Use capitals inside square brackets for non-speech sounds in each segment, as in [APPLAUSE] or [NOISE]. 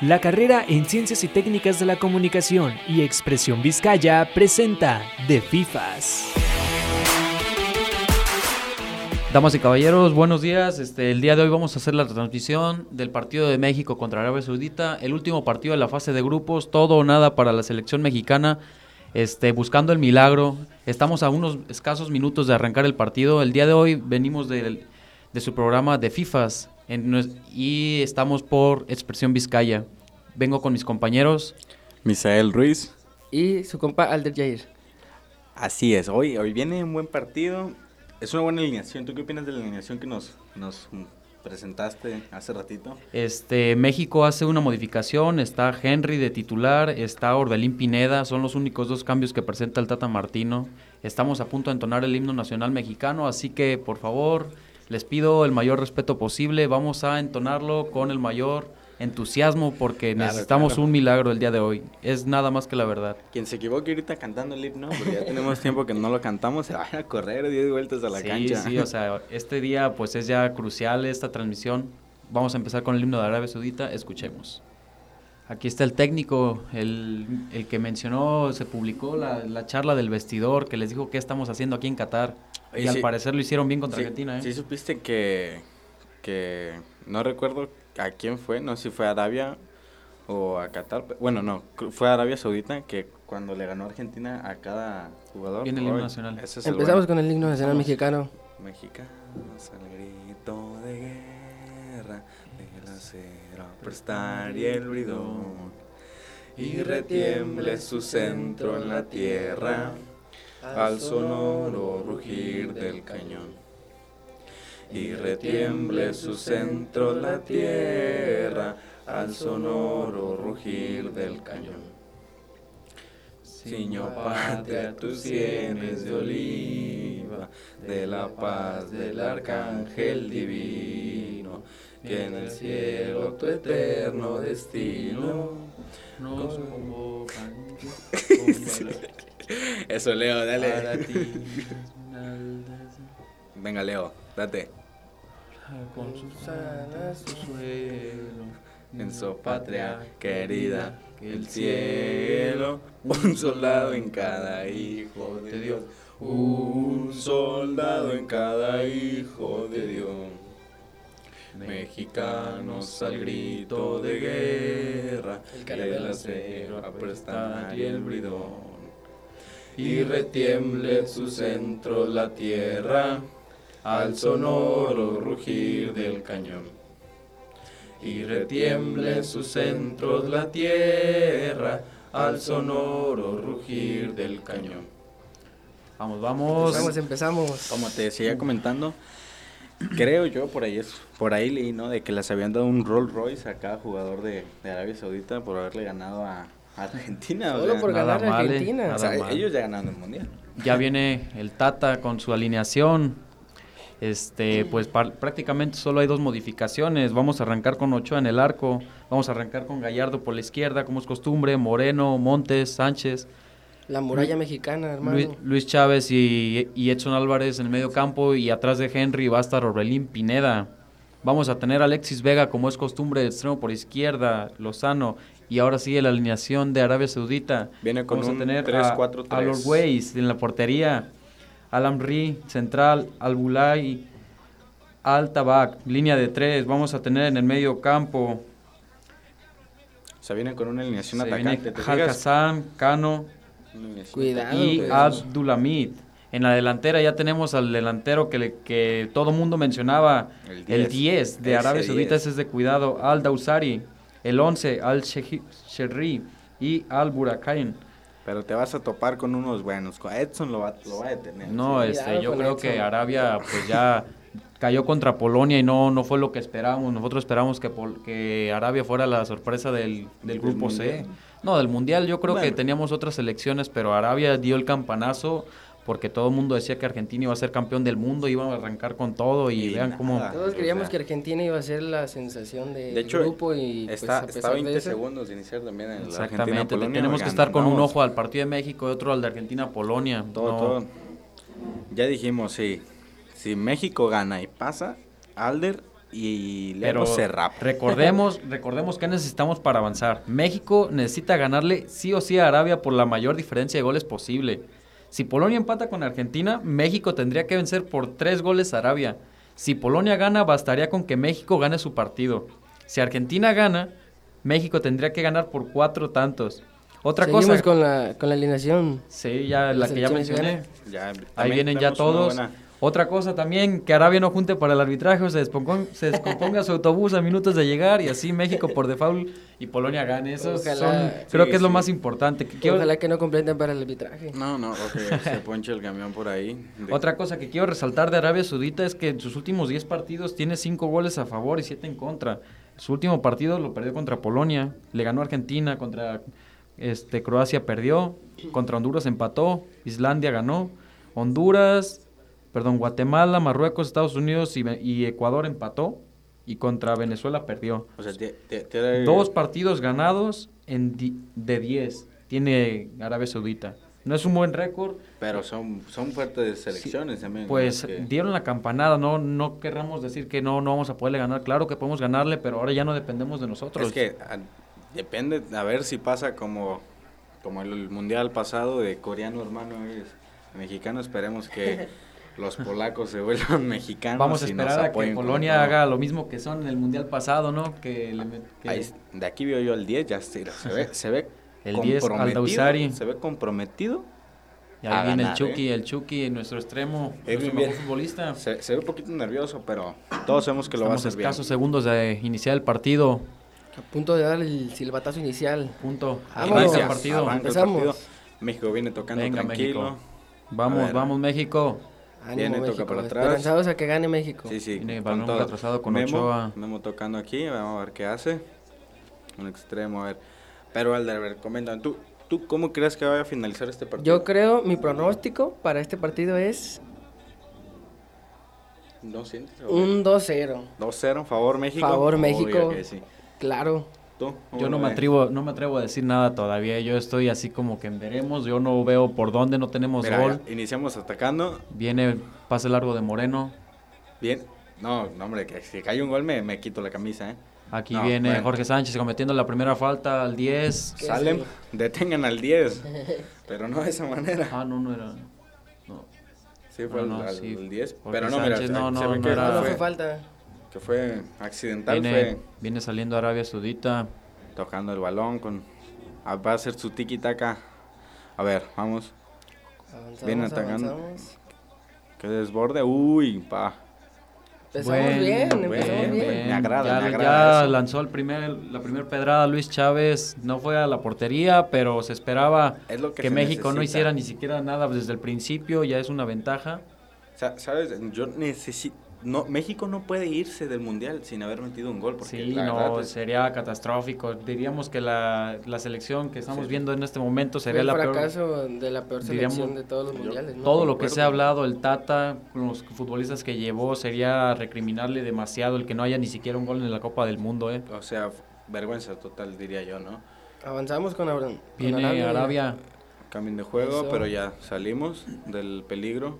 La carrera en Ciencias y Técnicas de la Comunicación y Expresión Vizcaya presenta De FIFAS. Damas y caballeros, buenos días. Este, el día de hoy vamos a hacer la transmisión del partido de México contra Arabia Saudita, el último partido de la fase de grupos, todo o nada para la selección mexicana, este, buscando el milagro. Estamos a unos escasos minutos de arrancar el partido. El día de hoy venimos de, su programa de FIFAS, y estamos por Expresión Vizcaya. Vengo con mis compañeros. Misael Ruiz. Y su compa Alder Jair. Así es, hoy, hoy viene un buen partido. Es una buena alineación. ¿Tú qué opinas de la alineación que nos, nos presentaste hace ratito? Este, México hace una modificación, está Henry de titular, está Orbelín Pineda, son los únicos dos cambios que presenta el Tata Martino. Estamos a punto de entonar el himno nacional mexicano, así que por favor, les pido el mayor respeto posible. Vamos a entonarlo con el mayor entusiasmo porque necesitamos un milagro el día de hoy. Es nada más que la verdad. Quien se equivoque ahorita cantando el himno, porque ya tenemos tiempo que no lo cantamos, se va a correr 10 vueltas a la cancha. Sí, sí, o sea, este día pues es ya crucial esta transmisión. Vamos a empezar con el himno de Arabia Saudita, escuchemos. Aquí está el técnico, el, el que mencionó, se publicó la, la, charla del vestidor, que les dijo qué estamos haciendo aquí en Qatar. y al parecer lo hicieron bien contra Argentina. ¿eh? Sí, supiste que, que, no recuerdo a quién fue, no sé si fue a Arabia o a Qatar. Bueno, no, fue a Arabia Saudita que cuando le ganó Argentina a cada jugador. Viene el himno nacional. Empezamos con el himno nacional mexicano. Mexicanos al grito de guerra prestar y el bridón y retiemble su centro en la tierra al sonoro rugir del cañón y retiemble su centro la tierra al sonoro rugir del cañón. Ciño patria tus sienes de oliva, de la paz del arcángel divino, que en el cielo tu eterno destino nos convocan. [LAUGHS] Eso, Leo, dale. Venga, Leo, date. Con sus alas su suelo, en su patria querida, el cielo, un soldado en cada hijo de Dios, un soldado en cada hijo de Dios. Mexicanos al grito de guerra, el del acero aprestar y el bridón. Y retiemble su centro la tierra al sonoro rugir del cañón. Y retiemble su centro la tierra al sonoro rugir del cañón. Vamos, vamos. Empezamos, empezamos. Como te decía comentando, creo yo por ahí es, por ahí leí, ¿no? De que les habían dado un Rolls Royce a cada jugador de, de Arabia Saudita por haberle ganado a, Argentina. Solo por ganar a Argentina. o sea, ellos ya ganaron el mundial. Ya viene el Tata con su alineación. Este, pues prácticamente solo hay dos modificaciones. Vamos a arrancar con Ochoa en el arco. Vamos a arrancar con Gallardo por la izquierda, como es costumbre. Moreno, Montes, Sánchez. La muralla mexicana, hermano. Luis, Chávez y, y, Edson Álvarez en el medio campo. Y atrás de Henry va a estar Orbelín Pineda. Vamos a tener a Alexis Vega, como es costumbre, de extremo por izquierda, Lozano. Y ahora sigue la alineación de Arabia Saudita. Viene con Vamos un a tener 3, 4, 3. a, los Weiss en la portería. Alamri, central, Albulay, Al Tabak, línea de tres. Vamos a tener en el medio campo. Se viene con una alineación Se atacante. Viene Cano Cuidado, y Abdulamid. En la delantera ya tenemos al delantero que, le, que todo mundo mencionaba, el 10, el 10 de Arabia Saudita, ese es de cuidado, Al Dausari, el 11, Al Sherri y Al Burakain. Pero te vas a topar con unos buenos. Edson lo va, lo va a detener. No, sí. este, yo creo Edson. que Arabia pues ya cayó contra Polonia y no, no fue lo que esperábamos. Nosotros esperábamos que, que Arabia fuera la sorpresa del, del grupo mundial? C. No, del Mundial yo creo Bueno. que teníamos otras selecciones, pero Arabia dio el campanazo porque todo el mundo decía que Argentina iba a ser campeón del mundo, iba a arrancar con todo y, Y vean nada. cómo... Todos o creíamos sea, que Argentina iba a ser la sensación de, De hecho, grupo y Está, pues, a está pesar 20 de eso, segundos de iniciar también en la Exactamente, tenemos que estar con un ojo al partido de México y otro al de Argentina-Polonia. Todo, No, todo. Ya dijimos, sí. Si México gana y pasa, Alder, y Pero luego se rapa. recordemos, [LAUGHS] recordemos que necesitamos para avanzar. México necesita ganarle sí o sí a Arabia por la mayor diferencia de goles posible. Si Polonia empata con Argentina, México tendría que vencer por tres goles a Arabia. Si Polonia gana, bastaría con que México gane su partido. Si Argentina gana, México tendría que ganar por cuatro tantos. Otra Seguimos cosa. con la, con la alineación. Sí, ya la La que ya mencioné. Ya, Ahí vienen ya todos. Otra cosa también, que Arabia no junte para el arbitraje, o se, descomponga, se descomponga su autobús a minutos de llegar y así México por default y Polonia gane. Eso son, creo Sí, que es lo más importante. Que quiero- Ojalá que no completen para el arbitraje. No, no, o que se ponche el camión por ahí. de- Otra cosa que quiero resaltar de Arabia Saudita es que en sus últimos 10 partidos tiene 5 goles a favor y 7 en contra. Su último partido lo perdió contra Polonia, le ganó a Argentina, contra este, Croacia perdió, contra Honduras empató, Islandia ganó, Honduras, perdón, Guatemala, Marruecos, Estados Unidos y, Ecuador empató y contra Venezuela perdió. O sea, te- te- te- Dos partidos ganados en di- de 10 tiene Arabia Saudita. No es un buen récord, Pero son, son fuertes selecciones también. pues dieron la campanada, no no querramos decir que no no vamos a poderle ganar, claro que podemos ganarle, pero ahora ya no dependemos de nosotros. Es que a- depende, a ver si pasa como, como el, mundial pasado de coreano hermano es mexicano. Esperemos que [LAUGHS] los polacos se vuelvan [LAUGHS] mexicanos. vamos a y nos esperar a que Polonia haga lo mismo que son en el mundial pasado, ¿no? Que, le que- Ahí de aquí veo yo el 10, ya se, se ve, [LAUGHS] se ve El 10, comprometido, Aldausari. Se ve comprometido. y ahí a viene ganar, el Chucky, ¿eh? el Chucky, nuestro extremo, Eh, nuestro mejor futbolista. Se, se ve un poquito nervioso, pero todos sabemos que lo va a Estamos hacer bien. escasos segundos de iniciar el partido. A punto de dar el silbatazo inicial. Punto. Arranca el partido. arranca el partido. México viene tocando Venga, tranquilo. México. Vamos, vamos México. Ánimo, Viene, toca México. para atrás. Esperanzados a que gane México. Sí, sí. Viene con balón todo. retrasado con Memo, Ochoa. Memo tocando aquí, vamos a ver qué hace. Un extremo, a ver. Pero Alder, a ver, coméntame, ¿tú, ¿tú cómo crees que vaya a finalizar este partido? Yo creo, mi pronóstico para este partido es ¿No sientes? un 2-0. 2-0, favor México. Favor, Obvio México. que sí. Claro. ¿Tú? Yo no ¿Cómo me atrevo, no me atrevo a decir nada todavía. Yo estoy así como que en veremos. Yo no veo por dónde no tenemos Mira, gol. iniciamos atacando. Viene pase largo de Moreno. Bien. No, no, hombre, que si cae un gol me, me quito la camisa, ¿eh? Aquí No, viene bueno. Jorge Sánchez cometiendo la primera falta al 10. ¿Qué Salen, sí? detengan al 10. [LAUGHS] pero no de esa manera. Ah, no, no era. No. Sí, fue No, no, al, al sí. 10. Jorge Pero no, mira, Sánchez, no, se no, no era- No, no fue falta. Que fue accidental. Viene, Fue viene saliendo Arabia Saudita. tocando el balón con ah, va a hacer su tiki taka a ver vamos Avanzamos, Viene atacando. avanzamos. que desborde uy pa Empezamos Buen, bien, empezamos bien. Me agrada, ya, me ya agrada eso. lanzó el primer, la primera pedrada Luis Chávez. No fue a la portería, pero se esperaba es lo que, que, se México no hiciera ni siquiera nada desde el principio. Ya es una ventaja. Sa- sabes yo necesito no México no puede irse del mundial sin haber metido un gol porque Sí, la no, verdad es- sería catastrófico. Diríamos que la, la selección que estamos Sí. viendo en este momento sería el la peor. fracaso de la peor diríamos, selección de todos los yo- mundiales. ¿no? Todo lo que se ha hablado, el Tata, con los futbolistas que llevó, sería recriminarle demasiado el que no haya ni siquiera un gol en la Copa del Mundo. ¿eh? o sea vergüenza total diría yo no Avanzamos con, Viene Arabia. cambio de juego Eso. pero ya salimos del peligro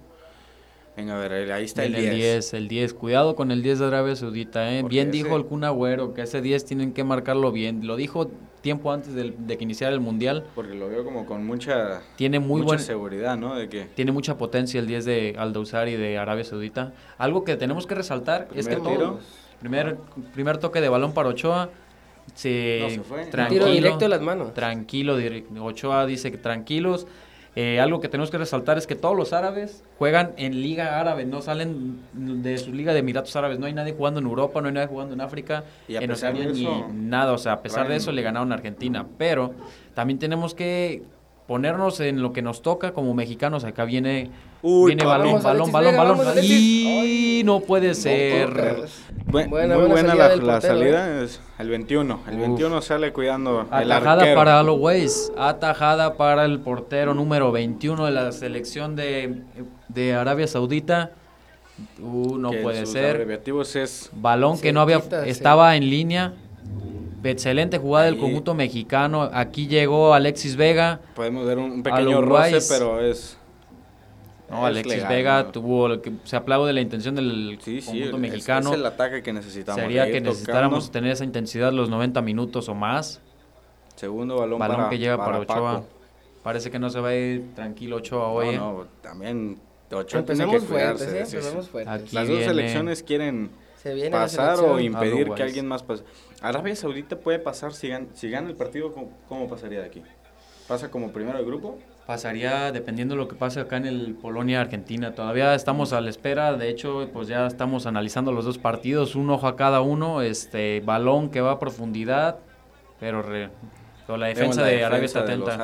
venga a ver ahí está el 10, el 10, el 10. Cuidado con el 10 de Arabia Saudita. ¿eh? Porque Bien ese- dijo el Kun Agüero que ese 10 tienen que marcarlo bien. Lo dijo tiempo antes de, que iniciara el Mundial. porque lo veo como con mucha Tiene muy mucha buen, seguridad no de que Tiene mucha potencia el 10 de Aldausari de Arabia Saudita. Algo que tenemos que resaltar es que Primer tiro. primer, primer toque de balón para Ochoa. Se, No se fue. tranquilo, Tiro directo a las manos. tranquilo. Ochoa dice que tranquilos. Eh, algo que tenemos que resaltar es que todos los árabes juegan en liga árabe, no salen de su liga de Emiratos Árabes. No hay nadie jugando en Europa, no hay nadie jugando en África, Y a en pesar de Oceanía, ni nada. O sea, a pesar de eso le ganaron a Argentina. Pero también tenemos que ponernos en lo que nos toca como mexicanos. Acá viene, Uy, viene balón, balón, balón, balón. Y no puede ser. Buena, muy buena buena salida la, salida, es el 21. El Uf. 21 sale cuidando el Atajada arquero. para Aloways, atajada para el portero número 21 de la selección de, de Arabia Saudita. Uh, no que puede ser. es Balón que no había sí. estaba en línea. Excelente jugada del conjunto mexicano. Aquí llegó Alexis Vega. podemos ver un, un pequeño roce, pero es No, Alexis legal, Vega ¿no? tuvo, lo que se aplaude la intención del Sí, sí, conjunto mexicano. Es, el ataque que necesitamos. Sería que necesitáramos tocando. tener esa intensidad los 90 minutos o más. Segundo balón, Balón para, que llega para, Ochoa. Paco. Parece que no se va a ir tranquilo Ochoa hoy. ¿eh? No, no, también Ochoa tiene que cuidarse. fuertes, ¿eh? sí. Aquí Las dos selecciones quieren Se viene la pasar o impedir Otherwise. que alguien más pase. Arabia Saudita puede pasar si, gan- si gana el partido, ¿cómo, cómo pasaría de aquí? ¿Pasa como primero de grupo? Pasaría dependiendo de lo que pase acá en el Polonia-Argentina. Todavía estamos a la espera. De hecho, pues ya estamos analizando los dos partidos. Un ojo a cada uno. Este balón que va a profundidad. Pero, re- pero la defensa la de Arabia está atenta.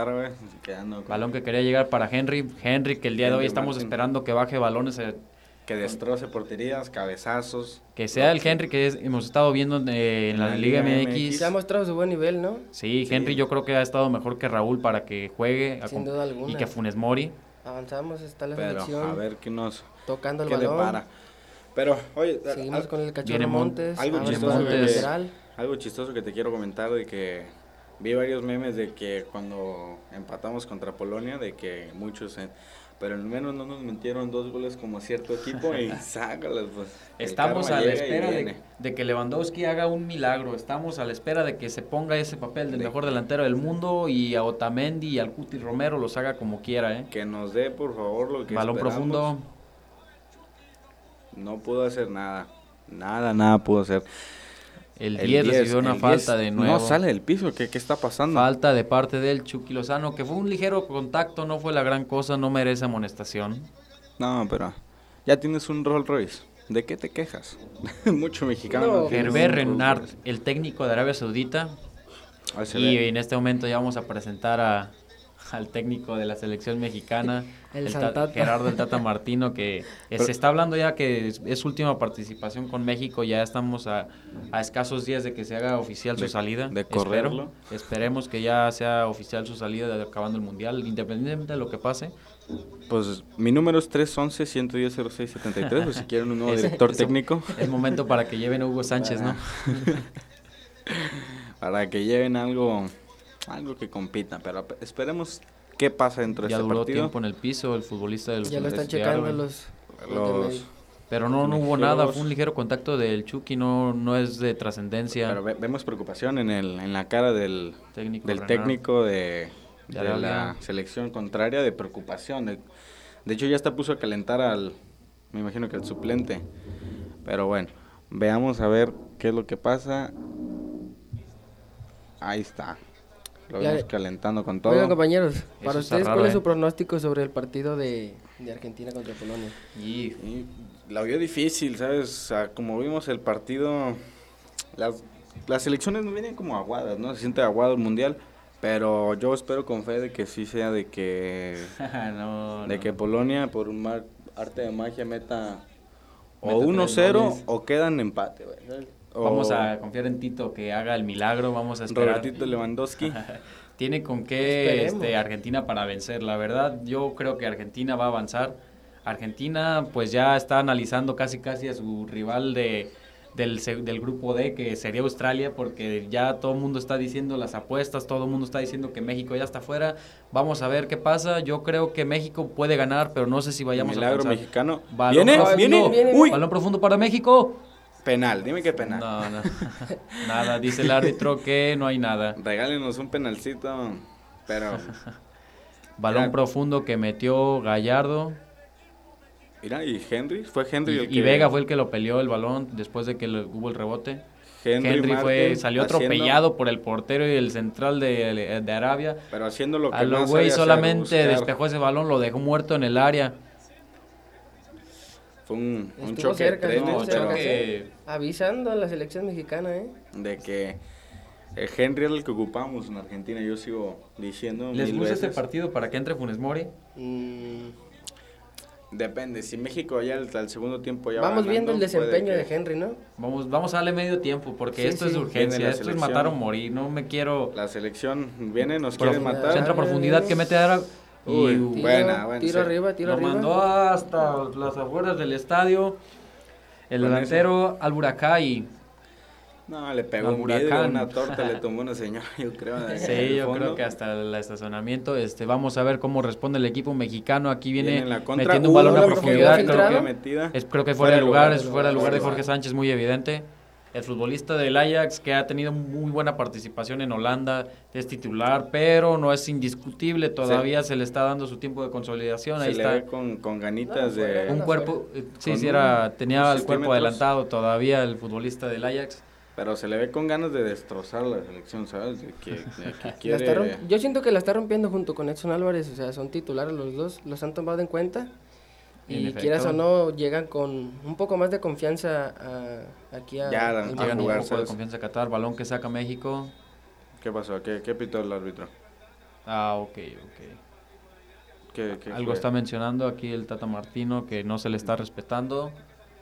Balón que quería llegar para Henry. Henry, que el día de hoy estamos Martin. esperando que baje balones. eh, que destroce porterías, cabezazos. Que sea el Henry que es- hemos estado viendo eh, en la, Liga MX. Se ha mostrado su buen nivel, ¿no? Sí, Henry yo creo que ha estado mejor que Raúl para que juegue Sin duda alguna. y que Funes Mori. Avanzamos, está la Pero selección a ver qué nos tocando el qué balón. depara. Pero, oye, Seguimos al- con el cachorro Montes. algo chistoso que- algo chistoso que te quiero comentar de que vi varios memes de que cuando empatamos contra Polonia, de que muchos, en- pero al menos no nos metieron dos goles como cierto equipo y [LAUGHS] sácalas, pues. Estamos a la espera de, que Lewandowski haga un milagro. Estamos a la espera de que se ponga ese papel del De- mejor delantero del mundo y a Otamendi y al Cuti Romero los haga como quiera, ¿eh? Que nos dé, por favor, lo que Balón esperamos. profundo. No pudo hacer nada. Nada, nada pudo hacer. El El 10 10, recibió una falta 10 de nuevo. No sale del piso, ¿qué, qué está pasando? Falta de parte del Chucky Lozano, que fue un ligero contacto, no fue la gran cosa, no merece amonestación. No, pero ya tienes un Rolls Royce. ¿De qué te quejas? [LAUGHS] Mucho mexicano. No, Gerber Renard, el técnico de Arabia Saudita, y ve. en este momento ya vamos a presentar a, al técnico de la selección mexicana, [LAUGHS] El ta- Santata. Gerardo el Tata Martino, que [LAUGHS] Pero- se está hablando ya que es, es su última participación con México, ya estamos a, a escasos días de que se haga oficial su De- salida. de Espero. correrlo. esperemos que ya sea oficial su salida de acabando el Mundial, independientemente de lo que pase. Pues mi número es 311-110-0673, pues si [LAUGHS] quieren un nuevo Es- director es- técnico, Es momento para que lleven a Hugo Sánchez, ¿no? para que lleven algo algo que compita. Pero esperemos qué pasa dentro de Ya este duró partido. tiempo en el piso el futbolista del Ya lo están checando los, los de. Pero no, no hubo nada, fue un ligero contacto del Chucky, no, no es de trascendencia. Pero ve- vemos preocupación en, el, en la cara del, Técnico del Renard. técnico de, De de la selección contraria de preocupación. De, de hecho, ya hasta puso a calentar al, me imagino que al suplente. Pero bueno, veamos a ver qué es lo que pasa. Ahí está. Lo Ya- vemos calentando con todo. Oigan, compañeros, para ustedes, raro, ¿cuál es ¿eh? su pronóstico sobre el partido de, de Argentina contra Polonia? Y Y la vio difícil, ¿sabes? O sea, como vimos el partido, las, las selecciones no vienen como aguadas, ¿no? Se siente aguado el mundial, pero yo espero con fe de que sí sea de que, [LAUGHS] no, de no. que Polonia por un mar- arte de magia meta o Meta tres 1-0 goles. o quedan empate, güey, ¿sabes? O Vamos a confiar en Tito que haga el milagro, vamos a esperar. Robertito [LAUGHS] Lewandowski. [LAUGHS] Tiene con qué este, Argentina para vencer. La verdad, yo creo que Argentina va a avanzar. Argentina pues ya está analizando casi casi a su rival de, del, del grupo D, que sería Australia, porque ya todo el mundo está diciendo las apuestas, todo el mundo está diciendo que México ya está fuera. Vamos a ver qué pasa. Yo creo que México puede ganar, pero no sé si vayamos Milagro a alcanzar. mexicano. Balón ¿Viene? profundo. ¿Viene? viene, Uy, Balón profundo para México. Penal, dime qué penal. No, no. [LAUGHS] nada, dice el árbitro que no hay nada. Regálenos un penalcito, pero Balón profundo que metió Gallardo. mira, y Henry, fue Henry Y, el y que Vega fue el que lo peleó el balón después de que le- hubo el rebote. Henry, Henry, fue, salió haciendo- atropellado por el portero y el central de, de Arabia. Pero haciendo lo que A lo güey hacer, solamente despejó ese balón, lo dejó muerto en el área. Fue un, un choque cerca, de trenes, No, pero Avisando a la selección mexicana, ¿eh? de que el Henry era el que ocupamos en Argentina. Yo sigo diciendo ¿Les mil gusta este partido para que entre Funes Mori? Mm, Depende, si México ya al, al segundo tiempo ya va vamos viendo el desempeño que de Henry, ¿no? Vamos, vamos a darle medio tiempo porque Sí, esto sí. es urgencia, esto es matar o morir. No me quiero. La selección viene, nos quiere matar. Centro a profundidad que mete. Y Uy, Tiro, Buena, buena, tiro sí. arriba, tiro lo arriba. mandó hasta las afueras del estadio. El delantero al Buracay. No, le pegó un vidrio, una torta, le [LAUGHS] tomó una señora, yo creo. Sí, yo fondo. creo que hasta el estacionamiento. Este, vamos a ver cómo responde el equipo mexicano. Aquí viene, Viene en la contra. metiendo un Uh, balón a profundidad. Creo, metida. es- creo que fuera de lugar, es fuera de lugar de Jorge Sánchez, muy evidente. El futbolista del Ajax que ha tenido muy buena participación en Holanda, es titular, pero no es indiscutible. Todavía se le está dando su tiempo de consolidación. Se Ahí le está. ve con, con ganitas No, de... Un cuerpo, eh, sí, sí, era, tenía el cuerpo adelantado todavía el futbolista del Ajax. Pero se le ve con ganas de destrozar la selección, ¿sabes? De que, de [LAUGHS] que La quiere... Yo siento que la está rompiendo junto con Edson Álvarez, o sea, son titulares los dos, los han tomado en cuenta. Y efecto. quieras o no, llegan con un poco más de confianza a- aquí a, Ya, a Llegan un jugar, poco de confianza a Qatar, balón que saca México. ¿Qué pasó? ¿Qué, qué pitó el árbitro? Ah, ok, ok. ¿Qué, qué Algo fue? está mencionando aquí el Tata Martino que no se le está respetando.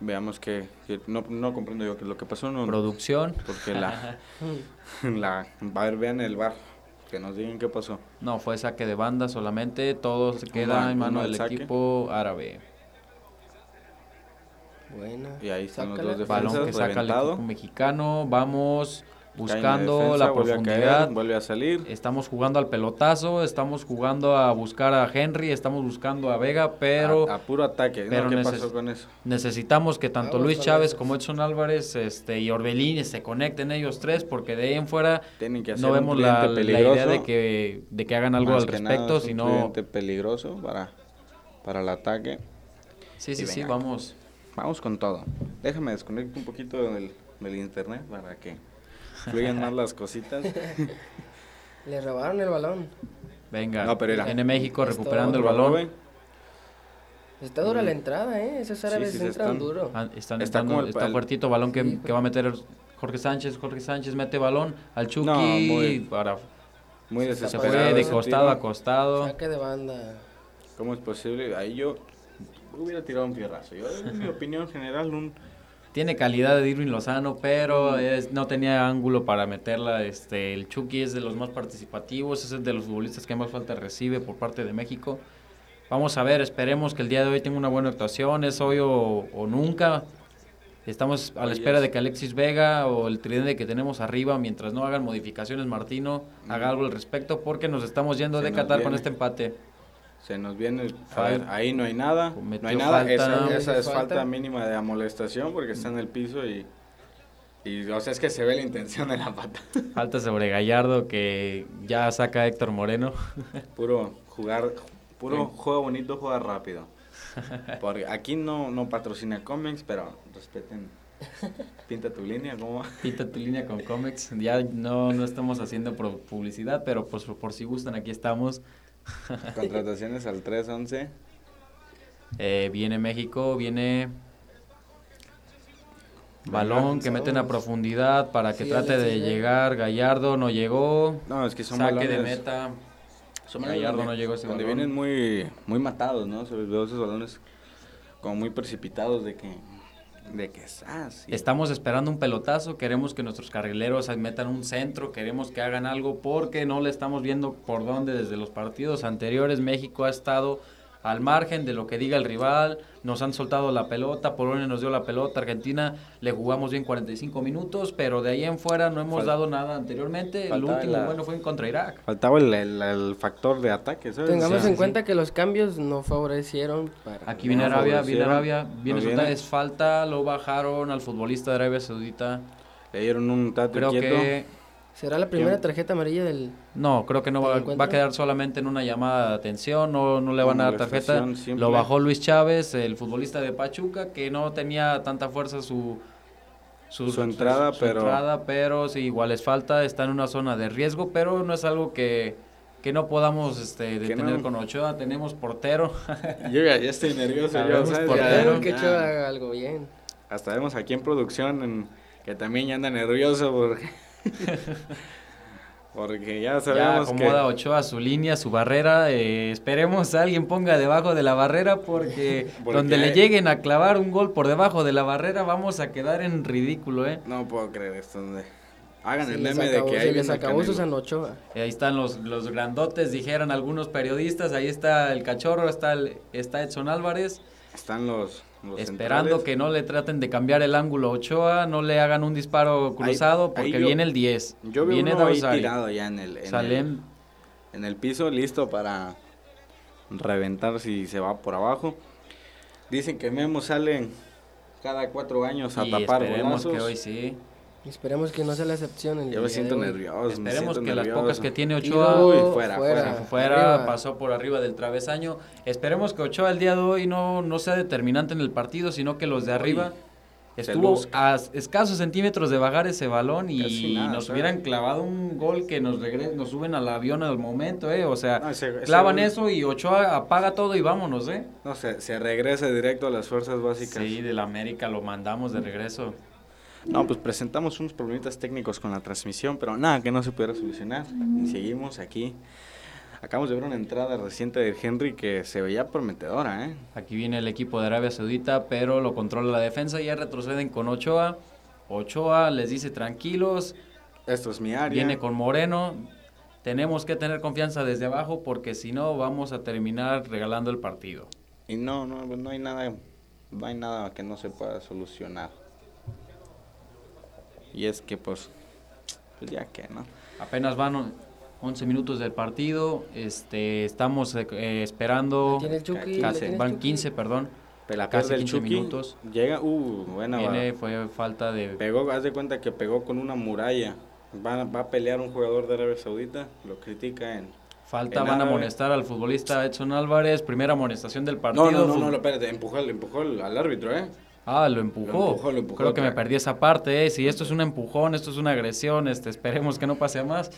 Veamos que, que no, no comprendo yo qué es lo que pasó, no, Producción. porque la, [LAUGHS] la, a ver, vean el bar, que nos digan qué pasó. No, fue saque de banda solamente. Todo se queda en un mano del saque. equipo árabe. Buena. Y ahí están los dos Balón que defensas, saca el reventado. equipo mexicano. Vamos buscando defensa, la vuelve a caer, profundidad. vuelve a salir. Estamos jugando al pelotazo, estamos jugando a buscar a Henry, estamos buscando a Vega, pero a, a puro ataque. pero no, ¿Qué pasó con eso? necesitamos que tanto Vamos Luis Chávez como Edson Álvarez este, y Orbelín se conecten ellos tres, porque de ahí en fuera Tienen que hacer no vemos la, la idea de que, de que hagan algo Más al respecto, es un sino... cliente peligroso para, para el ataque. Sí, sí, sí, vamos. Vamos con todo. Déjame desconectar un poquito del, del internet para que fluyan más las cositas. [LAUGHS] Le robaron el balón. Venga, No, pero era- en México recuperando el balón. robe. Está dura la entrada, ¿eh? Esos árabes Mm. sí, se entran están- duro. Ah, Están Está entrando- el- está el- fuertito balón que, Sí, que va a meter Jorge Sánchez. Jorge Sánchez mete balón al Chucky No, muy- para Muy Se fue de costado a costado. Saque de banda. ¿Cómo es posible? Ahí yo hubiera tirado un fierrazo. Yo, en mi opinión general, un... Tiene calidad de Irving Lozano, pero es- no tenía ángulo para meterla. Este, el Chucky es de los más participativos, es de los futbolistas que más falta recibe por parte de México. Vamos a ver, esperemos que el día de hoy tenga una buena actuación, es hoy o, o nunca. Estamos a la espera es. de que Alexis Vega o el tridente que tenemos arriba, mientras no hagan modificaciones, Martino haga algo al respecto, porque nos estamos yendo Se de Qatar con este empate. Se nos viene... A Fal- ver, ahí no hay nada. No hay nada. falta. Esa, esa es Falta. falta mínima de amolestación porque está en el piso y... Y, o sea, es que se ve la intención de la pata. Falta sobre Gallardo que ya saca a Héctor Moreno. Puro jugar, puro juego bonito, juega rápido. Porque aquí no, no patrocina cómics, pero respeten. Pinta tu línea, ¿cómo? va? Pinta tu línea con cómics. Ya no, no estamos haciendo pro- publicidad, pero pues por si gustan, aquí estamos. [LAUGHS] Contrataciones al 311. Eh, viene México, viene balón que meten a profundidad para que Sí, trate de llegar. Gallardo no llegó. No, es que son Saque de meta. Son Gallardo balones no llegó ese Donde balón. vienen muy, muy matados, ¿no? Veo esos balones como muy precipitados de que... De que. Estamos esperando un pelotazo, queremos que nuestros carrileros metan un centro, queremos que hagan algo porque no le estamos viendo por dónde desde los partidos anteriores México ha estado al margen de lo que diga el rival, nos han soltado la pelota, Polonia nos dio la pelota, Argentina le jugamos bien 45 minutos, pero de ahí en fuera no hemos Fal- dado nada anteriormente, el último la- bueno fue en contra Irak. Faltaba el, el- el factor de ataque, ¿sabes? Tengamos en cuenta que los cambios no favorecieron para... Aquí viene No Arabia, viene Arabia, viene no es falta, lo bajaron al futbolista de Arabia Saudita. Le dieron un tate Creo quieto. que ¿Será la primera tarjeta amarilla del...? No, creo que no ¿Te va, va a quedar solamente en una llamada de atención, no, no le van a dar tarjeta. Simple. Lo bajó Luis Chávez, el futbolista de Pachuca, que no tenía tanta fuerza su, Su entrada, pero- entrada, pero sí, igual les falta, está en una zona de riesgo, pero no es algo que, que no podamos este, detener no. con Ochoa, tenemos portero. [LAUGHS] Yo ya, ya estoy nervioso. que ya. Ochoa haga algo bien. Hasta vemos aquí en producción en- que también ya anda nervioso porque, [LAUGHS] porque ya Ya sabemos acomoda que Ochoa su línea, su barrera. eh, esperemos a alguien ponga debajo de la barrera porque, [LAUGHS] Porque donde le lleguen a clavar un gol por debajo de la barrera vamos a quedar en ridículo, ¿eh? no puedo creer esto. donde Hagan el meme de que se ahí les acabó Ochoa. Eh, Ahí están los, los grandotes, dijeron algunos periodistas. Ahí está el cachorro, está, el, está Edson Álvarez. Están los, los Esperando centrales. que no le traten de cambiar el ángulo a Ochoa, no le hagan un disparo cruzado, ahí porque yo- viene el 10. Yo veo viene uno ahí tirado ya en el, en, Salem, el, en el piso, listo para reventar si se va por abajo. Dicen que Memo sale cada cuatro años a y tapar golazos. que hoy sí. Esperemos que no sea la excepción. El Yo me siento nervioso. Esperemos siento que las pocas que tiene Tiro, Ochoa Uy, fuera, fuera, fuera. fuera, arriba. pasó por arriba del travesaño. Esperemos que Ochoa el día de hoy no, no sea determinante en el partido, sino que los de arriba se estuvo a escasos centímetros de bajar ese balón y nada, nos o sea. hubieran clavado un gol que nos regre- nos suben al avión al momento, eh, o sea, No, ese- ese clavan gol- eso y Ochoa apaga todo y vámonos, eh. No, se, se regresa directo a las fuerzas básicas. Sí, del América lo mandamos de regreso. No, pues presentamos unos problemitas técnicos con la transmisión, pero nada que no se pudiera solucionar. Y seguimos aquí. Acabamos de ver una entrada reciente de Henry que se veía prometedora, ¿eh? Aquí viene el equipo de Arabia Saudita, pero lo controla la defensa y ya retroceden con Ochoa. Ochoa les dice tranquilos, Esto es mi área. viene con Moreno. Tenemos que tener confianza desde abajo porque si no vamos a terminar regalando el partido. Y no, no, no hay nada, no hay nada que no se pueda solucionar. Y es que pues, pues ya que, ¿no? Apenas van on- 11 minutos del partido, este, estamos eh, esperando, ¿Tiene el Chucky? casi- ¿Le tiene el van Chucky? 15, perdón, La Casi del 15 Chucky minutos. Llega, uh, buena viene, va. fue falta de... Pegó, haz de cuenta que pegó con una muralla. Va, va a pelear un jugador de Arabia Saudita, lo critica en... Falta, en van a amonestar al futbolista Edson Álvarez, primera amonestación del partido. No, no, no, no, no, espérate, empujó, empujó al, al árbitro, ¿eh? Ah, lo empujó. Lo empujó, lo empujó Creo que me perdí esa parte. eh. Si esto es un empujón, esto es una agresión, este, esperemos que no pase más.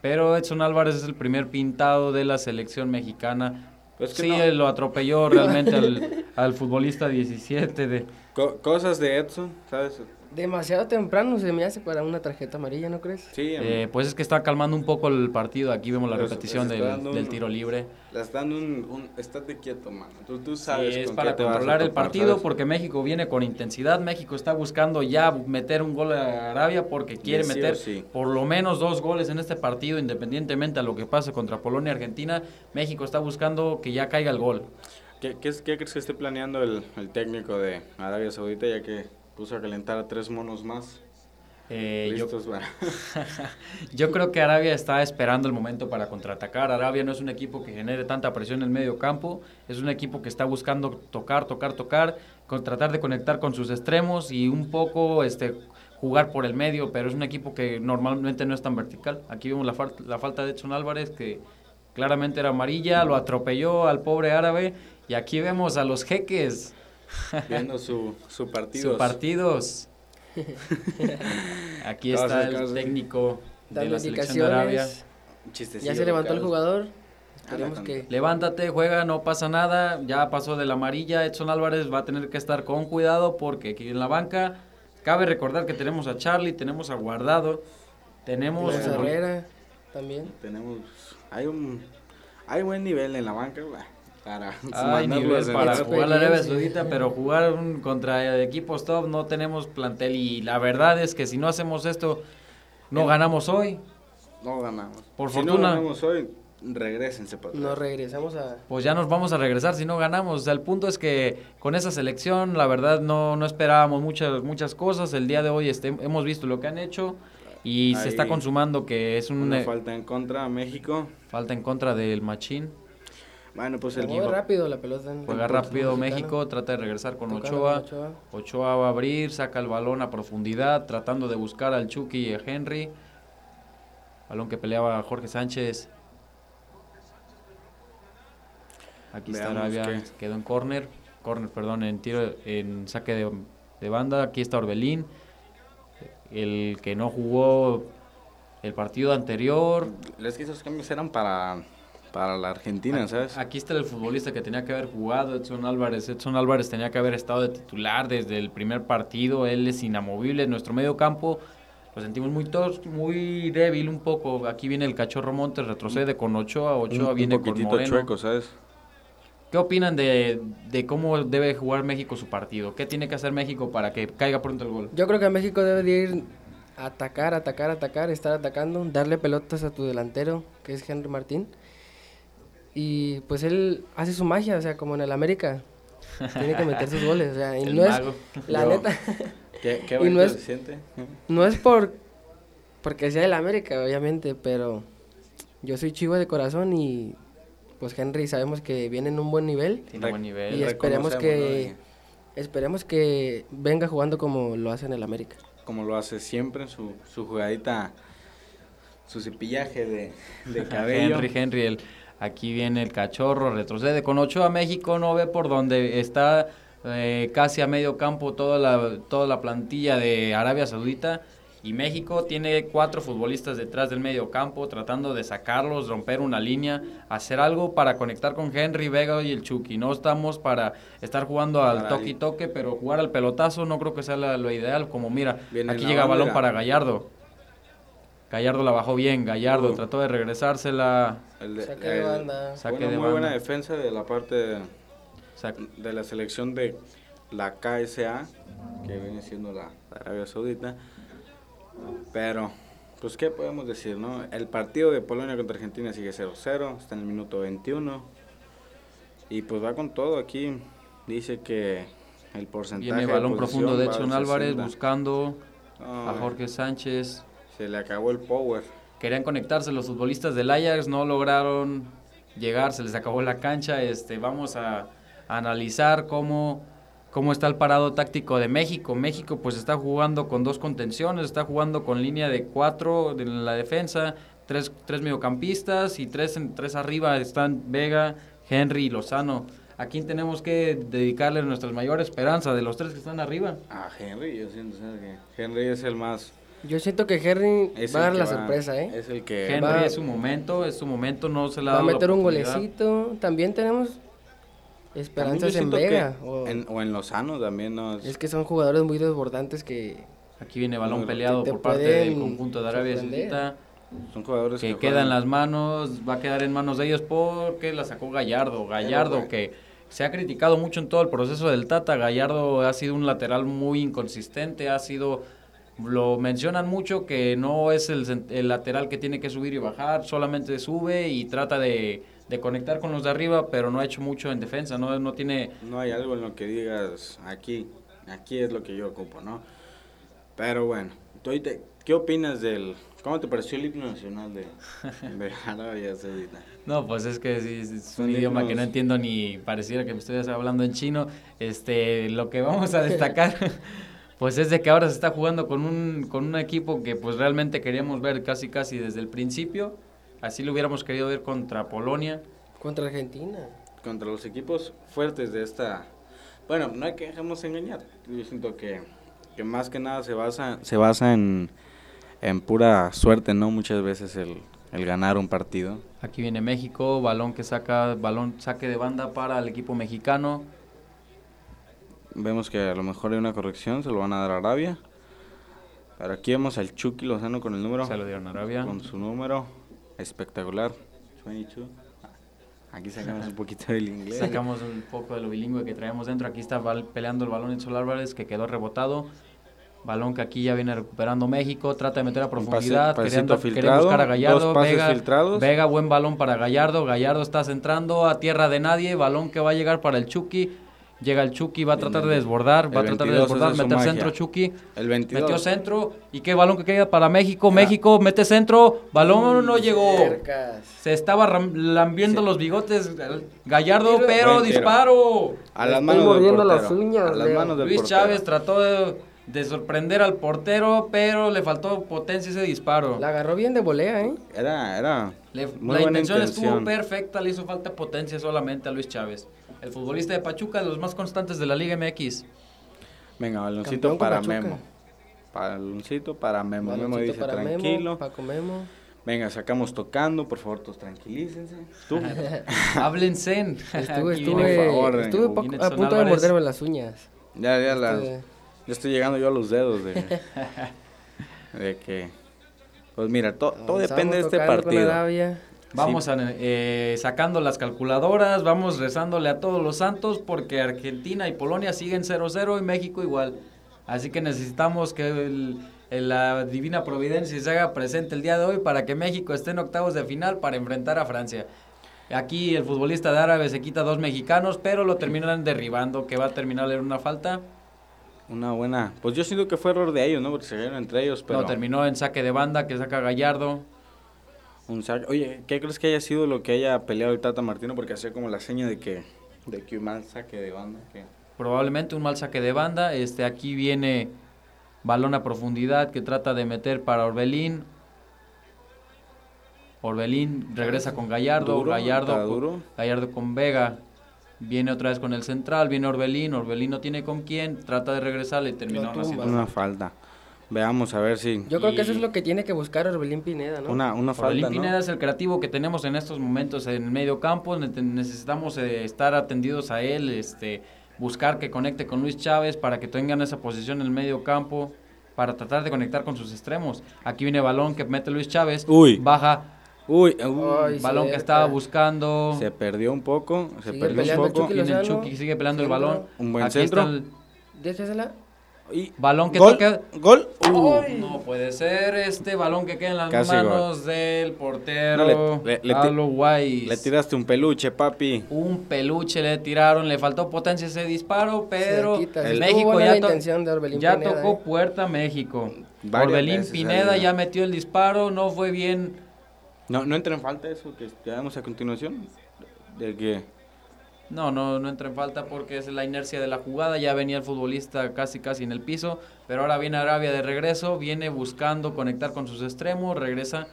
Pero Edson Álvarez es el primer pintado de la selección mexicana. Pues que sí, no. lo atropelló realmente [LAUGHS] al, al futbolista 17 de... Co- cosas de Edson, ¿sabes? Demasiado temprano se me hace para una tarjeta amarilla, ¿no crees? Sí, Eh, pues es que está calmando un poco el partido. Aquí vemos la Pero repetición del, tiro libre. le están dando un, un... Estate quieto, mano. Tú, tú Sí, sabes es con para qué te vas a controlar el partido ¿sabes? porque México viene con intensidad. México está buscando ya meter un gol a Arabia porque quiere sí meter sí. por lo menos dos goles en este partido, independientemente a lo que pase contra Polonia y Argentina. México está buscando que ya caiga el gol. ¿Qué, qué, es- qué crees que esté planeando el, el técnico de Arabia Saudita ya que puso a calentar a tres monos más? Eh, yo, [LAUGHS] yo creo que Arabia está esperando el momento para contraatacar. Arabia no es un equipo que genere tanta presión en el medio campo, es un equipo que está buscando tocar, tocar, tocar, con, tratar de conectar con sus extremos y un poco este, jugar por el medio, pero es un equipo que normalmente no es tan vertical. Aquí vemos la, fal- la falta de Edson Álvarez que claramente era amarilla, lo atropelló al pobre árabe y aquí vemos a los jeques, [LAUGHS] viendo su, su partido. sus partidos. [LAUGHS] Aquí está el técnico de la selección de Arabia. Ya se levantó el jugador. Esperemos con- que... Levántate, juega, no pasa nada. Ya pasó de la amarilla. Edson Álvarez va a tener que estar con cuidado porque aquí en la banca cabe recordar que tenemos a Charlie, tenemos a Guardado, tenemos a. Herrera también. Tenemos... Hay un... Hay buen nivel en la banca, güey, para [LAUGHS] nivel en para jugar la Arabia. Saudita, pero jugar un- contra equipos top no tenemos plantel y la verdad es que si no hacemos esto no ganamos hoy. No ganamos. Por si fortuna. no ganamos hoy, regresense para atrás. Nos regresamos a... pues ya nos vamos a regresar si no ganamos. O sea, el punto es que con esa selección, la verdad, no, no esperábamos muchas, muchas cosas. El día de hoy este, hemos visto lo que han hecho y se está consumando que es un, Una eh, falta en contra a México. falta en contra del Machín. Bueno, pues el mueve rápido la pelota. en- Juega rápido mexicano. México, trata de regresar con Ochoa. Ochoa. Ochoa va a abrir, saca el balón a profundidad, tratando de buscar al Chucky y a Henry. Balón que peleaba Jorge Sánchez. Aquí está Arabia, quedó en córner, córner, perdón, en tiro, en saque de, de banda. Aquí está Orbelín, el que no jugó el partido anterior. Es que esos cambios eran para, para la Argentina, ¿sabes? Aquí está el futbolista que tenía que haber jugado, Edson Álvarez. Edson Álvarez tenía que haber estado de titular desde el primer partido. Él es inamovible. Nuestro medio campo lo sentimos muy tos, muy débil un poco. Aquí viene el cachorro Montes, retrocede con Ochoa. Ochoa un, viene un con poquitito Moreno. chueco, ¿sabes? ¿Qué opinan de, de cómo debe jugar México su partido? ¿Qué tiene que hacer México para que caiga pronto el gol? Yo creo que México debe de ir a atacar, atacar, atacar, estar atacando, darle pelotas a tu delantero, que es Henry Martín. Y pues él hace su magia, o sea, como en el América. Tiene que meter sus goles. O sea, y [LAUGHS] El no mago. es. La Yo- neta. ¿Qué, qué [LAUGHS] Y no es- se siente? No es por. Porque sea del América, obviamente, pero. Yo soy chivo de corazón y. Pues Henry sabemos que viene en un buen nivel. Tiene buen nivel. Y esperemos que. Esperemos que venga jugando como lo hace en el América. Como lo hace siempre, su, su jugadita, su cepillaje de, de [LAUGHS] cabello. Henry, Henry, el, aquí viene el cachorro, retrocede con 8 a México, no ve por donde está eh, casi a medio campo toda la, toda la plantilla de Arabia Saudita. Y México tiene cuatro futbolistas detrás del medio campo tratando de sacarlos, romper una línea, hacer algo para conectar con Henry, Vega y el Chucky. No estamos para estar jugando al toque y toque, pero jugar al pelotazo no creo que sea la- lo ideal. Como mira, Viene aquí llega balón para Gallardo. Gallardo la bajó bien, Gallardo Uh. trató de regresársela. El de- Saque de el- banda. Saque bueno, de muy buena defensa de la parte de, de la selección de la KSA, que viene siendo la la Arabia Saudita. Pero, pues, ¿qué podemos decir, no? El partido de Polonia contra Argentina sigue 0-0, está en el minuto 21. Y pues va con todo aquí. Dice que el porcentaje. Viene de balón profundo de Edson Álvarez 60. buscando a Jorge Sánchez. Se le acabó el power. Querían conectarse los futbolistas del Ajax, no lograron llegar, se les acabó la cancha. Este, vamos a, a analizar cómo, cómo está el parado táctico de México. México pues está jugando con dos contenciones, está jugando con línea de cuatro en la defensa, tres, tres mediocampistas y tres, tres arriba están Vega, Henry y Lozano. ¿A quién tenemos que dedicarle nuestra mayor esperanza de los tres que están arriba? A Henry, yo siento ¿sabes que Henry es el más. Yo siento que Henry es va a dar la sorpresa, ¿eh? Es el que. Henry va- es su momento, es su momento, no se le ha Va a la meter un golecito. También tenemos esperanzas en Vega. O, en, o en Lozano también. ¿no? es que son jugadores muy desbordantes que Aquí viene balón peleado por parte del conjunto de Arabia. Saudita, Son jugadores que que queda en juegan- las manos, va a quedar en manos de ellos porque la sacó Gallardo. Gallardo que se ha criticado mucho en todo el proceso del Tata. Gallardo ha sido un lateral muy inconsistente, ha sido lo mencionan mucho que no es el, el lateral que tiene que subir y bajar, solamente sube y trata de, de conectar con los de arriba, pero no ha hecho mucho en defensa, no, no tiene No hay algo en lo que digas aquí. Aquí es lo que yo ocupo, ¿no? Pero bueno, tú ¿qué opinas del. ¿Cómo te pareció el himno nacional de, [LAUGHS] de Arabia Saudita? No, pues es que sí, es un Son idioma que no entiendo ni pareciera que me estoy hablando en chino. Este, lo que vamos a destacar, [LAUGHS] pues es de que ahora se está jugando con un, con un equipo que pues realmente queríamos ver casi casi desde el principio. Así lo hubiéramos querido ver contra Polonia. contra Argentina. Contra los equipos fuertes de esta. Bueno, no hay que dejarnos engañar. Yo siento que, que más que nada se basa, se basa en, en pura suerte, ¿no? Muchas veces el, el ganar un partido. Aquí viene México, balón que saca, balón saque de banda para el equipo mexicano. Vemos que a lo mejor hay una corrección, se lo van a dar a Arabia. Pero aquí vemos al Chucky Lozano con el número. Se lo dieron a Arabia. Con su número espectacular. 22. Aquí sacamos un poquito del inglés. Sacamos un poco de lo bilingüe que traemos dentro. Aquí está peleando el balón Edson Álvarez que quedó rebotado. Balón que aquí ya viene recuperando México. Trata de meter a Un pase- profundidad. pasito queriendo, filtrado, buscar a Gallardo. Vega, filtrados. Vega, buen balón para Gallardo. Gallardo está centrando a tierra de nadie. Balón que va a llegar para el Chucky. Llega el Chucky, va a tratar de desbordar. Va a tratar de 22 desbordar, meter centro Chucky. El 22. Metió centro. ¿Y qué balón que queda para México? México mete centro. Balón no llegó. Cercas. Se estaba lambiendo los bigotes Gallardo, pero disparo. A las estoy manos del portero. las uñas, A las manos del Luis portero. Chávez trató de, de sorprender al portero, pero le faltó potencia ese disparo. La agarró bien de volea, ¿eh? Era, era Le- muy la buena intención estuvo perfecta, le hizo falta potencia solamente a Luis Chávez. El futbolista de Pachuca, de los más constantes de la Liga MX. Venga, baloncito para Pachuca. Memo. Baloncito para Memo. Memo dice para tranquilo. Memo, Paco Memo. Venga, sacamos tocando, por favor, todos tranquilícense. Tú. [LAUGHS] Háblense. Estuve, estuve, viene- por favor, estuve a punto de morderme las uñas. ya, ya, la, Ya estoy llegando yo a los dedos de, [LAUGHS] de que... Pues mira, to- todo depende de este partido. Vamos a, eh, sacando las calculadoras, vamos rezándole a todos los santos porque Argentina y Polonia siguen 0-0 y México igual. Así que necesitamos que el- el- la divina providencia se haga presente el día de hoy para que México esté en octavos de final para enfrentar a Francia. Aquí el futbolista de Árabe se quita dos mexicanos, pero lo terminan derribando, que va a terminar en una falta. Una buena. Pues yo siento que fue error de ellos, ¿no? Porque se cayeron entre ellos, pero. No, terminó en saque de banda que saca Gallardo. Un saque. Oye, ¿qué crees que haya sido lo que haya peleado el Tata Martino? Porque hacía como la seña de que. De que un mal saque de banda. que- Probablemente un mal saque de banda. Este, aquí viene balón a profundidad que trata de meter para Orbelín. Orbelín regresa con Gallardo, Duro, Gallardo, está con- duro. Gallardo con Vega. Viene otra vez con el central, viene Orbelín, Orbelín no tiene con quién, trata de regresar y terminó Lo tumba. haciendo Una falta. Veamos a ver si. Yo creo que eso es lo que tiene que buscar Orbelín Pineda, ¿no? Una, una Orbelín falta. Pineda ¿no? es el creativo que tenemos en estos momentos en el medio campo. ne- Necesitamos eh, estar atendidos a él, este, buscar que conecte con Luis Chávez para que tengan esa posición en el medio campo, para tratar de conectar con sus extremos. Aquí viene balón que mete Luis Chávez, Uy. baja, Uy, uy, Ay, balón que cerca. estaba buscando. se perdió un poco. Se Sigue perdió un peleando el poco. Chucky el. Chucky, sigue peleando el balón. Un buen Aquí está centro. el Déjesela. Y- balón que gol, toca. Gol. Uh. No puede ser este balón que queda en las Casi manos del portero No, le- le- le. Le tiraste un peluche, papi. Un peluche le tiraron, le faltó potencia ese disparo, pero el- México ya, to- de ya Pineda, tocó ¿eh? puerta México. Varias Orbelín veces Pineda ya metió el disparo, no fue bien. No, no entra en falta eso que ya vemos a continuación. De que. No, no, no entra en falta porque es la inercia de la jugada. Ya venía el futbolista casi, casi en el piso. Pero ahora viene Arabia de regreso, viene buscando conectar con sus extremos, regresa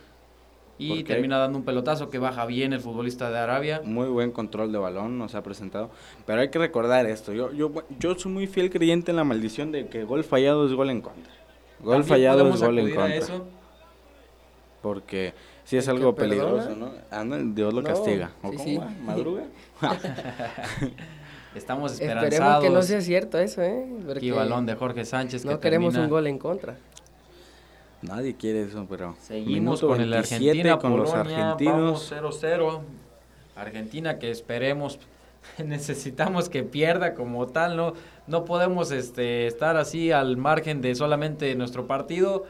y termina dando un pelotazo que baja bien el futbolista de Arabia. Muy buen control de balón nos ha presentado. Pero hay que recordar esto. Yo, yo, yo soy muy fiel creyente en la maldición de que gol fallado es gol en contra. Gol También fallado es gol en contra. eso. Porque sí es ¿El algo peligroso, ¿no? Anda, Dios lo No, castiga. ¿O sí, cómo sí. va? ¿Madruga? [LAUGHS] Estamos Esperemos esperanzados. que no sea cierto eso, ¿eh? Porque balón de Jorge Sánchez que no queremos termina- un gol en contra. Nadie quiere eso, pero. Seguimos con el 27 Argentina con los argentinos. vamos 0-0. Argentina que esperemos [LAUGHS] necesitamos que pierda como tal, no no podemos este estar así al margen de solamente nuestro partido,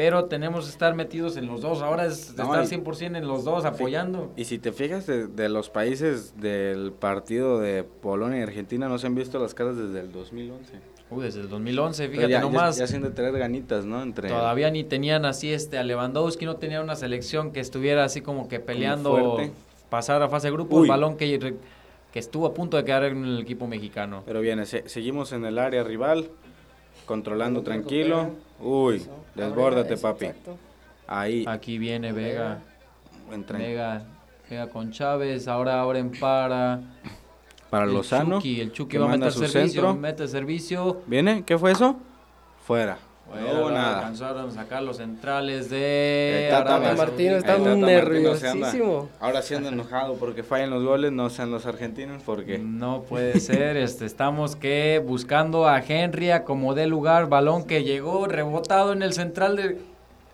pero tenemos que estar metidos en los dos. Ahora es No, estar y- 100% en los dos apoyando. Y si te fijas de, de los países del partido de Polonia y Argentina, no se han visto las caras desde el 2011. Uy, desde el 2011, Pero fíjate ya, nomás. Ya, ya hacen de tener ganitas, ¿no? Entre Todavía ni tenían así este a Lewandowski, no tenía una selección que estuviera así como que peleando pasar a fase de grupos, balón que, que estuvo a punto de quedar en el equipo mexicano. Pero viene, se- seguimos en el área rival, controlando tranquilo. Uy, desbórdate, papi. Ahí, Aquí viene Vega, Vega, Vega con Chávez, ahora abren para para el Lozano. Chucky, el Chucky va a meter servicio, centro. mete servicio. ¿Viene? ¿Qué fue eso? Fuera. Bueno, nada. alcanzaron a sacar los centrales de El Tata Arabia Martino está El Tata anda-. Ahora sí anda enojado porque fallan los goles, no sean los argentinos, porque No puede ser, [LAUGHS] este, estamos que buscando a Henry a como dé lugar, balón que llegó rebotado en el central de,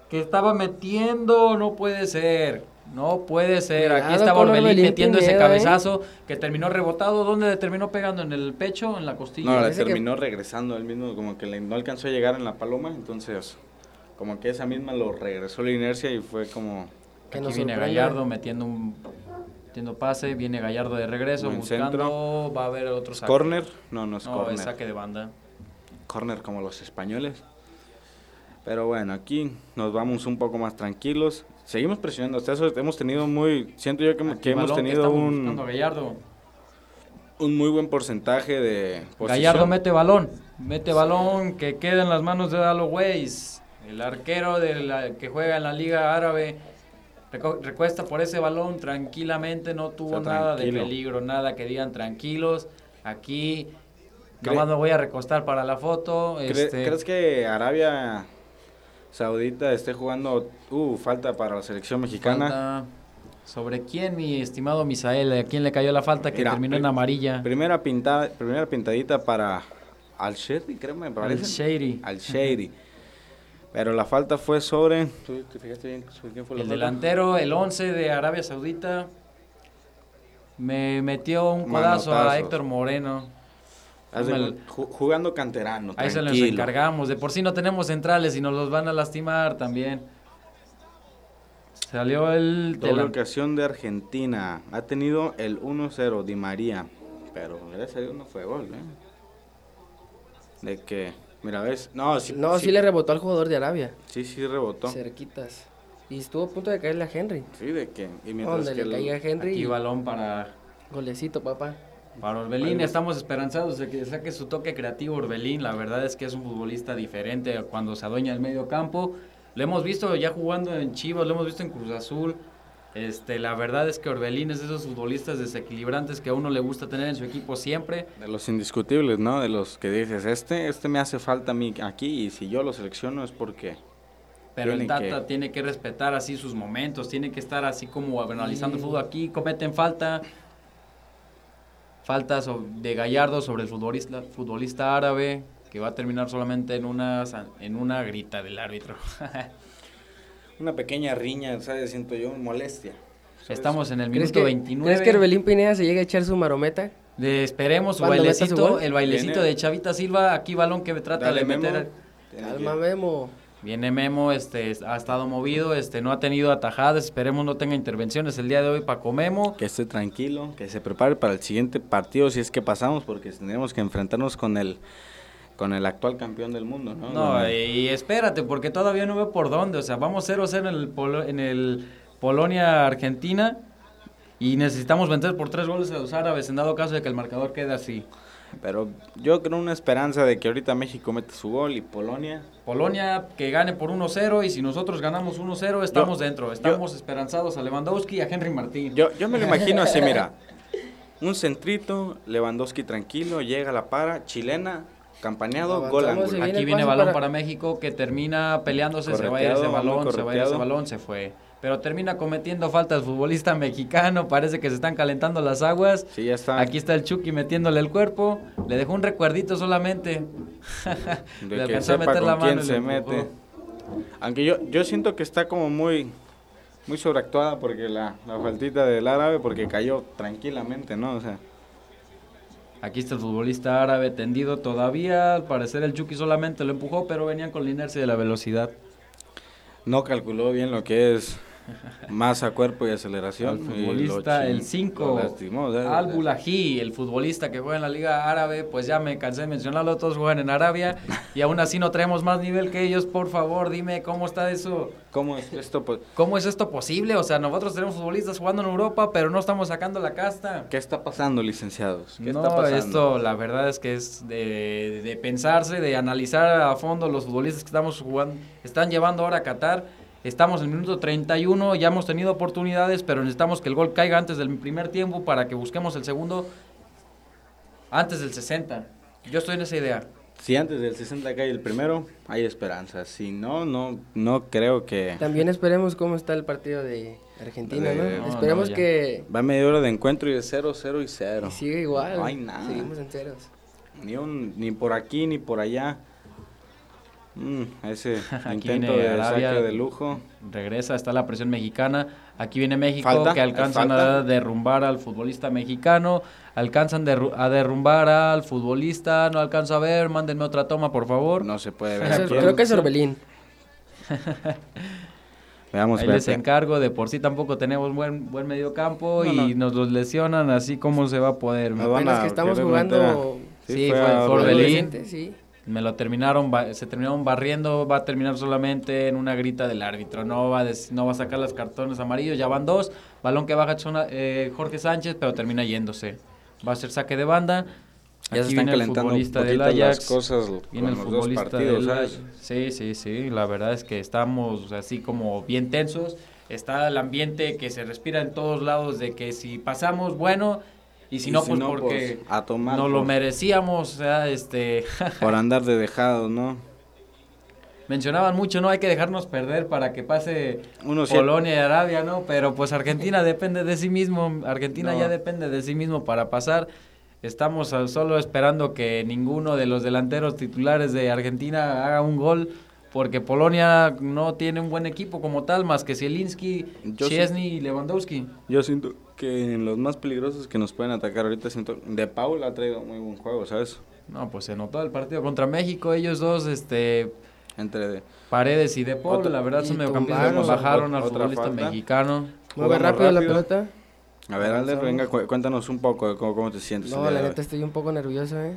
que estaba metiendo, no puede ser, no puede ser, aquí Cuidado estaba con Orbelín Orbelín metiendo ese ¿eh? cabezazo que terminó rebotado, ¿dónde le terminó pegando? ¿En el pecho? ¿En la costilla? no, que- terminó regresando él mismo, como que le- no alcanzó a llegar en la paloma, entonces como que esa misma lo regresó la inercia y fue como Que Aquí viene. Gallardo metiendo un metiendo pase, viene Gallardo de regreso Buen buscando, centro. va a haber otro saque. corner, no, no es No, corner. es saque de banda. corner como los españoles. Pero bueno, aquí nos vamos un poco más tranquilos. Seguimos presionando. Hasta eso hemos tenido muy. Siento yo que, que hemos que tenido a un, Gallardo. un muy buen porcentaje de posición. Gallardo mete balón, mete balón que queda en las manos de Dalo Weiss, el arquero de la- que juega en la Liga Árabe. Recuesta por ese balón tranquilamente, no tuvo nada de peligro, nada que digan tranquilos. Aquí nomás me voy a recostar para la foto. ¿Cre- este, ¿Crees que Arabia Saudita esté jugando. Uh, falta para la selección mexicana? falta- ¿Sobre quién, mi estimado Misael? ¿A quién le cayó la falta que Mira, terminó en amarilla? Primera, pintada, primera pintadita para Al Shady, creo me parece. Al-Shady. Al Shady. Pero la falta fue sobre. ¿Tú te fijaste bien sobre quién fue la El falta? delantero, el 11 de Arabia Saudita, me metió un codazo a. Héctor Moreno. Jugando canterano. Ahí se los encargamos. De por sí no tenemos centrales y nos los van a lastimar también. Salió el... Doble ocasión de Argentina. Ha tenido el 1-0 Di María. Pero gracias a Dios no fue gol, ¿eh? De que, mira, ves. No, sí, No, sí, le rebotó al jugador de Arabia. Sí, sí rebotó. Cerquitas. Y estuvo a punto de caerle a Henry. Sí, de que. Y mientras Donde que le el- caiga a Henry. Aquí balón para, Golecito, papá. Para Orbelín. Estamos esperanzados de que saque su toque creativo Orbelín. La verdad es que es un futbolista diferente cuando se adueña el medio campo. Lo hemos visto ya jugando en Chivas, lo hemos visto en Cruz Azul. Este, la verdad es que Orbelín es de esos futbolistas desequilibrantes que a uno le gusta tener en su equipo siempre. De los indiscutibles, ¿no? De los que dices, este, este me hace falta a mí aquí y si yo lo selecciono es porque... Pero el Tata que- tiene que respetar así sus momentos, tiene que estar así como analizando el fútbol. Aquí cometen falta, falta de Gallardo sobre el futbolista, futbolista árabe, que va a terminar solamente en una, san- en una grita del árbitro. [LAUGHS] Una pequeña riña, ¿sabes? Siento yo, molestia. ¿sabes? Estamos en el ¿Crees minuto que, 29. ¿Crees que Herbelín Pineda se llegue a echar su marometa? De- esperemos su ¿Cuándo meta su bailecito, el bailecito Viene- de Chavita Silva, aquí balón que trata Dale, de Memo. meter. Tiene Calma, que- Memo. Viene Memo, este, ha estado movido, este, no ha tenido atajadas, esperemos no tenga intervenciones el día de hoy Paco Memo. Que esté tranquilo, que se prepare para el siguiente partido si es que pasamos, porque tendremos que enfrentarnos con el con el actual campeón del mundo, ¿no? No, y espérate, porque todavía no veo por dónde. O sea, vamos 0-0 en el, Polo- en el Polonia-Argentina y necesitamos vencer por tres goles a los árabes en dado caso de que el marcador quede así. Pero yo creo una esperanza de que ahorita México meta su gol y Polonia. Polonia que gane por 1-0 y si nosotros ganamos 1-0 estamos dentro. Estamos esperanzados a Lewandowski y a Henry Martín. Yo, yo me lo imagino así, mira. [LAUGHS] Un centrito, Lewandowski tranquilo, llega la para, chilena, campaneado, gol Avanzamos ángulo. Aquí viene balón para- para... México que termina peleándose, se va a ir ese balón, se va a ir ese balón, se fue. Pero termina cometiendo falta el futbolista mexicano, parece que se están calentando las aguas. Sí, ya está. Aquí está el Chucky metiéndole el cuerpo, le dejó un recuerdito solamente. [LAUGHS] de le que alcanzó a meter con la mano y se mete. Aunque yo, yo siento que está como muy, muy sobreactuada porque la, la faltita del árabe, porque cayó tranquilamente, ¿no? O sea, Aquí está el futbolista árabe tendido todavía, al parecer el Chucky solamente lo empujó, pero venían con la inercia de la velocidad. no calculó bien lo que es masa, cuerpo y aceleración. Lo futbolista, el lo 5, lastimó, o sea, Al Bulají, el futbolista que juega en la Liga Árabe, pues ya me cansé de mencionarlo, todos juegan en Arabia y aún así no traemos más nivel que ellos, por favor, dime cómo está eso, ¿Cómo es esto? Pues, cómo es esto posible, o sea, nosotros tenemos futbolistas jugando en Europa, pero no estamos sacando la casta. ¿Qué está pasando, licenciados? ¿Qué no, está pasando? esto la verdad es que es de, de pensarse, de analizar a fondo los futbolistas que estamos jugando, están llevando ahora a Qatar. Estamos en el minuto 31, ya hemos tenido oportunidades, pero necesitamos que el gol caiga antes del primer tiempo para que busquemos el segundo antes del 60. Yo estoy en esa idea. Si antes del 60 cae el primero, hay esperanza. Si no, no, no creo que... También esperemos cómo está el partido de Argentina, ¿no? De- no, esperemos no, que Va media hora de encuentro y de 0, 0 y 0. y siga igual. No hay nada. Seguimos en ceros. Ni, un, ni por aquí ni por allá. Mm, ese [LAUGHS] Aquí intento viene de Arabia. saque de lujo. Regresa, está la presión mexicana. Aquí viene México, Falta, que alcanzan falta. a derrumbar al futbolista mexicano. Alcanzan derru- a derrumbar al futbolista. No alcanzo a ver. Mándenme otra toma, por favor. No se puede [LAUGHS] ver. Eso- creo que es Orbelín. [LAUGHS] Veamos, Ahí les encargo. De por sí tampoco tenemos buen, buen medio campo No, y no. nos los lesionan. Así como se va a poder. Apenas a que estamos jugando a- Sí, fue fue- a fue Orbelín. Orbelín. adolescente, sí. Me lo terminaron, se terminaron barriendo, va a terminar solamente en una grita del árbitro, no va a, no va a sacar los cartones amarillos, ya van dos, balón que baja Chona- eh, Jorge Sánchez, pero termina yéndose. Va a ser saque de banda. Ya se Aquí están viene el calentando un futbolista del poquito las Ajax. cosas Viene el futbolista partidos, del ¿sabes? Ajax. Sí, sí, sí, la verdad es que estamos así como bien tensos. Está el ambiente que se respira en todos lados de que si pasamos, bueno, y si Y no, si pues no, porque pues, a tomar no lo merecíamos, o sea, este... [LAUGHS] Por andar de dejados, ¿no? Mencionaban mucho, ¿no? Hay que dejarnos perder para que pase Uno Polonia y Arabia, ¿no? Pero pues Argentina [LAUGHS] depende de sí mismo. Argentina No. ya depende de sí mismo para pasar. Estamos solo esperando que ninguno de los delanteros titulares de Argentina haga un gol. Porque Polonia no tiene un buen equipo como tal, más que Zielinski, Chesney y Lewandowski. Yo siento que en los más peligrosos que nos pueden atacar ahorita, siento... De Paul ha traído muy buen juego, ¿sabes? No, pues se notó el partido contra México. Ellos dos, este, entre Paredes y De Paul, Otra- la verdad son mediocampistas bajaron al futbolista falta. mexicano. Mueve Jugamos rápido, la rápido. pelota. A ver, Alder, Avanzamos. venga, cu- cuéntanos un poco de cómo, cómo te sientes. el No, la neta estoy un poco nervioso, ¿eh?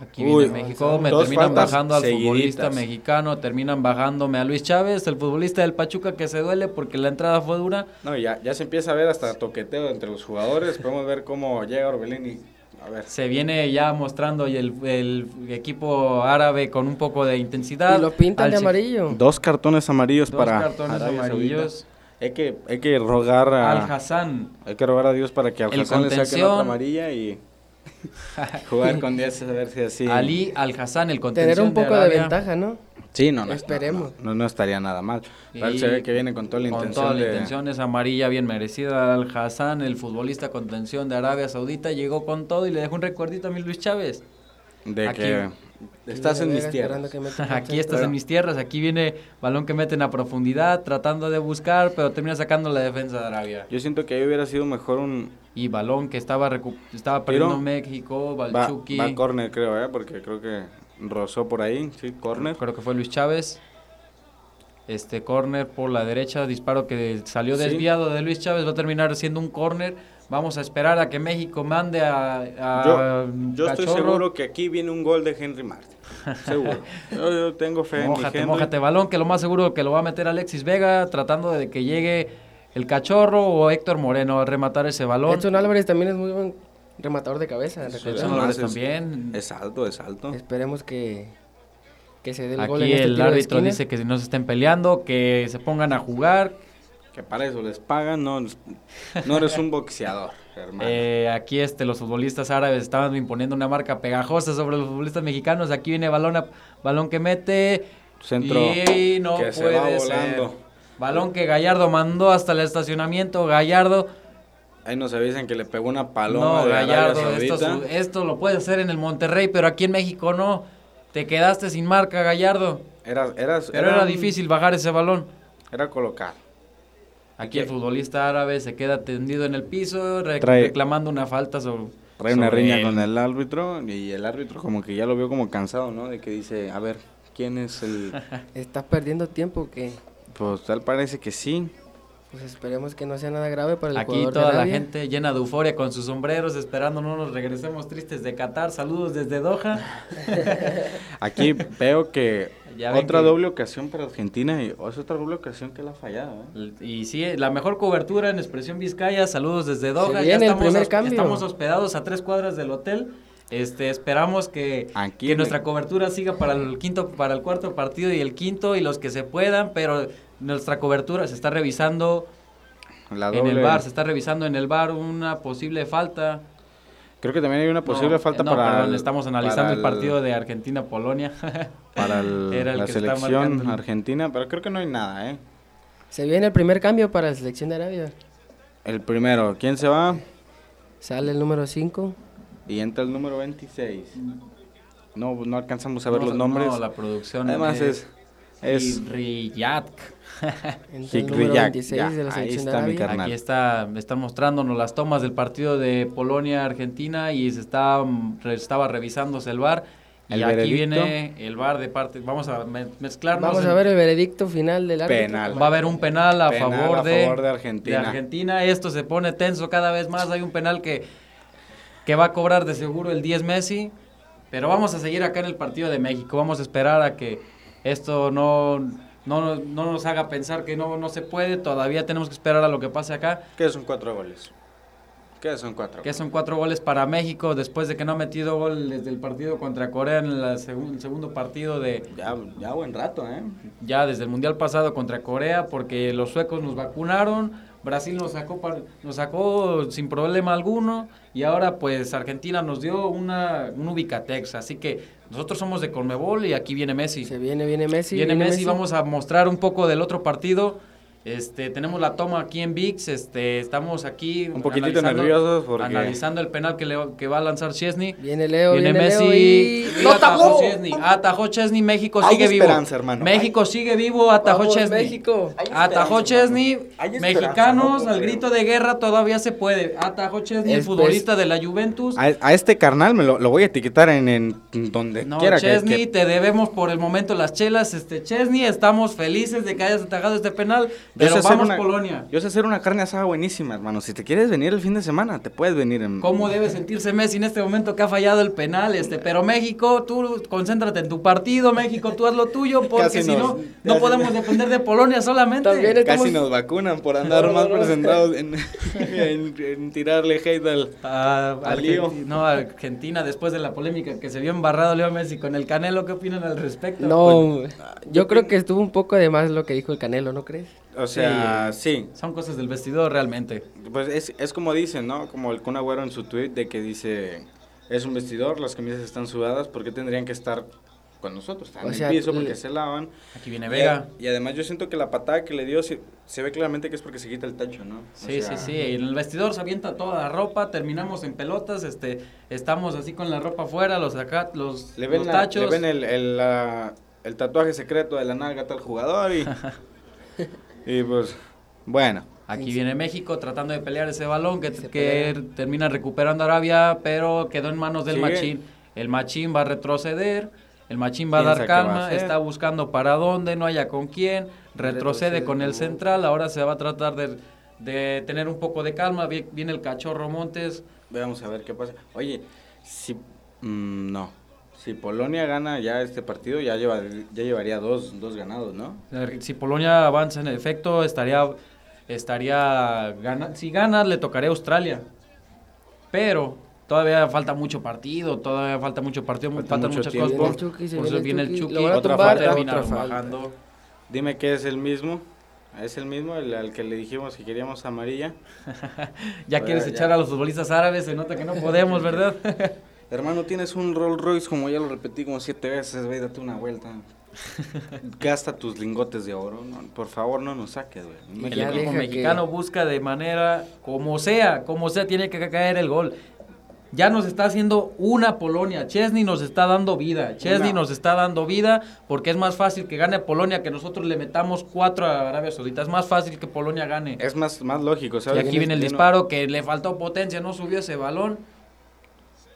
Aquí Uy, viene México, me terminan bajando al seguiditas. futbolista mexicano, terminan bajándome a Luis Chávez, el futbolista del Pachuca que se duele porque la entrada fue dura. No, ya, ya se empieza a ver hasta toqueteo entre los jugadores. Podemos ver cómo llega Orbelín y... A ver, Se viene ya mostrando y el, el equipo árabe con un poco de intensidad. Y lo pintan Al de amarillo. dos cartones amarillos Dos para cartones Arabia amarillos. Saudita. Hay que, hay que rogar a... Al Hassan. Hay que rogar a Dios para que al El Hassan le contención. otra amarilla y [LAUGHS] jugar con 10 a ver si así. Ali Al Hassan, el contención Tener un poco de, Arabia. ventaja, ¿no? Sí, no, no. Esperemos. No, no, no estaría nada mal. Pero se ve que viene con toda la con intención toda la de... intención, esa amarilla bien merecida. Al Hassan, el futbolista contención de Arabia Saudita, llegó con todo y le dejó un recuerdito a mi Luis Chávez. De Aquí. que estás en mis tierras. Aquí estás en mis tierras, aquí viene balón que meten a profundidad, tratando de buscar, pero termina sacando la defensa de Arabia. Yo siento que ahí hubiera sido mejor un... Y balón que estaba recu- estaba perdiendo. México, Va, Balchuki, va córner, creo, ¿eh? Porque creo que rozó por ahí. Sí, córner. creo que fue Luis Chávez. Este córner por la derecha, disparo que salió Sí. desviado de Luis Chávez, va a terminar siendo un córner. Vamos a esperar a que México mande a, a Yo, yo estoy Cachorro. seguro que aquí viene un gol de Henry Martin. Seguro. [LAUGHS] yo, yo tengo fe en mi Mójate, Henry. mójate, balón, que lo más seguro que lo va a meter Alexis Vega, tratando de que llegue el cachorro o Héctor Moreno a rematar ese balón. Edson Álvarez también es muy buen rematador de cabeza. Sí. Edson Álvarez es- también. Es alto, es alto. Esperemos que, que se dé el gol en Aquí este el tiro árbitro dice que no se estén peleando, que se pongan a jugar. Que para eso les pagan, no, no eres un boxeador, hermano. [LAUGHS] Eh, aquí este, los futbolistas árabes estaban imponiendo una marca pegajosa sobre los futbolistas mexicanos. Aquí viene balón, a- balón que mete. Centro y no que se puede va ser. volando. Balón que Gallardo mandó hasta el estacionamiento. Gallardo Ahí nos avisan que le pegó una paloma No, de Gallardo, esto, esto lo puedes hacer en el Monterrey, pero aquí en México no. Te quedaste sin marca, Gallardo. Era, era, Pero era un- difícil bajar ese balón. Era colocar. Aquí el futbolista árabe se queda tendido en el piso, re- Trae- reclamando una falta sobre. Trae una sobre riña él. con el árbitro y el árbitro como que ya lo vio como cansado, ¿no? De que dice, a ver, ¿quién es el...? [LAUGHS] ¿Estás perdiendo tiempo que Pues tal parece que sí. Pues esperemos que no sea nada grave para el Aquí jugador de toda la Arabia. gente llena de euforia con sus sombreros, esperando no nos regresemos tristes de Qatar. Saludos desde Doha. Aquí veo que Ya otra que- doble ocasión para Argentina y es otra doble ocasión que la ha fallado, ¿eh? Y sí, la mejor cobertura en Expresión Vizcaya. Saludos desde Doha. ya el estamos, cambio. estamos hospedados a tres cuadras del hotel. Este, esperamos que, Aquí que nuestra el- cobertura siga para el quinto, para el cuarto partido y el quinto y los que se puedan, pero nuestra cobertura se está revisando La en el bar, se está revisando en el bar una posible falta. Creo que también hay una posible No, falta no, para perdón, el- estamos analizando para el partido de Argentina-Polonia. [LAUGHS] para el- Era el la que está selección argentina, pero creo que no hay nada, ¿eh? Se viene el primer cambio para la selección de Arabia. El primero, ¿quién se va? Sale el número 5. Y entra el número 26. No, no alcanzamos a ver No, los nombres. no, la producción Además es es Riyad. [LAUGHS] Entra el número Hikriyak, 26 ya, de la ahí selección de está mi carnal. Aquí está, están mostrándonos las tomas del partido de Polonia-Argentina y se está, mm, estaba revisándose el bar. Y El aquí veredicto. viene el bar de parte. Vamos a me- mezclarnos. Vamos en- a ver el veredicto final del árbitro. Penal. Va a haber un penal a, Penal favor, a de, favor de Argentina. de Argentina. Esto se pone tenso cada vez más. Hay un penal que, que va a cobrar de seguro el 10 Messi. Pero vamos a seguir acá en el partido de México. Vamos a esperar a que esto no, no, no nos haga pensar que no, no se puede. Todavía tenemos que esperar a lo que pase acá. ¿Qué son cuatro goles? ¿Qué son cuatro Que son cuatro goles para México después de que no ha metido gol desde el partido contra Corea en la segun- el segundo partido de Ya, ya buen rato, ¿eh? ya desde el mundial pasado contra Corea porque los suecos nos vacunaron, Brasil nos sacó par- nos sacó sin problema alguno y ahora pues Argentina nos dio una un ubicatex, así que nosotros somos de Conmebol y aquí viene Messi. Se viene, viene Messi. viene Messi, vamos a mostrar un poco del otro partido Este, tenemos la toma aquí en VIX, este, estamos aquí Un poquitito nerviosos porque- analizando el penal que, le, que va a lanzar Chesney. Viene Leo, Viene, viene, Messi, Leo y... y atajó Chesney, atajó Chesney, México Hay sigue vivo. esperanza, hermano. México sigue vivo, atajó Vamos, Chesney. México. Atajó Chesney, mexicanos no al grito de guerra todavía se puede. Atajó Chesney, el Es- futbolista de la Juventus. A, a este carnal me lo, lo voy a etiquetar en, en donde No, quiera que- Chesney, que, te debemos por el momento las chelas. Este Chesney, estamos felices de que hayas atajado este penal, pero vamos una- Polonia. Yo sé hacer una carne asada buenísima, hermano. Si te quieres venir el fin de semana, te puedes venir en... ¿Cómo debe sentirse Messi en este momento que ha fallado el penal? Este, pero México, tú concéntrate en tu partido, México, tú haz lo tuyo, [LAUGHS] porque si nos- no, no podemos depender de Polonia solamente. También Casi nos vacunan por andar más presentados en, [LAUGHS] en- en tirarle hate al... A, Al lío. Argenti- no, a Argentina, después de la polémica que se vio embarrado Leo Messi con el Canelo, ¿qué opinan al respecto? No, yo creo que estuvo un poco de más lo que dijo el Canelo, ¿no crees? O sea, sí. Son cosas del vestidor realmente. Pues es, es como dicen, ¿no? Como el Kun Agüero en su tweet de que dice... Es un vestidor, las camisas están sudadas, ¿por qué tendrían que estar con nosotros? Están O en sea, el piso le- porque se lavan. Aquí viene Vega. y además yo siento que la patada que le dio se, se ve claramente que es porque se quita el tacho, ¿no? O Sí, sea, sí, sí. En el vestidor se avienta toda la ropa, terminamos en pelotas, este, estamos así con la ropa afuera, los acá, los, Le ven, los la- tachos. le ven el, el, la- el tatuaje secreto de la nalga tal jugador y, [LAUGHS] y pues, bueno. Aquí viene México tratando de pelear ese balón que, termina recuperando Arabia, pero quedó en manos del Sigue. Machín. El Machín va a retroceder, el Machín va a dar que va a calma, está buscando para dónde, no haya con quién, retrocede Retrocede, con el central, ahora se va a tratar de, de tener un poco de calma, Vi- viene el cachorro Montes, Veamos a ver qué pasa. Oye, si... mm, no. Si Polonia gana ya este partido, ya, lleva, ya llevaría dos, dos ganados, ¿no? Si Polonia avanza en efecto, estaría, estaría gana, si gana le tocaría a Australia. Pero todavía falta mucho partido, todavía falta mucho partido, Falta faltan mucho muchas tiempo. cosas. Viene Por, Chucky, por eso viene el Chucky, Otra tumbar, falta, termina otra falta. bajando. Dime que es el mismo. Es el mismo, el al que le dijimos que queríamos amarilla. [LAUGHS] Ya quieres ya. echar a los futbolistas árabes, se nota que no podemos, ¿verdad? [LAUGHS] Hermano, tienes un Rolls Royce, como ya lo repetí como siete veces, ve, date una vuelta. [LAUGHS] Gasta tus lingotes de oro, no, por favor no nos saques, güey. Y El equipo mexicano que- busca de manera, como sea, como sea, tiene que caer el gol. Ya nos está haciendo una Polonia. Chesney nos está dando vida. Chesney Una. nos está dando vida porque es más fácil que gane Polonia que nosotros le metamos cuatro a Arabia Saudita. Es más fácil que Polonia gane. Es más, más lógico, Y ¿sabes? aquí viene el disparo que le faltó potencia, no subió ese balón.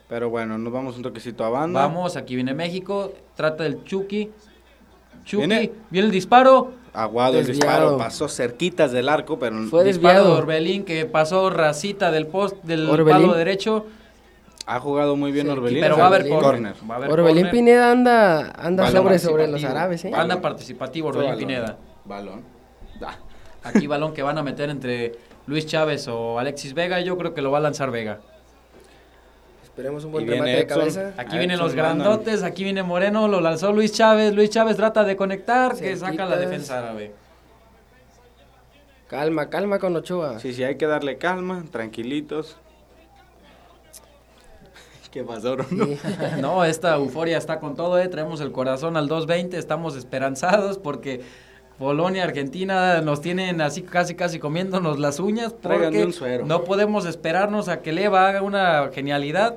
Pero bueno, nos vamos un toquecito a banda. Vamos, aquí viene México. Trata del Chucky. Chucky, Viene. viene, el disparo. Aguado el disparo, pasó cerquitas del arco, pero Fue disparo de desviado. Orbelín que pasó racita del post del Orbelín. palo derecho. ha jugado muy bien Sí, Orbelín. Pero va a haber corner. Va a haber Orbelín corner. Pineda anda, anda Balón sobre, sobre los árabes, ¿eh? Anda participativo Orbelín Balón. Pineda. Balón. Ah, Aquí balón que van a meter entre Luis Chávez o Alexis Vega. Yo creo que lo va a lanzar Vega. Esperemos un buen remate de cabeza. Aquí vienen los grandotes. Aquí viene Moreno. Lo lanzó Luis Chávez. Luis Chávez trata de conectar. Que saca la defensa árabe. Calma, calma con Ochoa. Sí, sí, hay que darle calma, tranquilitos. [LAUGHS] ¿Qué pasó, Bruno? Sí. [LAUGHS] No, esta euforia está con todo, ¿eh? traemos el corazón al 2.20, estamos esperanzados porque Polonia, Argentina nos tienen así casi casi comiéndonos las uñas porque un suero. no podemos esperarnos a que Leva haga una genialidad,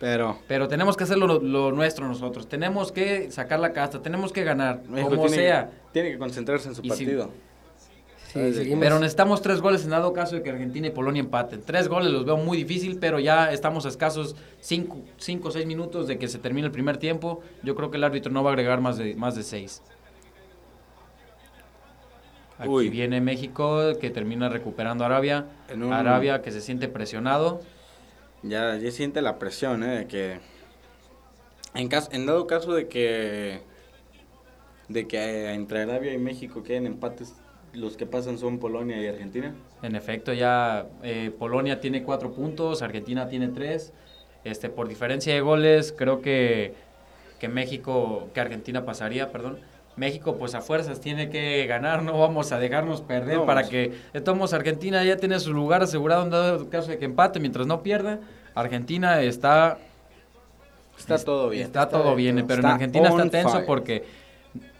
Pero pero tenemos que hacerlo lo, lo nuestro nosotros, tenemos que sacar la casta, tenemos que ganar, México como tiene, sea. tiene que concentrarse en su Y si- partido. Sí. Pero necesitamos tres goles en dado caso de que Argentina y Polonia empaten. Tres goles los veo muy difícil, pero ya estamos a escasos cinco, cinco o seis minutos de que se termine el primer tiempo. Yo creo que el árbitro no va a agregar más de, más de seis. Aquí Uy. viene México que termina recuperando Arabia. Un- Arabia que se siente presionado. Ya, ya siente la presión, ¿eh? De que. En, caso, en dado caso de que. De que eh, entre Arabia y México queden empates, los que pasan son Polonia y Argentina. En efecto, ya eh, Polonia tiene cuatro puntos, Argentina tiene tres. Este, por diferencia de goles, creo que, que México, que Argentina pasaría, perdón. México, pues a fuerzas tiene que ganar, no vamos a dejarnos perder No, para pues. que, de todos Argentina ya tiene su lugar asegurado en dado caso de que empate, mientras no pierda. Argentina está Está todo bien. Está todo bien, pero en Argentina está tenso fire. porque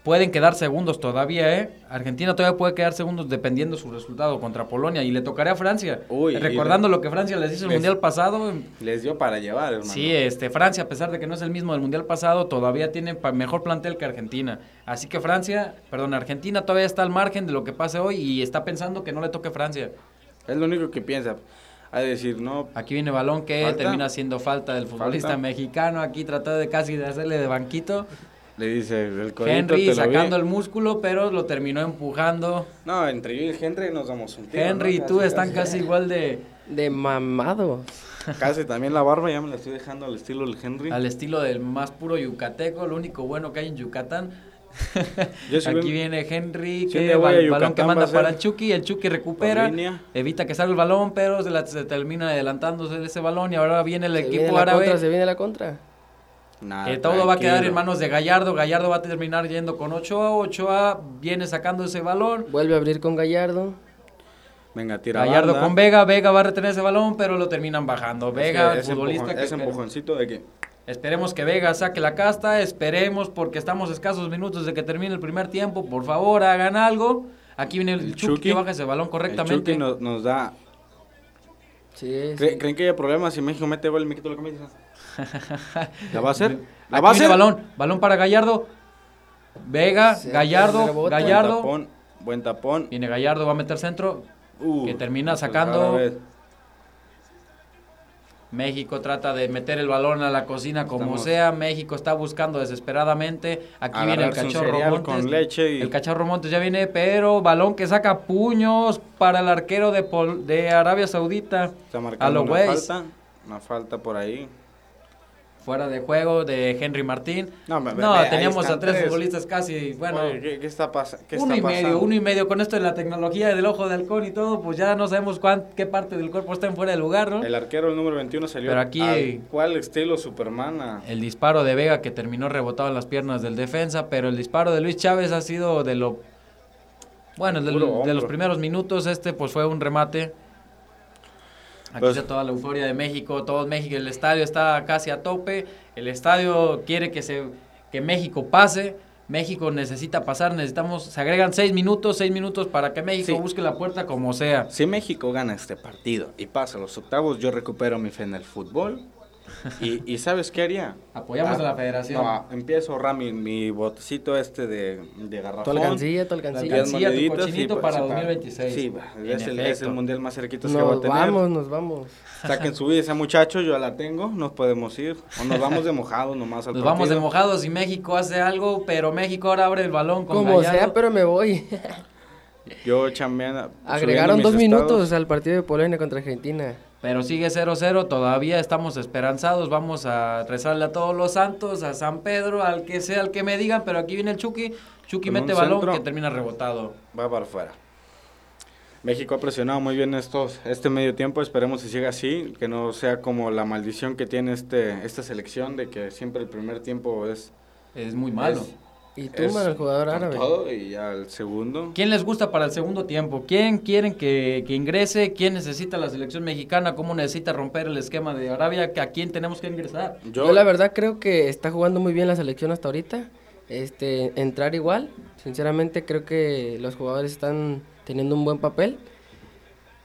pueden quedar segundos todavía, ¿eh? Argentina todavía puede quedar segundos dependiendo su resultado contra Polonia y le tocaría a Francia. Uy, Recordando le- lo que Francia les hizo el les- mundial pasado, Les dio para llevar, hermano. Sí, este, Francia, a pesar de que no es el mismo del Mundial pasado, todavía tiene pa- mejor plantel que Argentina. Así que Francia, perdón, Argentina todavía está al margen de lo que pase hoy y está pensando que no le toque Francia. Es lo único que piensa. A decir, no, Aquí viene balón que Falta. termina haciendo falta del futbolista Falta. mexicano, aquí tratando de casi de hacerle de banquito. Le dice el Henry te lo vi. sacando el músculo, pero lo terminó empujando. No, entre yo y Henry nos damos un tiro. Henry y tú Casi, están casi igual de De mamado. Casi también la barba ya me la estoy dejando al estilo del Henry. al estilo del más puro yucateco, lo único bueno que hay en Yucatán. Yo [LAUGHS] Aquí viene Henry, Si que va- a el balón que manda para el Chucky, el Chucky recupera, evita que salga el balón, pero se, la- se termina adelantándose de ese balón y ahora viene el Se viene equipo la árabe. contra, se viene la contra. Nah, que todo va a quedar en manos de Gallardo. Gallardo va a terminar yendo con Ochoa. Ochoa viene sacando ese balón. Vuelve a abrir con Gallardo. Venga, tira Gallardo banda. con Vega. Vega va a retener ese balón, pero lo terminan bajando. Es Vega, que el ese futbolista empujón- que ese empujoncito de que Esperemos que Vega saque la casta, esperemos porque estamos escasos minutos de que termine el primer tiempo, por favor hagan algo. Aquí viene el, El Chucky, Chucky. que baja ese balón el correctamente. Chucky nos, nos da... Sí, ¿Cre- sí. ¿Creen que haya problemas si México mete gol y me quito la camisa? [LAUGHS] ¿La va a hacer? ¿La Aquí va a hacer? balón, balón para Gallardo. Vega, Gallardo. Buen Gallardo. tapón, buen tapón. Viene Gallardo, va a meter centro. Uh, que termina pues, sacando-. México trata de meter el balón a la cocina como Estamos- sea. México está buscando desesperadamente. Aquí viene el cachorro Montes. con leche y- El cachorro Montes ya viene, pero balón que saca puños para el arquero de, Pol- de Arabia Saudita. Está A lo una falta. Una falta por ahí. Fuera de juego de Henry Martín. No, me- No, ve, ahí teníamos a tres tres. futbolistas casi, bueno, Oye, ¿qué, qué está, pasa- qué uno está y medio, uno y medio. Con esto de la tecnología del ojo de halcón y todo, pues ya no sabemos cuán- qué parte del cuerpo está en fuera de lugar, ¿no? El arquero, el número 21, salió Pero aquí- al cual estilo Superman. El disparo de Vega que terminó rebotado en las piernas del defensa, pero el disparo de Luis Chávez ha sido de lo... Bueno, de los primeros minutos, este pues fue un remate. Aquí Pues- está toda la euforia de México, todo México, el estadio está casi a tope, el estadio quiere que, se, que México pase, México necesita pasar, necesitamos, se agregan seis minutos, seis minutos para que México Sí. busque la puerta como sea. Si México gana este partido y pasa a los octavos, yo recupero mi fe en el fútbol. [LAUGHS] ¿Y, y sabes qué haría? Apoyamos a la federación. No, empiezo a ahorrar mi, mi botecito este de, de Tu garrafón. alcancía, tu alcancía. Diez alcancía, tu moneditas, cochinito pues, para sí, 2026. Sí, es el, es el mundial más cerquito que va a Nos tener. vamos, nos vamos. Saquen su vida ese muchacho, yo la tengo, nos podemos ir. O nos vamos de mojados nomás al Nos vamos de mojados y México hace algo, pero México ahora abre el balón con Como Gallardo. sea, pero me voy. Yo chambeando. Agregaron dos minutos al partido de Polonia contra Argentina. Pero sigue 0-0, todavía estamos esperanzados, vamos a rezarle a todos los santos, a San Pedro, al que sea, al que me digan, pero aquí viene el Chucky, Chucky mete balón centro. que termina rebotado. Va para afuera. México ha presionado muy bien estos, este medio tiempo, esperemos que siga así, que no sea como la maldición que tiene este, esta selección de que siempre el primer tiempo es... Es muy malo. es- Y tú, es mano, el jugador con árabe. todo y ya el segundo. ¿Quién les gusta para el segundo tiempo? ¿Quién quieren que, que ingrese? ¿Quién necesita la selección mexicana? ¿Cómo necesita romper el esquema de Arabia? ¿A quién tenemos que ingresar? Yo, la verdad creo que está jugando muy bien la selección hasta ahorita. Este, entrar igual. Sinceramente creo que los jugadores están teniendo un buen papel.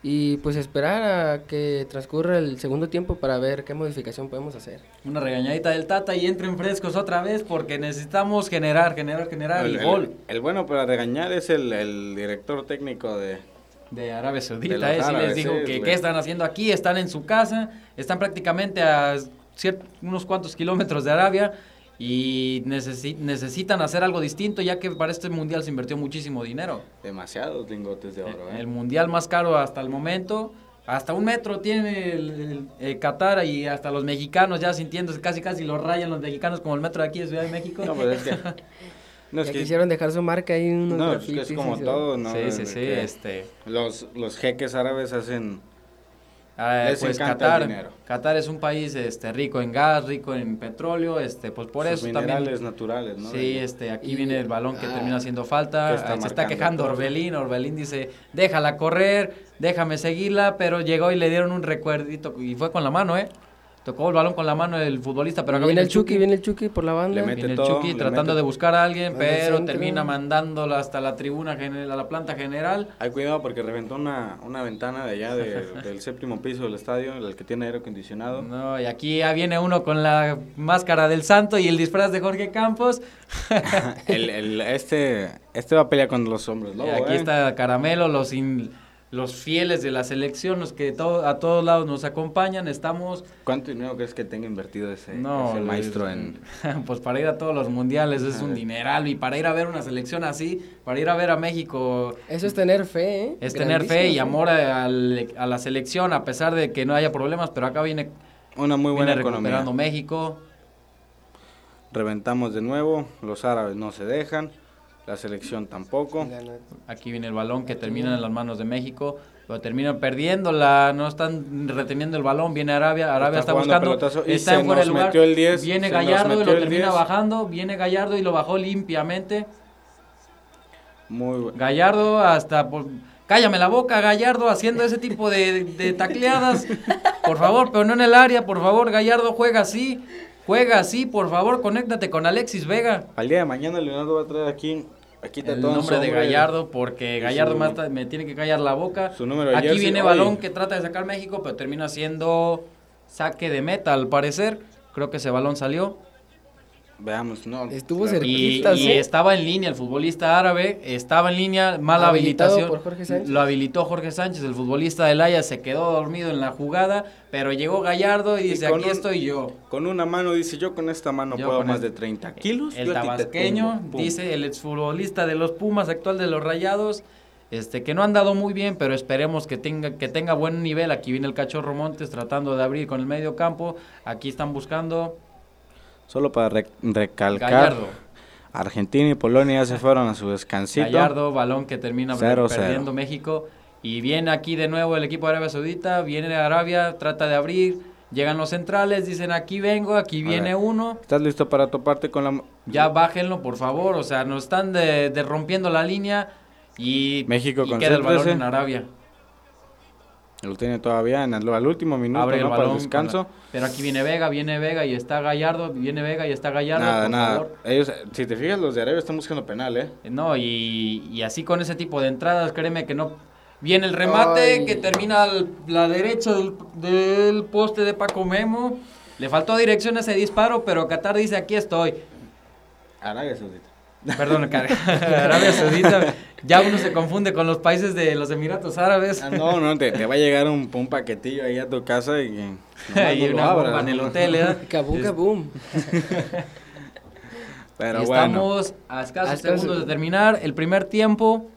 Y pues esperar a que transcurra el segundo tiempo para ver qué modificación podemos hacer. Una regañadita del Tata y entren frescos otra vez porque necesitamos generar, generar, generar el, el, gol. el- el bueno para regañar es el, el director técnico de... de Arabia Saudita. De eh, sí árabes, les dijo sí, que qué están haciendo aquí, están en su casa, están prácticamente a unos cuantos kilómetros de Arabia y necesi- necesitan hacer algo distinto ya que para este mundial se invirtió muchísimo dinero. Demasiados lingotes de oro, ¿eh? El mundial más caro hasta el momento. Hasta un metro tiene el, el- el Qatar y hasta los mexicanos ya sintiéndose casi casi los rayan los mexicanos como el metro de aquí de Ciudad de México. No, pues es que... [LAUGHS] No, es ya que, quisieron dejar su marca ahí en unos no, es, que es como todo, ¿no? sí, sí, sí, este... Los, los jeques árabes hacen... Les pues Qatar. Qatar es un país este rico en gas, rico en petróleo, este pues por sus eso minerales también naturales, ¿no? Sí, este aquí Y- viene el balón que ah, termina haciendo falta, está se está quejando todo. Orbelín, Orbelín dice, "Déjala correr, déjame seguirla", pero llegó y le dieron un recuerdito y fue con la mano, ¿eh? Tocó el balón con la mano el futbolista, pero acá viene el Chucky, viene el Chucky por la banda. Le mete Viene el todo, Chucky le tratando mete- de buscar a alguien, Al pero termina mandándolo hasta la tribuna, general, a la planta general. Hay cuidado porque reventó una, una ventana de allá de- [LAUGHS] del séptimo piso del estadio, el que tiene aire acondicionado. No, y aquí ya viene uno con la máscara del santo y el disfraz de Jorge Campos. [LAUGHS] El, el- este, este va a pelear con los hombres. Y lobo, aquí ¿eh? está Caramelo, los, in- los fieles de la selección, los que to- a todos lados nos acompañan. Estamos, ¿Cuánto dinero crees que tenga invertido ese, no, ese les- maestro en... [LAUGHS] pues para ir a todos los mundiales es un dineral y para ir a ver una selección así, para ir a ver a México Eso es tener fe, ¿eh? es tener fe y amor a, al- a la selección a pesar de que no haya problemas, pero acá viene, Una muy buena viene economía. recuperando México. Reventamos de nuevo, los árabes no se dejan, la selección tampoco. Aquí viene el balón que termina en las manos de México, pero terminan perdiéndola, no están reteniendo el balón, viene Arabia, Arabia Está buscando, y está fuera de nos lugar, metió el 10, viene Gallardo y lo termina 10. bajando, viene Gallardo y lo bajó limpiamente, Muy bu- Gallardo hasta, por- cállame la boca Gallardo haciendo ese tipo de, de tacleadas, [LAUGHS] por favor, pero no en el área, por favor Gallardo juega así, juega así, por favor, conéctate con Alexis Vega. Al día de mañana Leonardo va a traer aquí, aquí está el nombre de Gallardo porque Gallardo su- más ta- me tiene que callar la boca. su número de Aquí jersey, viene balón que trata de sacar México, pero termina siendo saque de meta al parecer. Creo que ese balón salió. Veamos, no. Estuvo claro. cerca. Y, Cerquitas, y estaba en línea el futbolista árabe, estaba en línea, mala Habilitado habilitación. por Jorge Sánchez. Lo habilitó Jorge Sánchez, el futbolista del Haya, se quedó dormido en la jugada, pero llegó Gallardo y Y dice, aquí un- estoy yo. Con una mano dice, yo con esta mano Yo puedo más de 30 kilos. El tabasqueño, tumbo". Pum. dice el exfutbolista de los Pumas, actual de los Rayados, este que no han dado muy bien, pero esperemos que tenga que tenga buen nivel. Aquí viene el Cachorro Montes tratando de abrir con el medio campo. Aquí están buscando Solo para rec- recalcar, Gallardo. Argentina y Polonia ya se fueron a su descansito. Gallardo, balón que termina Cero, perdiendo cero. México. Y viene aquí de nuevo el equipo de Arabia Saudita, viene de Arabia, trata de abrir, llegan los centrales, dicen aquí vengo, aquí viene uno. ¿Estás listo para toparte con la... Ya bájenlo, por favor. O sea, nos están de, de rompiendo la línea y, México y queda el balón 13. en Arabia. Lo tiene todavía en el, al último minuto, Abre el ¿no? Para el descanso. la- Pero aquí viene Vega, viene Vega y está Gallardo, viene Vega y está Gallardo, Nada, por nada. favor. Ellos, si te fijas, los de Arabia están buscando penal, ¿eh? No, y, y así con ese tipo de entradas, créeme que no. Viene el remate Ay. que termina al- la derecha del, del poste de Paco Memo. Le faltó dirección a ese disparo, pero Qatar dice aquí estoy. Arabia Saudita. Perdón, [LAUGHS] [LAUGHS] Arabia Saudita. Ya uno se confunde con los países de los Emiratos Árabes. Ah, no, no, te, te va a llegar un, un paquetillo ahí a tu casa y... y [LAUGHS] no una bomba en el hotel, ¿eh? [LAUGHS] Kabum, Es- kabum. [LAUGHS] Pero bueno, Estamos a escasos segundos de terminar el primer tiempo.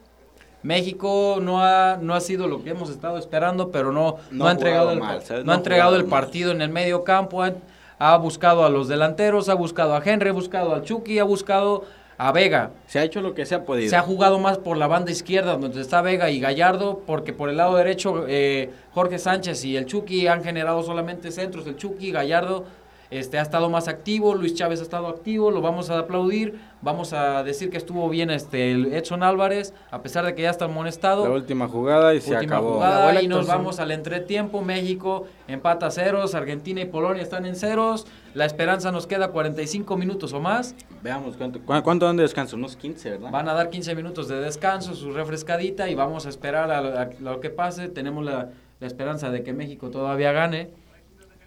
México no ha, no ha sido lo que hemos estado esperando, pero no, No no, ha entregado, el, mal, no No ha entregado el mal. partido en el medio campo. Ha, ha buscado a los delanteros, ha buscado a Henry, ha buscado a Chucky, ha buscado a Vega. se ha hecho lo que se ha podido. Se ha jugado más por la banda izquierda, donde está Vega y Gallardo, porque por el lado derecho eh, Jorge Sánchez y el Chucky han generado solamente centros. El Chucky, Gallardo, este, ha estado más activo, Luis Chávez ha estado activo, lo vamos a aplaudir, vamos a decir que estuvo bien este, el Edson Álvarez, a pesar de que ya está amonestado. La última jugada y se Última acabó. jugada y nos vamos al entretiempo. México empata a ceros, Argentina y Polonia están en ceros. La esperanza nos queda 45 minutos o más. Veamos cuánto, cu- cuánto dan de descanso, unos 15, ¿verdad? Van a dar 15 minutos de descanso, su refrescadita y vamos a esperar a, lo- a lo que pase. Tenemos la, la esperanza de que México todavía gane.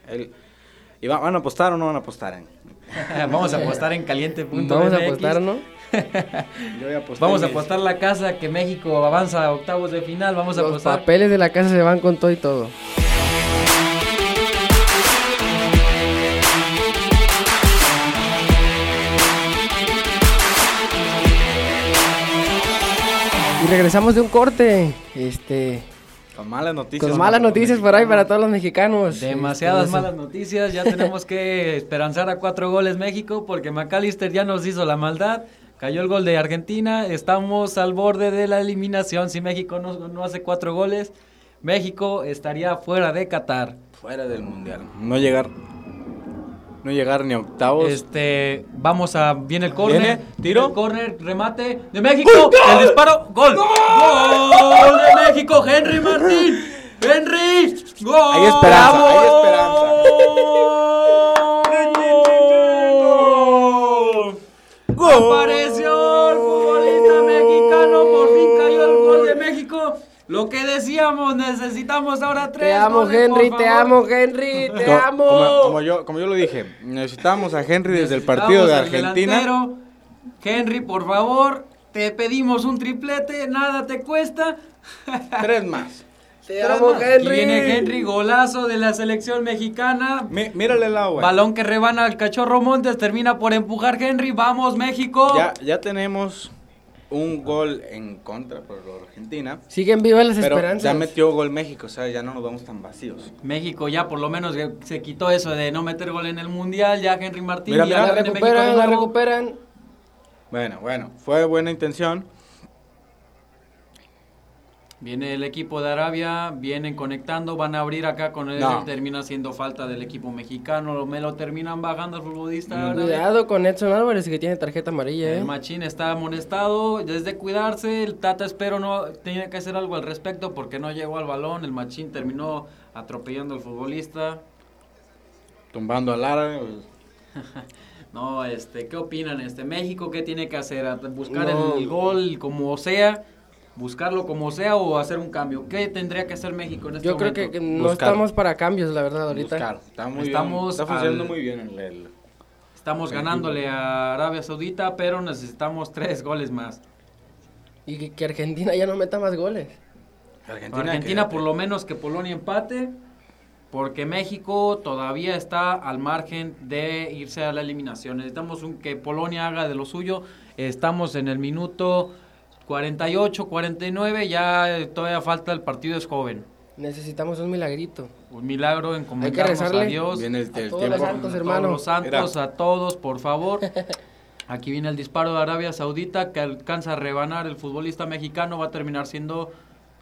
El- ¿Y va- van a apostar o no van a apostar? eh? [LAUGHS] vamos a apostar en caliente.mx. Vamos a apostar, ¿no? [LAUGHS] Yo voy a apostar Vamos a apostar la casa que México avanza a octavos de final. Vamos a Los apostar. papeles de la casa se van con todo y todo. Y regresamos de un corte, este, Con malas noticias. con malas noticias por ahí para todos los mexicanos. Demasiadas malas noticias, ya tenemos que esperanzar a cuatro goles México porque McAllister ya nos hizo la maldad, cayó el gol de Argentina, estamos al borde de la eliminación, si México no, no hace cuatro goles, México estaría fuera de Qatar. Fuera del mundial. No llegar. No llegar ni octavos. Este, vamos a. Viene el córner. ¿Viene? Tiro. El remate de México. El disparo. ¡Gol! ¡Gol! De México, Henry Martín. ¡Henry! ¡Gol! Hay esperanza, hay esperanza. [LAUGHS] ¡Gol! ¡Gol! Lo que decíamos, necesitamos ahora tres. Te amo, goles, Henry, te amo, Henry, te amo. Como, como yo, como yo lo dije, necesitamos a Henry desde el partido de Argentina. delantero. Henry, por favor, te pedimos un triplete, nada te cuesta. [LAUGHS] Tres más. Te amo, Henry. viene Henry, golazo de la selección mexicana. Mi- mírale el agua. Balón que rebana al cachorro Montes, termina por empujar Henry. Vamos, México. Ya, ya tenemos un gol en contra por Argentina. Siguen vivas las Pero esperanzas. ya metió gol México, o sea, ya no nos vamos tan vacíos. México ya por lo menos se quitó eso de no meter gol en el mundial. Ya Henry Martín Mira, ya mira, la recuperan, la recuperan. Bueno, bueno, fue buena intención. Viene el equipo de Arabia, vienen conectando, van a abrir acá con él, No. termina siendo falta del equipo mexicano, me lo terminan bajando al futbolista. Cuidado con Edson Álvarez que tiene tarjeta amarilla, El eh. machín está amonestado, desde cuidarse, el Tata espero no tiene que hacer algo al respecto porque no llegó al balón, el machín terminó atropellando al futbolista. Tumbando al árabe. pues, [LAUGHS] No, este, ¿qué opinan? Este, México, ¿qué tiene que hacer? ¿A- ¿Buscar No. el gol como sea? ¿Buscarlo como sea o hacer un cambio? ¿Qué tendría que hacer México en este Yo creo momento? que que no Buscar. estamos para cambios, la verdad, ahorita. buscar. Está muy Estamos bien. Está funcionando al- muy bien el, el- Estamos ganándole a Arabia Saudita, pero necesitamos tres goles más. Y que, que Argentina ya no meta más goles. Argentina. Argentina que- por lo menos que Polonia empate, porque México todavía está al margen de irse a la eliminación. Necesitamos un, que Polonia haga de lo suyo. Estamos en el minuto 48, 49, ya eh, todavía falta, el partido es joven. Necesitamos un milagrito. Un milagro encomendarnos a rezarle. Dios. Viene el, A el todos los santos, a hermano. todos los santos, a todos, por favor. [LAUGHS] Aquí viene el disparo de Arabia Saudita que alcanza a rebanar el futbolista mexicano, va a terminar siendo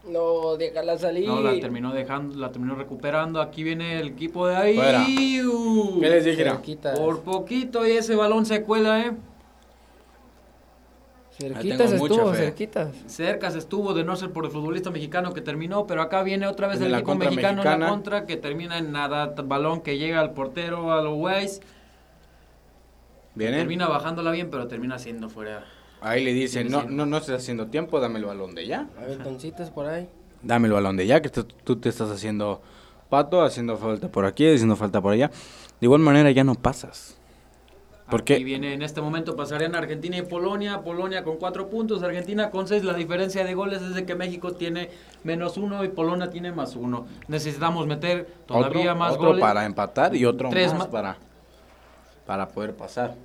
No, déjala salir. No, la terminó dejando, la terminó recuperando. Aquí viene el equipo de ahí. Fuera. ¿Qué les dije? Por poquito y ese balón se cuela, eh. Cerquitas estuvo, cerquitas. Cerca se estuvo de no ser por el futbolista mexicano que terminó, pero acá viene otra vez el equipo mexicano en la contra que termina en nada, balón que llega al portero, a los Weiss, Viene. termina bajándola bien, pero termina siendo fuera. Ahí le dicen, no, no, no estás haciendo tiempo, dame el balón de ya. Aventoncitos por ahí. Dame el balón de ya, que tú, tú te estás haciendo pato, haciendo falta por aquí, haciendo falta por allá. De igual manera ya no pasas. ¿Por Aquí viene en este momento pasarían Argentina y Polonia, Polonia con cuatro puntos, Argentina con seis, la diferencia de goles es de que México tiene menos uno y Polonia tiene más uno. Necesitamos meter todavía otro, más otro goles. para empatar y otro Tres más para, para poder pasar.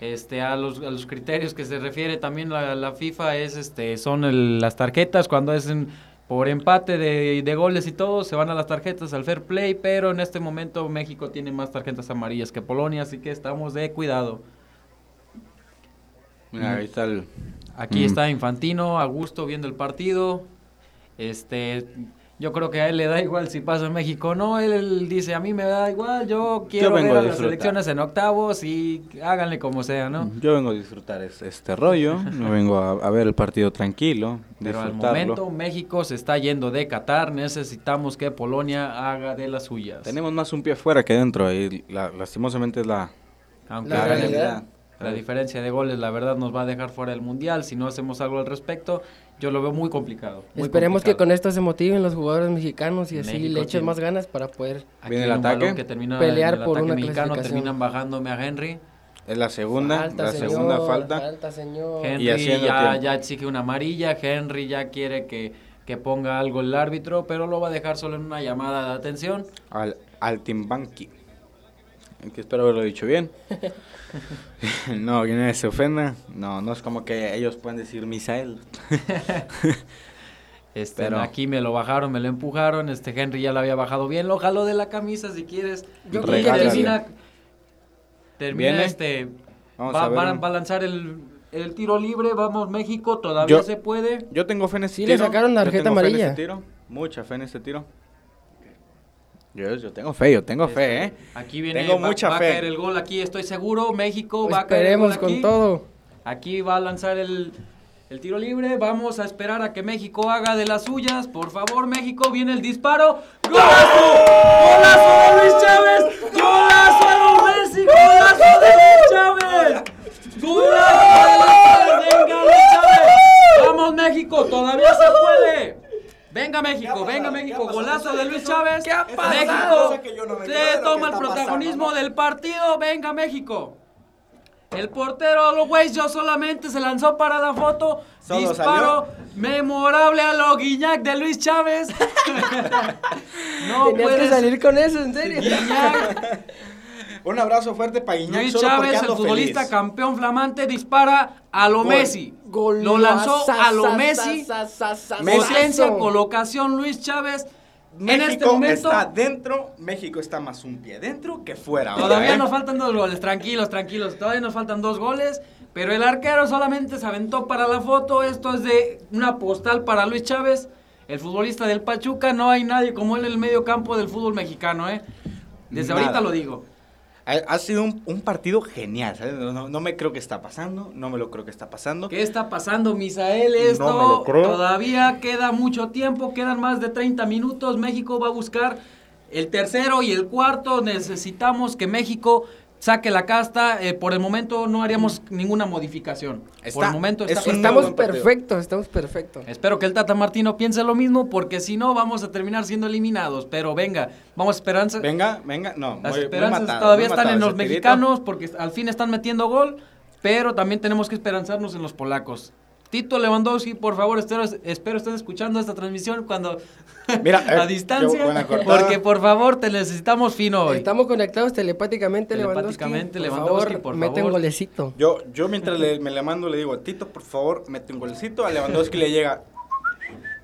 Este, a los, a los criterios que se refiere también la, la FIFA es este son el- las tarjetas cuando es en- por empate de, de goles y todo se van a las tarjetas al fair play pero en este momento México tiene más tarjetas amarillas que Polonia así que estamos de cuidado Mira, ahí está el... aquí Mm. está Infantino a gusto viendo el partido este yo creo que a él le da igual si pasa México o no él, él dice a mí me da igual yo quiero vengo ver a a las disfrutar. selecciones en octavos y háganle como sea no Yo vengo a disfrutar es- este rollo, no vengo a, a ver el partido tranquilo, Pero al momento México se está yendo de Qatar, necesitamos que Polonia haga de las suyas. Tenemos más un pie afuera que dentro y la- lastimosamente es la, Aunque La la, realidad. La diferencia de goles, la verdad, nos va a dejar fuera del Mundial. Si no hacemos algo al respecto, yo lo veo muy complicado. muy Esperemos que complicado. con esto se motiven los jugadores mexicanos y así México le echen tiene- más ganas para poder Aquí Viene el ataque. que termina Pelear en el por ataque una mexicano, terminan bajándome a Henry. es la segunda, Falta, la señor, segunda falta. falta, señor. Henry haciendo ya, tiempo. ya exige una amarilla, Henry ya quiere que, que ponga algo el árbitro, pero lo va a dejar solo en una llamada de atención. al Altimbanqui. Que espero haberlo dicho bien. [LAUGHS] [LAUGHS] no, que nadie se ofenda. No, no es como que ellos pueden decir Misael. [LAUGHS] Este, Pero- aquí me lo bajaron, me lo empujaron. Este Henry ya lo había bajado bien. Lo jaló de la camisa si quieres. Yo termina, termina Viene. este. Vamos va, a ver va a lanzar el, el tiro libre. Vamos, México, todavía Yo- se puede. Yo tengo fe en ese Sí, tiro. le sacaron Yo tarjeta tengo fe en amarilla. ese tiro. Mucha fe en ese tiro. Yo, yo tengo fe, yo tengo fe, ¿eh? Aquí viene, Tengo va, mucha va fe. a caer el gol aquí, estoy seguro. México va a caer el Esperemos gol con aquí. todo. Aquí va a lanzar el, el tiro libre. Vamos a esperar a que México haga de las suyas. Por favor, México, viene el disparo. ¡Golazo! ¡Golazo de Luis Chávez! ¡Golazo de Messi! ¡Golazo de Luis Chávez! ¡Golazo de Luis Chávez! ¡Venga, Luis Chávez! ¡Vamos, México! ¡Todavía se puede! Venga México, ¿Qué ha venga? México, golazo de Luis Chávez. ¿Qué ha pasado? México se toma el protagonismo pasando, ¿no? del partido. Venga México. El portero lo güey yo solamente se lanzó para la foto. Solo disparo memorable a lo Guiñac de Luis Chávez. [LAUGHS] [LAUGHS] no Tenías puedes que salir con eso, en serio. Guiñac, Un abrazo fuerte para Guiñac Luis solo Chávez, el futbolista feliz. campeón flamante, dispara a lo Gol. Messi. Lo lanzó a lo Messi. Potencia, colocación, Luis Chávez. México en este momento. está dentro, México está más un pie dentro que fuera. Todavía ¿eh? nos faltan dos goles, tranquilos, tranquilos. Todavía nos faltan dos goles. Pero el arquero solamente se aventó para la foto. Esto es de una postal para Luis Chávez, el futbolista del Pachuca. No hay nadie como él en el medio campo del fútbol mexicano, ¿eh? Desde Nada. ahorita lo digo. Ha, sido un, un partido genial, ¿sabes? No, no- no me creo que está pasando, no me lo creo que está pasando. ¿Qué está pasando, Misael? Esto No me lo creo. todavía queda mucho tiempo, quedan más de 30 minutos. México va a buscar el tercero y el cuarto. Necesitamos que México saque la casta. Eh, por el momento no haríamos ninguna modificación. por el momento está. Estamos perfectos, estamos perfectos. Espero que el Tata Martino piense lo mismo, porque si no vamos a terminar siendo eliminados. Pero venga, vamos a esperanza. Venga, venga, no. Las muy- muy esperanzas matado, todavía están en los mexicanos porque al fin están metiendo gol, pero también tenemos que esperanzarnos en los polacos. Tito Lewandowski, por favor, espero, espero escuchando esta transmisión cuando Mira, eh, a distancia, porque por favor te necesitamos fino hoy. Estamos conectados telepáticamente, Telepáticamente, Lewandowski. Lewandowski, por por favor, mete un golecito. Yo, yo mientras le, me le mando le digo, Tito, por favor, mete un golecito. A Lewandowski le llega.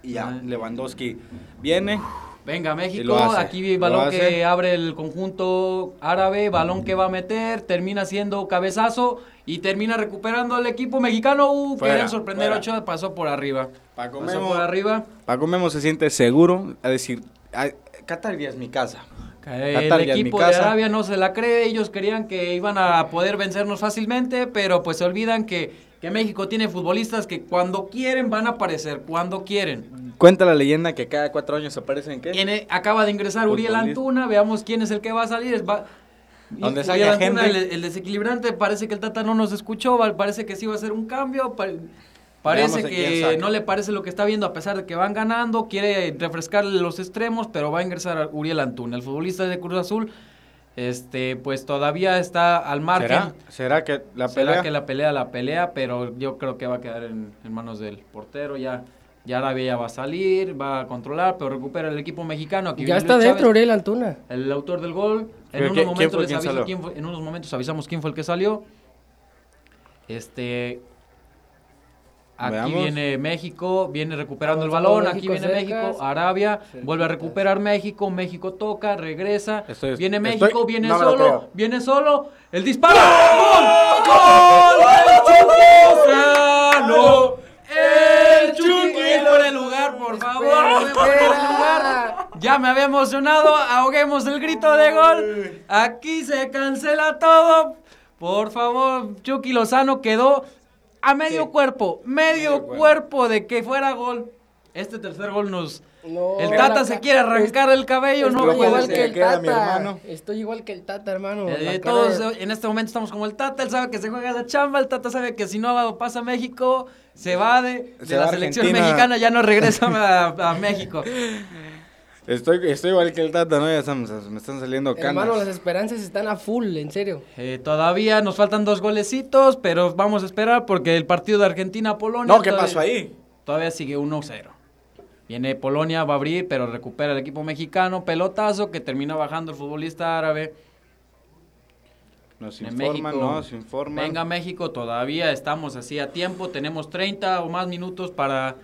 Y ya. Lewandowski viene. Venga, México, aquí balón que abre el conjunto árabe, balón que va a meter, termina siendo cabezazo y termina recuperando el equipo mexicano. Uh, Fuera, sorprender, fuera. Ochoa pasó por arriba. Paco Pasó Memo, por arriba. Paco Memo se siente seguro a decir, "Ay, Qatar ya es mi casa. El Qatar equipo de. Arabia no se la cree, ellos querían que iban a poder vencernos fácilmente, pero pues se olvidan que, que México tiene futbolistas que cuando quieren van a aparecer, cuando quieren. Cuenta la leyenda que cada cuatro años aparecen ¿qué? En el- acaba de ingresar Uriel. Antuna, veamos quién es el que va a salir. Va- Donde salga Antuna, Henry. el, el desequilibrante, parece que el Tata no nos escuchó, parece que sí va a ser un cambio. pa- Parece que no le parece lo que está viendo a pesar de que van ganando, quiere refrescar los extremos, pero va a ingresar a Uriel Antuna, el futbolista de Cruz Azul. Este, pues todavía está al margen. ¿Será? ¿Será que la Será pelea? que la pelea la pelea, pero yo creo que va a quedar en, en manos del portero. Ya, ya Arabia ya va a salir, va a controlar, pero recupera el equipo mexicano. Aquí Ya está Luis dentro Chávez, Uriel Antuna. el autor del gol. En ¿Pero unos, momentos les aviso quién fue- en unos momentos avisamos quién fue el que salió. Este. Aquí Veamos. viene México, viene recuperando el balón, aquí viene cercas. México, Arabia, vuelve a recuperar México, México toca, regresa, Estoy- viene estoy- México, viene no solo, viene solo, el disparo, ¡Gol! ¡Gol! ¡El Chucky ¡El Chucky por el lugar, por favor! Por el lugar! Ya me había emocionado, ahoguemos el grito de gol. Aquí se cancela todo. Por favor, Chucky Lozano quedó a medio Sí. cuerpo, medio, Medio cuerpo. de que fuera gol. Este tercer gol nos... No, el Tata se quiere arrancar el cabello, no Estoy puede igual que el mi Tata. hermano. Estoy igual que el Tata, hermano. Eh, todos de- en este momento estamos como el Tata, él sabe que se juega la chamba, el Tata sabe que si no pasa México, se va de, de la a selección mexicana, ya no regresa [LAUGHS] a, a México. Estoy, estoy igual que el Tata, ¿no? Ya estamos, me están saliendo canas. Hermano, las esperanzas están a full, en serio. Eh, todavía nos faltan dos golecitos, pero vamos a esperar porque el partido de Argentina-Polonia... No, ¿qué todavía- pasó ahí? Todavía sigue 1-0. Viene Polonia, va a abrir, pero recupera el equipo mexicano. Pelotazo que termina bajando el futbolista árabe. Nos informan, México. nos informan. Venga México, todavía estamos así a tiempo, tenemos 30 o más minutos para,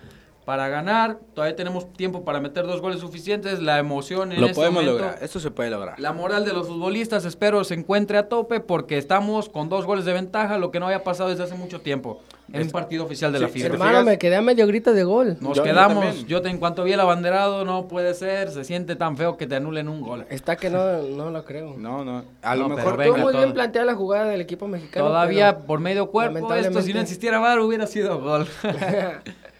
para ganar, todavía tenemos tiempo para meter dos goles suficientes, la emoción en Lo este podemos momento, lograr, esto se puede lograr. La moral de los futbolistas espero se encuentre a tope porque estamos con dos goles de ventaja, lo que no había pasado desde hace mucho tiempo en un partido oficial de la FIFA. Hermano, me quedé a medio grito de gol. Nos Yo- quedamos, yo, te- en cuanto vi el abanderado, no puede ser, se siente tan feo que te anulen un gol. Está que no, no lo creo. No, no. A No, lo pero mejor venga, Estuvo muy todo. bien planteada la jugada del equipo mexicano. Todavía pero- por medio cuerpo, esto si no existiera VAR hubiera sido gol. [LAUGHS]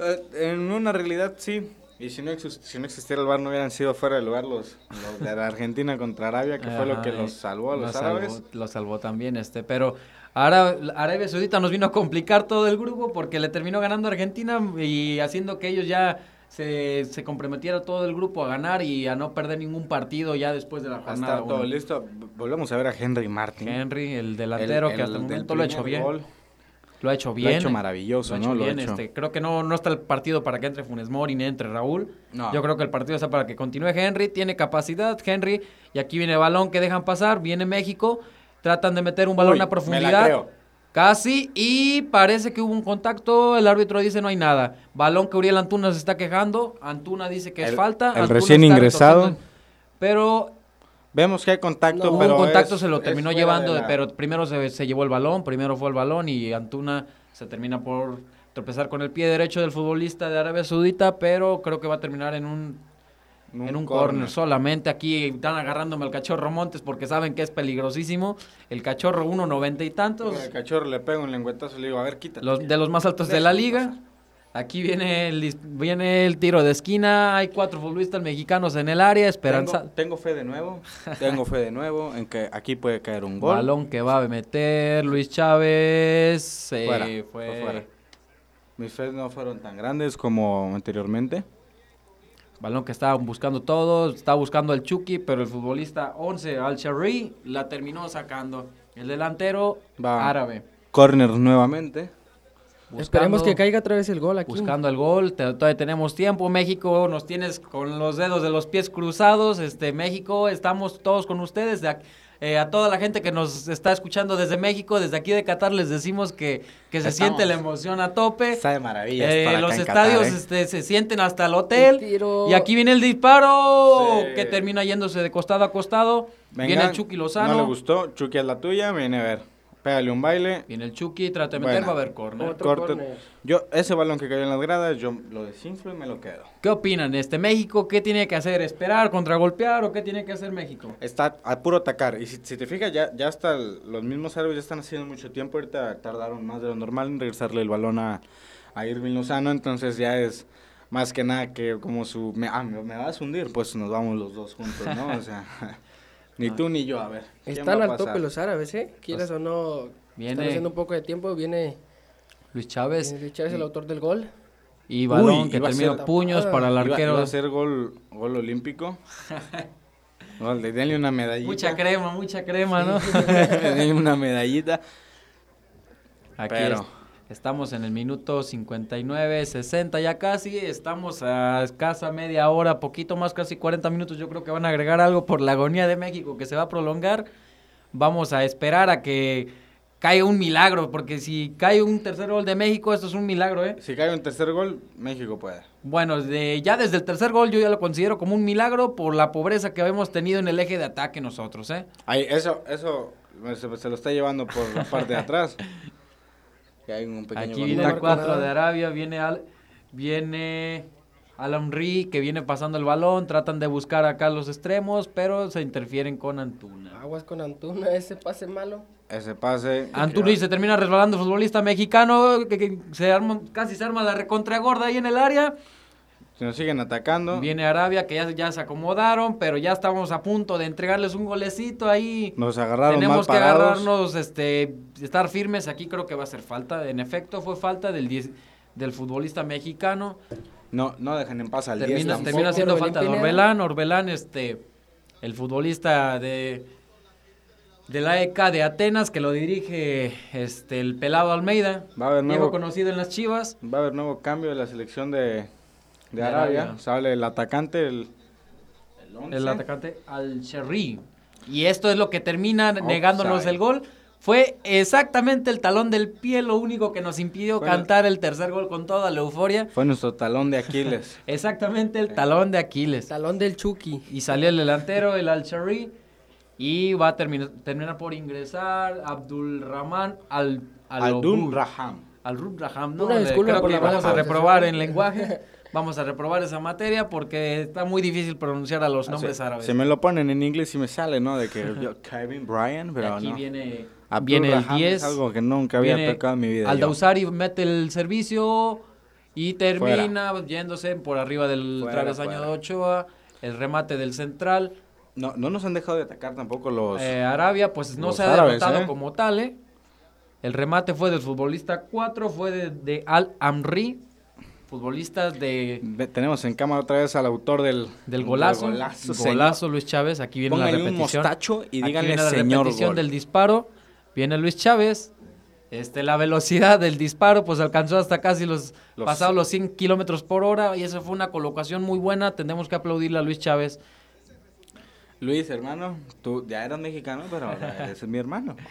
Eh, En una realidad sí. Y si no, si no existiera el bar, no hubieran sido fuera de lugar los, los de la Argentina contra Arabia, que fue lo que los salvó a los los árabes. Salvó, los salvó también, este, pero ahora Arabia Saudita nos vino a complicar todo el grupo porque le terminó ganando a Argentina y haciendo que ellos ya se, se comprometiera todo el grupo a ganar y a no perder ningún partido ya después de la jornada. estar todo listo. Volvemos a ver a Henry Martin. Henry, el delantero El- que hasta el momento lo ha hecho bien. gol. Lo ha hecho Lo bien. ha hecho maravilloso, Lo ha ¿no? hecho Lo ha bien, hecho- este, creo que no, no está el partido para que entre Funes Mori ni entre Raúl. No. Yo creo que el partido está para que continúe Henry. Tiene capacidad Henry. Y aquí viene el balón que dejan pasar. Viene México. Tratan de meter un balón Uy, a me la profundidad. creo. Casi. Y parece que hubo un contacto. El árbitro dice no hay nada. Balón que Uriel Antuna se está quejando. Antuna dice que es falta. el Antuna recién ingresado. Pero Vemos que hay contacto, No, Hubo pero un contacto, es- se lo terminó llevando, la- pero primero se, se llevó el balón, primero fue el balón y Antuna se termina por tropezar con el pie derecho del futbolista de Arabia Saudita, pero creo que va a terminar en un, en un corner solamente. Aquí están agarrándome al cachorro Montes porque saben que es peligrosísimo. El cachorro 1.90 y tantos, El cachorro le pega un lengüetazo y le digo, a ver, quítate. los, de los más altos de la liga. pasar. Aquí viene el, viene el tiro de esquina, hay cuatro futbolistas mexicanos en el área, esperanza. Tengo, tengo fe de nuevo, tengo fe de nuevo en que aquí puede caer un gol. Balón que va a meter Luis Chávez. eh, Fuera, fue fue fuera. Mis fe no fueron tan grandes como anteriormente. balón que estaba buscando todos. Estaba buscando al Chucky, pero el futbolista 11, Al Sharri, la terminó sacando. El delantero Va. árabe. Corner nuevamente. Esperemos que caiga otra vez el gol aquí. Buscando el gol, te- todavía tenemos tiempo. México, nos tienes con los dedos de los pies cruzados. Este México, estamos todos con ustedes. De eh, a toda la gente que nos está escuchando desde México, desde aquí de Qatar, les decimos que, que se Estamos. siente la emoción a tope. Está de maravilla. Eh, los estadios Qatar, ¿eh? este, se sienten hasta el hotel. El. Y aquí viene el disparo Sí. que termina yéndose de costado a costado. viene Venga, el Chucky Lozano. No le gustó. Chucky es la tuya. Viene a ver. Pégale un baile. Viene el Chucky, trata de meter, va a haber corner. Otro Corte. Yo, ese balón que cayó en las gradas, yo lo desinflo y me lo quedo. ¿Qué opinan? Este México, ¿qué tiene que hacer? ¿Esperar, contragolpear o qué tiene que hacer México? Está a puro atacar. Y si, si te fijas, ya, ya hasta el- los mismos árabes ya están haciendo mucho tiempo. Ahorita tardaron más de lo normal en regresarle el balón a, a Irving Lozano. Entonces ya es más que nada que como su... Me, ah, me, me vas a hundir, pues nos vamos los dos juntos, ¿no? O sea, [LAUGHS] ni tú ni yo, a ver. ¿quién Están al tope los árabes, ¿eh? Quieras o no. Viene- Están haciendo un poco de tiempo. Viene. Luis Chávez viene Chávez, el autor del gol. y balón Uy, que ser- puños para el arquero. Iba, a ser gol, gol olímpico. [LAUGHS] Gol, de- denle una medallita. Mucha crema, mucha crema, ¿no? [LAUGHS] denle una medallita. Aquí Pero- es- estamos en el minuto 59, 60 ya casi, estamos a escasa media hora, poquito más, casi 40 minutos, yo creo que van a agregar algo por la agonía de México que se va a prolongar. Vamos a esperar a que caiga un milagro, porque si cae un tercer gol de México, esto es un milagro, ¿eh? Si cae un tercer gol, México puede. Bueno, de- ya desde el tercer gol yo ya lo considero como un milagro por la pobreza que hemos tenido en el eje de ataque nosotros, ¿eh? Ahí, eso, eso se, se lo está llevando por la parte de atrás. [LAUGHS] Que hay un pequeño Aquí viene el marcó 4 nada. de Arabia, viene al, viene Alan Ri que viene pasando el balón, tratan de buscar acá los extremos, pero se interfieren con Antuna. Aguas con Antuna, ese pase malo. Ese pase. Antuna y se termina resbalando el futbolista mexicano, que, que se arma, casi se arma la recontra gorda ahí en el área. Si nos siguen atacando, Viene Arabia, que ya, ya se acomodaron, pero ya estamos a punto de entregarles un golecito ahí. nos agarraron Tenemos mal que agarrarnos, este, estar firmes. Aquí creo que va a ser falta. En efecto, fue falta del, diez- del futbolista mexicano. No, no dejen en paz al 10 Termina, tampoco. termina haciendo Orbelín falta de. Orbelán. Orbelán, este, el futbolista de, de la ECA de Atenas, que lo dirige este, el pelado Almeida. Va a haber Viejo nuevo, conocido en las Chivas. va a haber nuevo cambio de la selección de, de, De Arabia. Arabia. Sale el atacante, el, el once. El atacante al Sherry. Y esto es lo que termina negándonos el gol. Fue exactamente el talón del pie lo único que nos impidió cantar el tercer gol con toda la euforia. Fue nuestro talón de Aquiles. [LAUGHS] Exactamente el talón de Aquiles. Talón del Chucky. Y salió el delantero, el al Sherry. Y va a terminar, terminar por ingresar Abdul Rahman al al Aldun Raham. al Rub Raham, ¿no? Una Le- disculpa Creo que vamos a reprobar en lenguaje. [LAUGHS] Vamos a reprobar esa materia porque está muy difícil pronunciar a los nombres Si- árabes. Si me lo ponen en inglés y me sale, ¿no? De que yo, [LAUGHS] Kevin Bryan, pero aquí no. viene, Abdul viene el Raham 10. Es algo que nunca había tocado en mi vida. Aldausari mete el servicio y termina yéndose por arriba del travesaño de Ochoa. El remate del central. No, no nos han dejado de atacar tampoco los... Eh, Arabia, pues no se ha árabes, derrotado ¿eh? como tal, ¿eh? El remate fue del futbolista 4, fue de, de Al Amri. Futbolistas de, Ve- Tenemos en cámara otra vez al autor del, del golazo. golazo, Golazo, señor. Luis Chávez. Aquí viene Póngale la un repetición. mostacho y Aquí díganle viene la señor repetición gol. del disparo. Viene Luis Chávez. Este, la velocidad del disparo, pues alcanzó hasta casi los, Los- pasados los 100 kilómetros por hora. Y esa fue una colocación muy buena. Tendremos que aplaudirle a Luis Chávez. Luis, hermano, tú ya eras mexicano, pero eres mi hermano. [LAUGHS]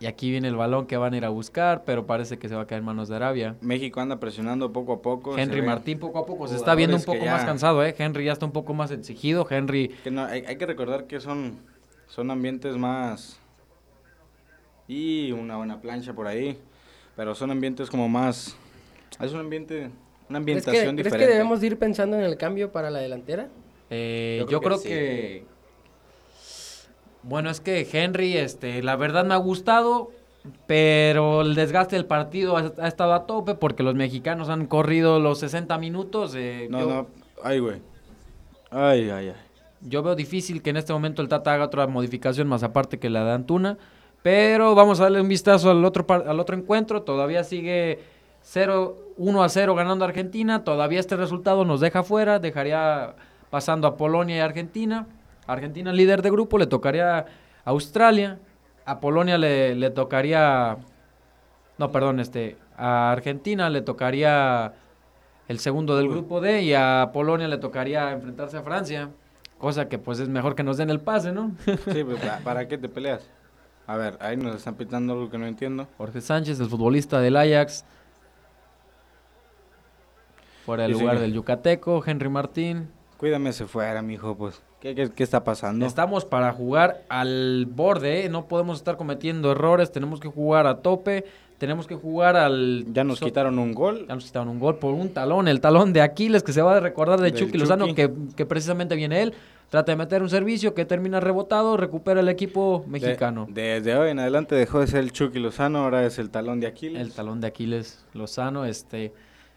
Y aquí viene el balón que van a ir a buscar, pero parece que se va a caer en manos de Arabia. México anda presionando poco a poco. Henry Martín poco a poco se está viendo un poco más cansado, ¿eh? Henry ya está un poco más exigido. Henry, Que no, hay, hay que recordar que son, son ambientes más... Y una buena plancha por ahí. Pero son ambientes como más... Es un ambiente... Una ¿Crees que, ambientación crees diferente. que debemos de ir pensando en el cambio para la delantera? eh, Yo yo creo creo, que que... Bueno, es que Henry, este, la verdad me ha gustado, pero el desgaste del partido ha, ha estado a tope porque los mexicanos han corrido los 60 minutos. eh, No, yo, no. Ay, güey. Ay, ay, ay. yo veo difícil que en este momento el Tata haga otra modificación más aparte que la de Antuna. Pero vamos a darle un vistazo al otro, al otro encuentro. Todavía sigue 0, 1 a 0 ganando Argentina. Todavía este resultado nos deja fuera. Dejaría pasando a Polonia y Argentina. Argentina líder de grupo. Le tocaría a Australia. A Polonia le, le tocaría... No, perdón, este... A Argentina le tocaría el segundo del grupo D. Y a Polonia le tocaría enfrentarse a Francia. Cosa que pues es mejor que nos den el pase, ¿no? [LAUGHS] Sí, pues, ¿pa- ¿para qué te peleas? A ver, ahí nos están pitando algo que no entiendo. Jorge Sánchez, el futbolista del Ajax. Fuera del lugar del Yucateco, Henry Martín. Cuídame se fuera, mijo, pues. ¿Qué, qué, qué está pasando? Estamos para jugar al borde, ¿eh? no podemos estar cometiendo errores, tenemos que jugar a tope, tenemos que jugar al... Ya nos so- quitaron un gol. Ya nos quitaron un gol por un talón, el talón de Aquiles que se va a recordar de Del Chucky Lozano, que, que precisamente viene él, trata de meter un servicio que termina rebotado, recupera el equipo De- mexicano. desde hoy en adelante dejó de ser el Chucky Lozano, ahora es el talón de Aquiles. El talón de Aquiles Lozano, este,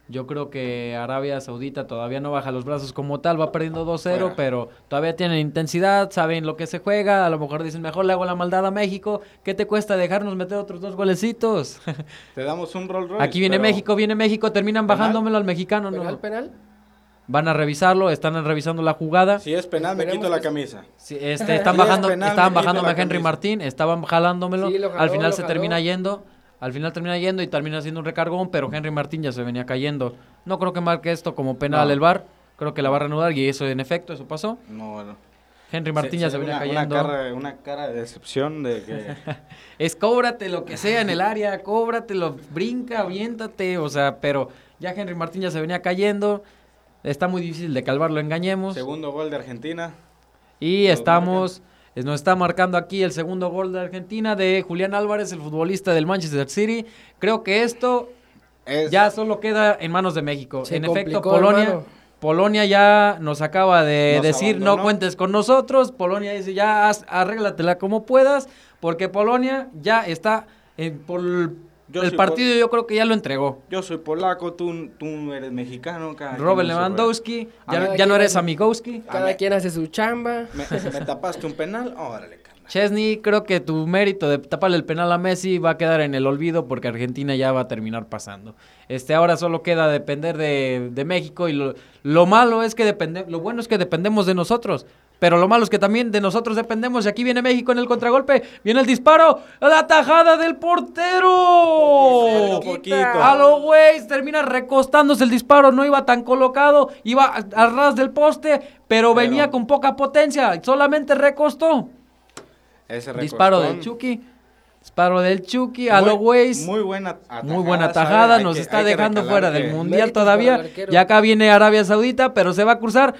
yo creo que Arabia Saudita todavía no baja los brazos como tal, va perdiendo 2-0, Fuera. pero todavía tienen intensidad, saben lo que se juega, a lo mejor dicen, mejor le hago la maldad a México, ¿qué te cuesta dejarnos meter otros dos golecitos? [LAUGHS] Te damos un Rolls Royce. Aquí viene pero- México, viene México, terminan ¿Penal? bajándomelo al mexicano, ¿no? ¿Penal, penal? Van a revisarlo, están revisando la jugada. Si es penal, me quito la camisa. [LAUGHS] Sí, este, están Si es bajando, penal, estaban bajándome a Henry camisa. Martín, estaban jalándomelo. Sí, lo jaló, al final se jaló. termina yendo. Al final termina yendo y termina haciendo un recargón, pero Henry Martín ya se venía cayendo. No creo que marque esto como penal No. el VAR. Creo que la va a reanudar y eso en efecto, eso pasó. No, bueno. Henry Martín ya se, ve venía una, cayendo. Una cara, una cara de decepción de que... [LAUGHS] Es cóbrate lo que sea en el área, cóbratelo, brinca, aviéntate, o sea, pero ya Henry Martín ya se venía cayendo. Está muy difícil de calvar, lo engañemos. Segundo gol de Argentina. Y estamos, es- nos está marcando aquí el segundo gol de Argentina de Julián Álvarez, el futbolista del Manchester City. Creo que esto Es, ya solo queda en manos de México. Se en efecto, Polonia, hermano. Ya ya nos acaba de Nos decir no cuentes con nosotros. Polonia dice ya haz- arréglatela como puedas, porque Polonia ya está en, por Yo el partido. Yo creo que ya lo entregó. Yo soy polaco, tú, tú eres mexicano. cada Robert Lewandowski, ya, no ¿quién- eres Amigowski. Cada quien hace su chamba. Me, me tapaste un penal, órale, carnal. Chesney, creo que tu mérito de taparle el penal a Messi va a quedar en el olvido porque Argentina ya va a terminar pasando. Este ahora solo queda depender de, de México y lo, lo malo es que depende, lo bueno es que dependemos de nosotros, pero lo malo es que también de nosotros dependemos y aquí viene México en el contragolpe, viene el disparo, la tajada del portero. Poquito, poquito. A lo güey, termina recostándose el disparo, no iba tan colocado, iba a, ras del poste, pero, Pero- venía con poca potencia, solamente recostó. Ese Disparo del Chucky. Disparo del Chucky a lo Weiss. Muy buena atajada. Muy buena tajada, nos que- está dejando fuera del Mundial todavía. Y acá viene Arabia Saudita, pero se va a cruzar.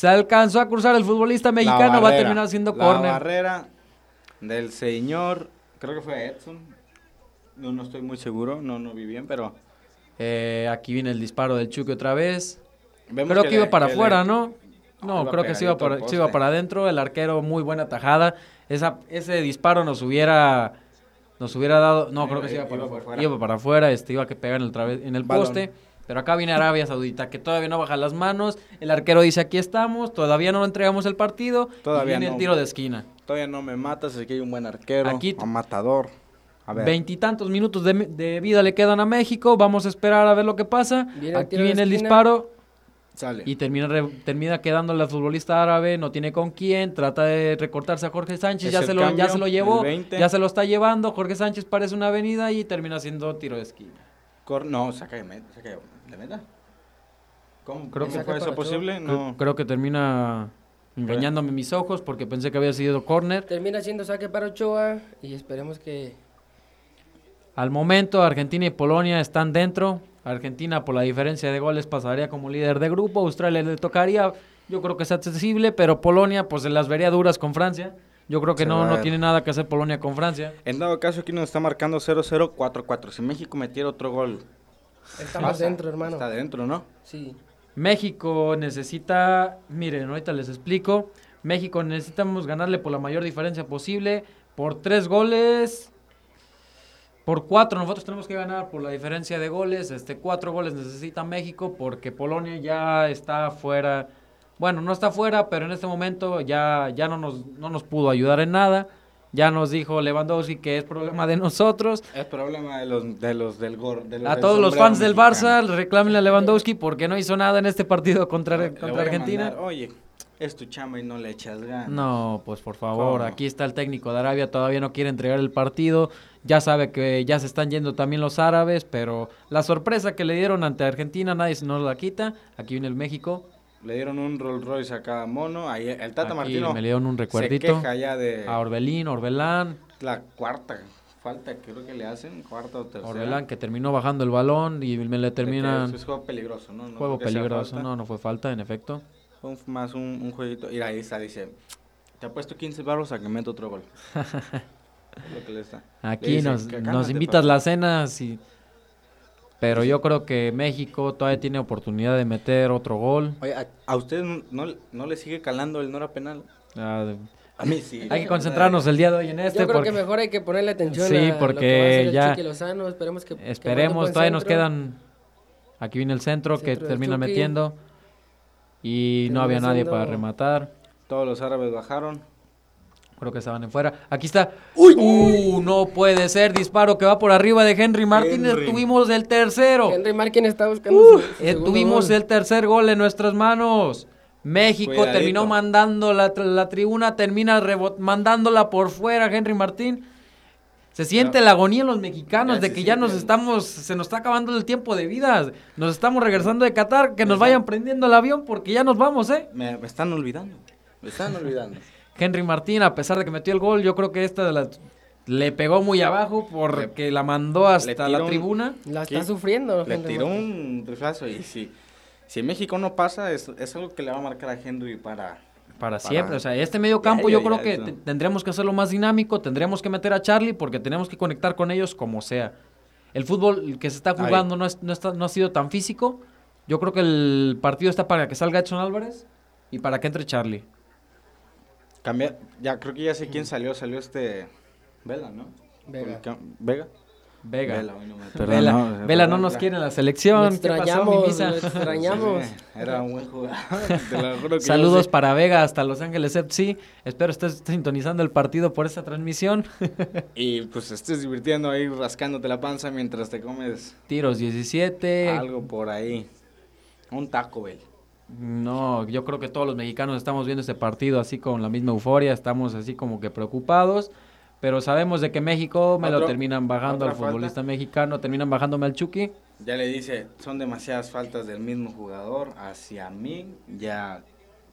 Se alcanzó a cruzar el futbolista La mexicano, va a terminar siendo La córner. barrera del señor, creo que fue Edson. No, no estoy muy seguro, no, no vi bien, pero... Eh, aquí viene el disparo del Chucky otra vez. vemos Creo que, iba le- para afuera, le- ¿no? No, creo que se iba, para, se iba para adentro. El arquero, muy buena tajada. Esa, ese disparo nos hubiera nos hubiera dado. No, creo que se iba iba para afuera. Iba para afuera, este, iba a que pegar en el, en el poste. Pero acá viene Arabia Saudita, que todavía no baja las manos. El arquero dice: aquí estamos, todavía no entregamos el partido. Todavía y viene no. el tiro de esquina. Todavía no me matas, es que hay un buen arquero, Aquí- un matador. A ver. Veintitantos minutos de, de vida le quedan a México. Vamos a esperar a ver lo que pasa. Viene Aquí viene el disparo. Sale. Y termina, re- termina quedando la futbolista árabe, no tiene con quién, trata de recortarse a Jorge Sánchez, Es ya se, lo, cambio, ya se lo llevó, el 20. ya se lo está llevando, Jorge Sánchez parece una avenida y termina siendo tiro de esquina. Cor- no, saca de meta. Saca de meta. ¿Cómo? Creo ¿Cómo que fue eso posible? Creo, No. creo que termina engañándome mis ojos porque pensé que había sido córner. Termina siendo saque para Ochoa y esperemos que Al momento Argentina y Polonia están dentro. Argentina por la diferencia de goles pasaría como líder de grupo, Australia le tocaría, yo creo que es accesible, pero Polonia pues se las vería duras con Francia. Yo creo que Se no, no tiene nada que hacer Polonia con Francia. En dado caso, aquí nos está marcando 0-0, 4-4. Si México metiera otro gol, estamos pasa. dentro, hermano. Está dentro, ¿no? Sí. México necesita, miren, ahorita les explico. México necesitamos ganarle por la mayor diferencia posible, por tres goles, por cuatro. Nosotros tenemos que ganar por la diferencia de goles. Este, cuatro goles necesita México porque Polonia ya está fuera. Bueno, no está fuera, pero en este momento ya, ya no, nos, no nos pudo ayudar en nada. Ya nos dijo Lewandowski que es problema de nosotros. Es problema de los, de los del gor. de los A todos los fans del. Barça, reclamen a Lewandowski porque no hizo nada en este partido contra, contra Argentina. mandar, Oye, es tu chamba y no le echas ganas. No, pues por favor, ¿Cómo? aquí está el técnico de Arabia, todavía no quiere entregar el partido, ya sabe que ya se están yendo también los árabes, pero la sorpresa que le dieron ante Argentina nadie se nos la quita, aquí viene el México, Le dieron un Rolls Royce a cada mono. Ahí el Tata aquí Martino me le dieron un se recuerdito queja ya de a Orbelín, Orbelán, la cuarta falta que creo que le hacen, cuarta o tercera. Orbelán que terminó bajando el balón y me le terminan Es juego peligroso, ¿no? No juego peligroso, no, no fue falta, en efecto. Fue más un, un jueguito. Mira, ahí está, dice. Te ha puesto 15 baros a que meta otro gol. [LAUGHS] Es lo que le está. Le Aquí dice, nos, "Que nos invitas papá". la cena, sí. Pero yo creo que México todavía tiene oportunidad de meter otro gol. Oye, ¿a, a ustedes no, no, no le sigue calando el no era penal? Ah, A mí sí. Hay que concentrarnos el día de hoy en este Yo creo porque que mejor hay que ponerle atención Sí, a lo que va a porque hacer el ya- Lozano. Esperemos que esperemos, todavía nos quedan aquí viene el centro, que Centro termina Chucky. metiendo y no había nadie para rematar. Todos los árabes bajaron. Creo que estaban en fuera. Aquí está. ¡Uy! ¡Uh! No puede ser. Disparo que va por arriba de Henry Martínez. Henry. Tuvimos el tercero. Henry Marquín está buscando su- su Eh, tuvimos gol. el tercer gol en nuestras manos. México Cuidadito. terminó mandando la, la tribuna, termina rebot- mandándola por fuera Henry Martín. Se siente Ya. la agonía en los mexicanos Ya de que ya nos estamos, se nos está acabando el tiempo de vida. Nos estamos regresando de Qatar, que nos vayan prendiendo el avión porque ya nos vamos, ¿eh? Me, me están olvidando. Me están olvidando. [LAUGHS] Henry Martín, a pesar de que metió el gol, yo creo que esta de la- le pegó muy abajo porque la mandó hasta la un- tribuna. La está ¿Qué? sufriendo. Le Henry tiró Martín. un riflazo y si, si México no pasa, es, es algo que le va a marcar a Henry para... Para Para- siempre, o sea, este medio campo Ya, yo ya, creo ya, que eso. te- tendremos que hacerlo más dinámico, tendremos que meter a Charlie porque tenemos que conectar con ellos como sea. El fútbol que se está jugando no, es- no, está, no ha sido tan físico. Yo creo que el partido está para que salga Edson Álvarez y para que entre Charlie. Cambia, ya creo que ya sé quién salió, salió este... Vela, ¿no? Vega. Porque- Vega. Vega. Vela, no me- Vela, Perdón, Vela no nos quiere en la Lo selección. ¿Qué pasó, extrañamos, Mimisa? lo extrañamos. Sí, era un buen jugador. [LAUGHS] Te lo juro que yo [LAUGHS] Saludos para Vega hasta Los Ángeles FC. Espero estés sintonizando el partido por esta transmisión. [LAUGHS] Y pues estés divirtiendo ahí rascándote la panza mientras te comes Tiros 17. algo por ahí. Un Taco Bell. No, yo creo que todos los mexicanos estamos viendo este partido así con la misma euforia, estamos así como que preocupados, pero sabemos de que México me lo terminan bajando al falta. futbolista mexicano, terminan bajándome al Chucky. Ya le dice, son demasiadas faltas del mismo jugador hacia mí. Ya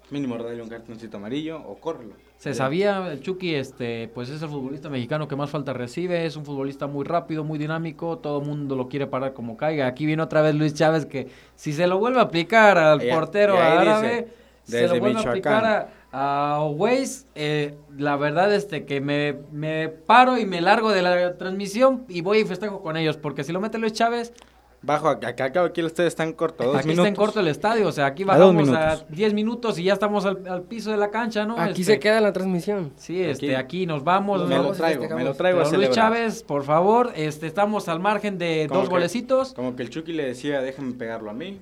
mínimo darle un cartoncito amarillo o córrelo. Se sabía, el Chucky este, pues es el futbolista mexicano que más falta recibe, es un futbolista muy rápido, muy dinámico, todo el mundo lo quiere parar como caiga. Aquí viene otra vez Luis Chávez que si se lo vuelve a aplicar al Y- portero y árabe, dice, se lo vuelve a aplicar a, a Waze, eh, la verdad este que me, me paro y me largo de la transmisión y voy y festejo con ellos, porque si lo mete Luis Chávez, Bajo, acá, acá, acá, aquí ustedes están cortos. Dos aquí minutos. está en corto el estadio, o sea, aquí bajamos a minutos. 10 minutos y ya estamos al, al piso de la cancha, ¿no? Aquí Este, se queda la transmisión. Sí, este, Aquí- aquí nos vamos. Nos Me lo vamos traigo, me lo traigo a Luis. Chávez, por favor, este, estamos al margen de Como dos que- golecitos. Como que el Chucky le decía, déjame pegarlo a mí.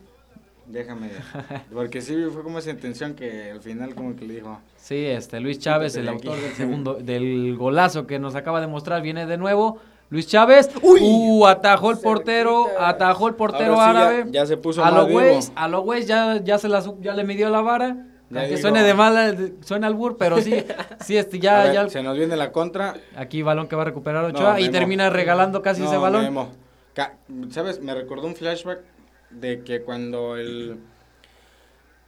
Déjame. [LAUGHS] Porque sí, fue como esa intención que al final como que le dijo. Sí, este, Luis Chávez, el autor del segundo, del golazo que nos acaba de mostrar, viene de nuevo. Luis Chávez. Uy. Uh, atajó el portero, atajó el portero Ahora sí ya- árabe. ya se puso a lo güeyes, a lo güeyes ya, ya se la ya le midió la vara. Aunque suene de mala, suena al bur, pero sí, sí, este, ya, ver, ya, Se nos viene la contra. aquí balón que va a recuperar No, Ochoa y termina regalando casi No, ese balón. Memo. ¿Sabes? Me recordó un flashback de que cuando el...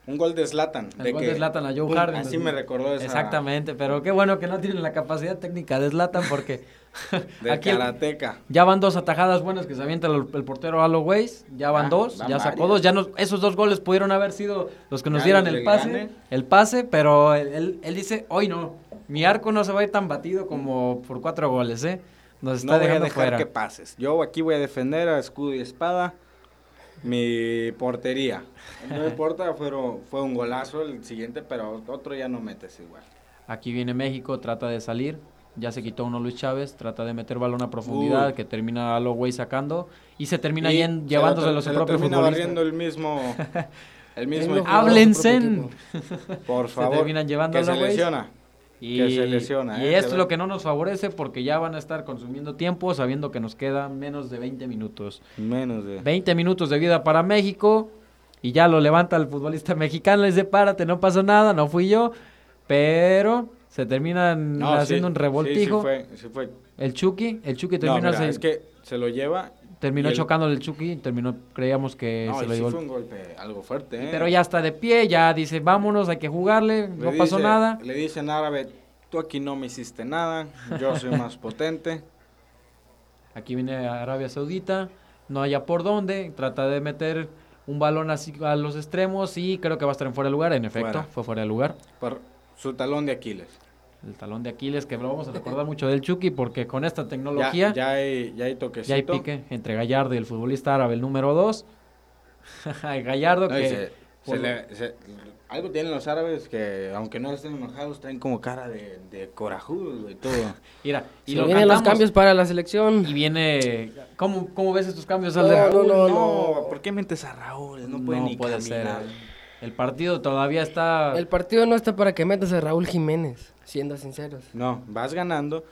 Un gol de Zlatan. El de gol que, de Zlatan a Joe pum, Harden. Así me recordó esa... Exactamente, pero qué bueno que no tienen la capacidad técnica de Zlatan porque [LAUGHS] De [LAUGHS] aquí karateca. ya van dos atajadas buenas que se avienta el, el portero Aloways, ya van Ah, dos, van ya sacó varias. dos, ya nos, esos dos goles pudieron haber sido los que nos dieran el pase, gane. el pase, pero él, él- él dice, hoy no, mi arco no se va a ir tan batido como por cuatro goles, ¿eh? Nos está no voy a dejando dejar fuera. que pases. Yo aquí voy a defender a escudo y espada mi portería. No importa, fueron, fue un golazo el siguiente, pero otro ya no metes igual. Aquí viene México, trata de salir. Ya se quitó uno Luis Chávez, trata de meter balón a profundidad, Uy. que termina Holloway sacando y se termina Y se llevándose lo, los se lo propios termina futbolistas. barriendo el mismo [LAUGHS] el Háblense. por Se favor terminan llevando que se lesiona Y, que se lesiona, y ¿eh? esto es lo que no nos favorece porque ya van a estar consumiendo tiempo sabiendo que nos queda menos de 20 minutos. menos de 20 minutos de vida para México y ya lo levanta el futbolista [LAUGHS] mexicano, le dice párate, no pasó nada, no fui yo, pero se terminan No, haciendo sí, un revoltijo. sí, sí fue, sí fue. El Chucky, el Chucky No, termina mira, se- es que se lo lleva terminó el- chocando el Chucky, terminó creíamos que no, se lo sí llevó. fue un golpe algo fuerte ¿eh? Pero ya está de pie, ya dice, "Vámonos, hay que jugarle, Le no pasó nada." le dice en árabe tú aquí no me hiciste nada yo soy más [LAUGHS] potente Aquí viene Arabia Saudita, no haya por dónde, trata de meter un balón así a los extremos y creo que va a estar en fuera de lugar. En efecto, Fuera. fue fuera de lugar. por su talón de Aquiles El talón de Aquiles, que lo vamos a recordar mucho del Chucky, porque con esta ya, tecnología ya, ya hay ya hay toquecito hay pique entre Gallardo y el futbolista árabe, el número 2. [LAUGHS] Gallardo No, que... se- por- se le- se- algo tienen los árabes que aunque no estén enojados traen como cara de, de corajudos y todo [LAUGHS] Mira, y lo vienen los cambios para la selección. Y viene... ¿Cómo, cómo ves estos cambios, No, Alder? no, no, no, ¿por qué metes a Raúl? No puede ni puede ser. El partido todavía está... El partido no está para que metas a Raúl Jiménez, siendo sinceros. No, vas ganando,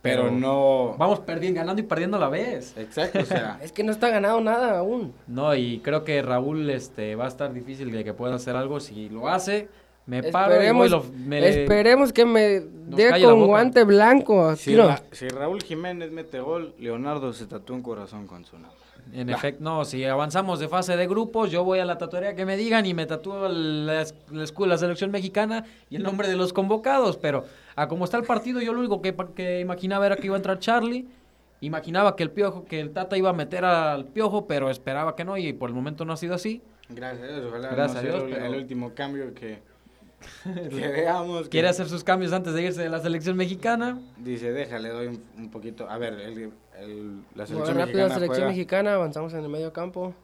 pero, Pero- no... Vamos perdiendo, ganando y perdiendo a la vez. Exacto, o sea, [LAUGHS] Es que no está ganado nada aún. No, y creo que Raúl este, va a estar difícil de que pueda hacer algo. Si lo hace, me paro y voy, Esperemos, lo- me- esperemos que me dé con guante blanco. si, tiro. Ra- si Raúl Jiménez mete gol, Leonardo se tatúa un corazón con su nombre. En efecto, no, si avanzamos de fase de grupos, yo voy a la tatuaría que me digan y me tatúo la, la la selección mexicana y el nombre de los convocados. Pero a como está el partido, yo lo único que, imaginaba era que iba a entrar Charlie. Imaginaba que el piojo, que el Tata iba a meter al piojo, pero esperaba que no, y por el momento no ha sido así. Gracias a Dios, ojalá Gracias no a sea Dios, el, pero- el último cambio que, [LAUGHS] que veamos. que Quiere hacer sus cambios antes de irse de la selección mexicana. Dice, déjale, doy un, un poquito. A ver, el, el- la selección rápido la mexicana selección juega- mexicana, avanzamos en el medio campo.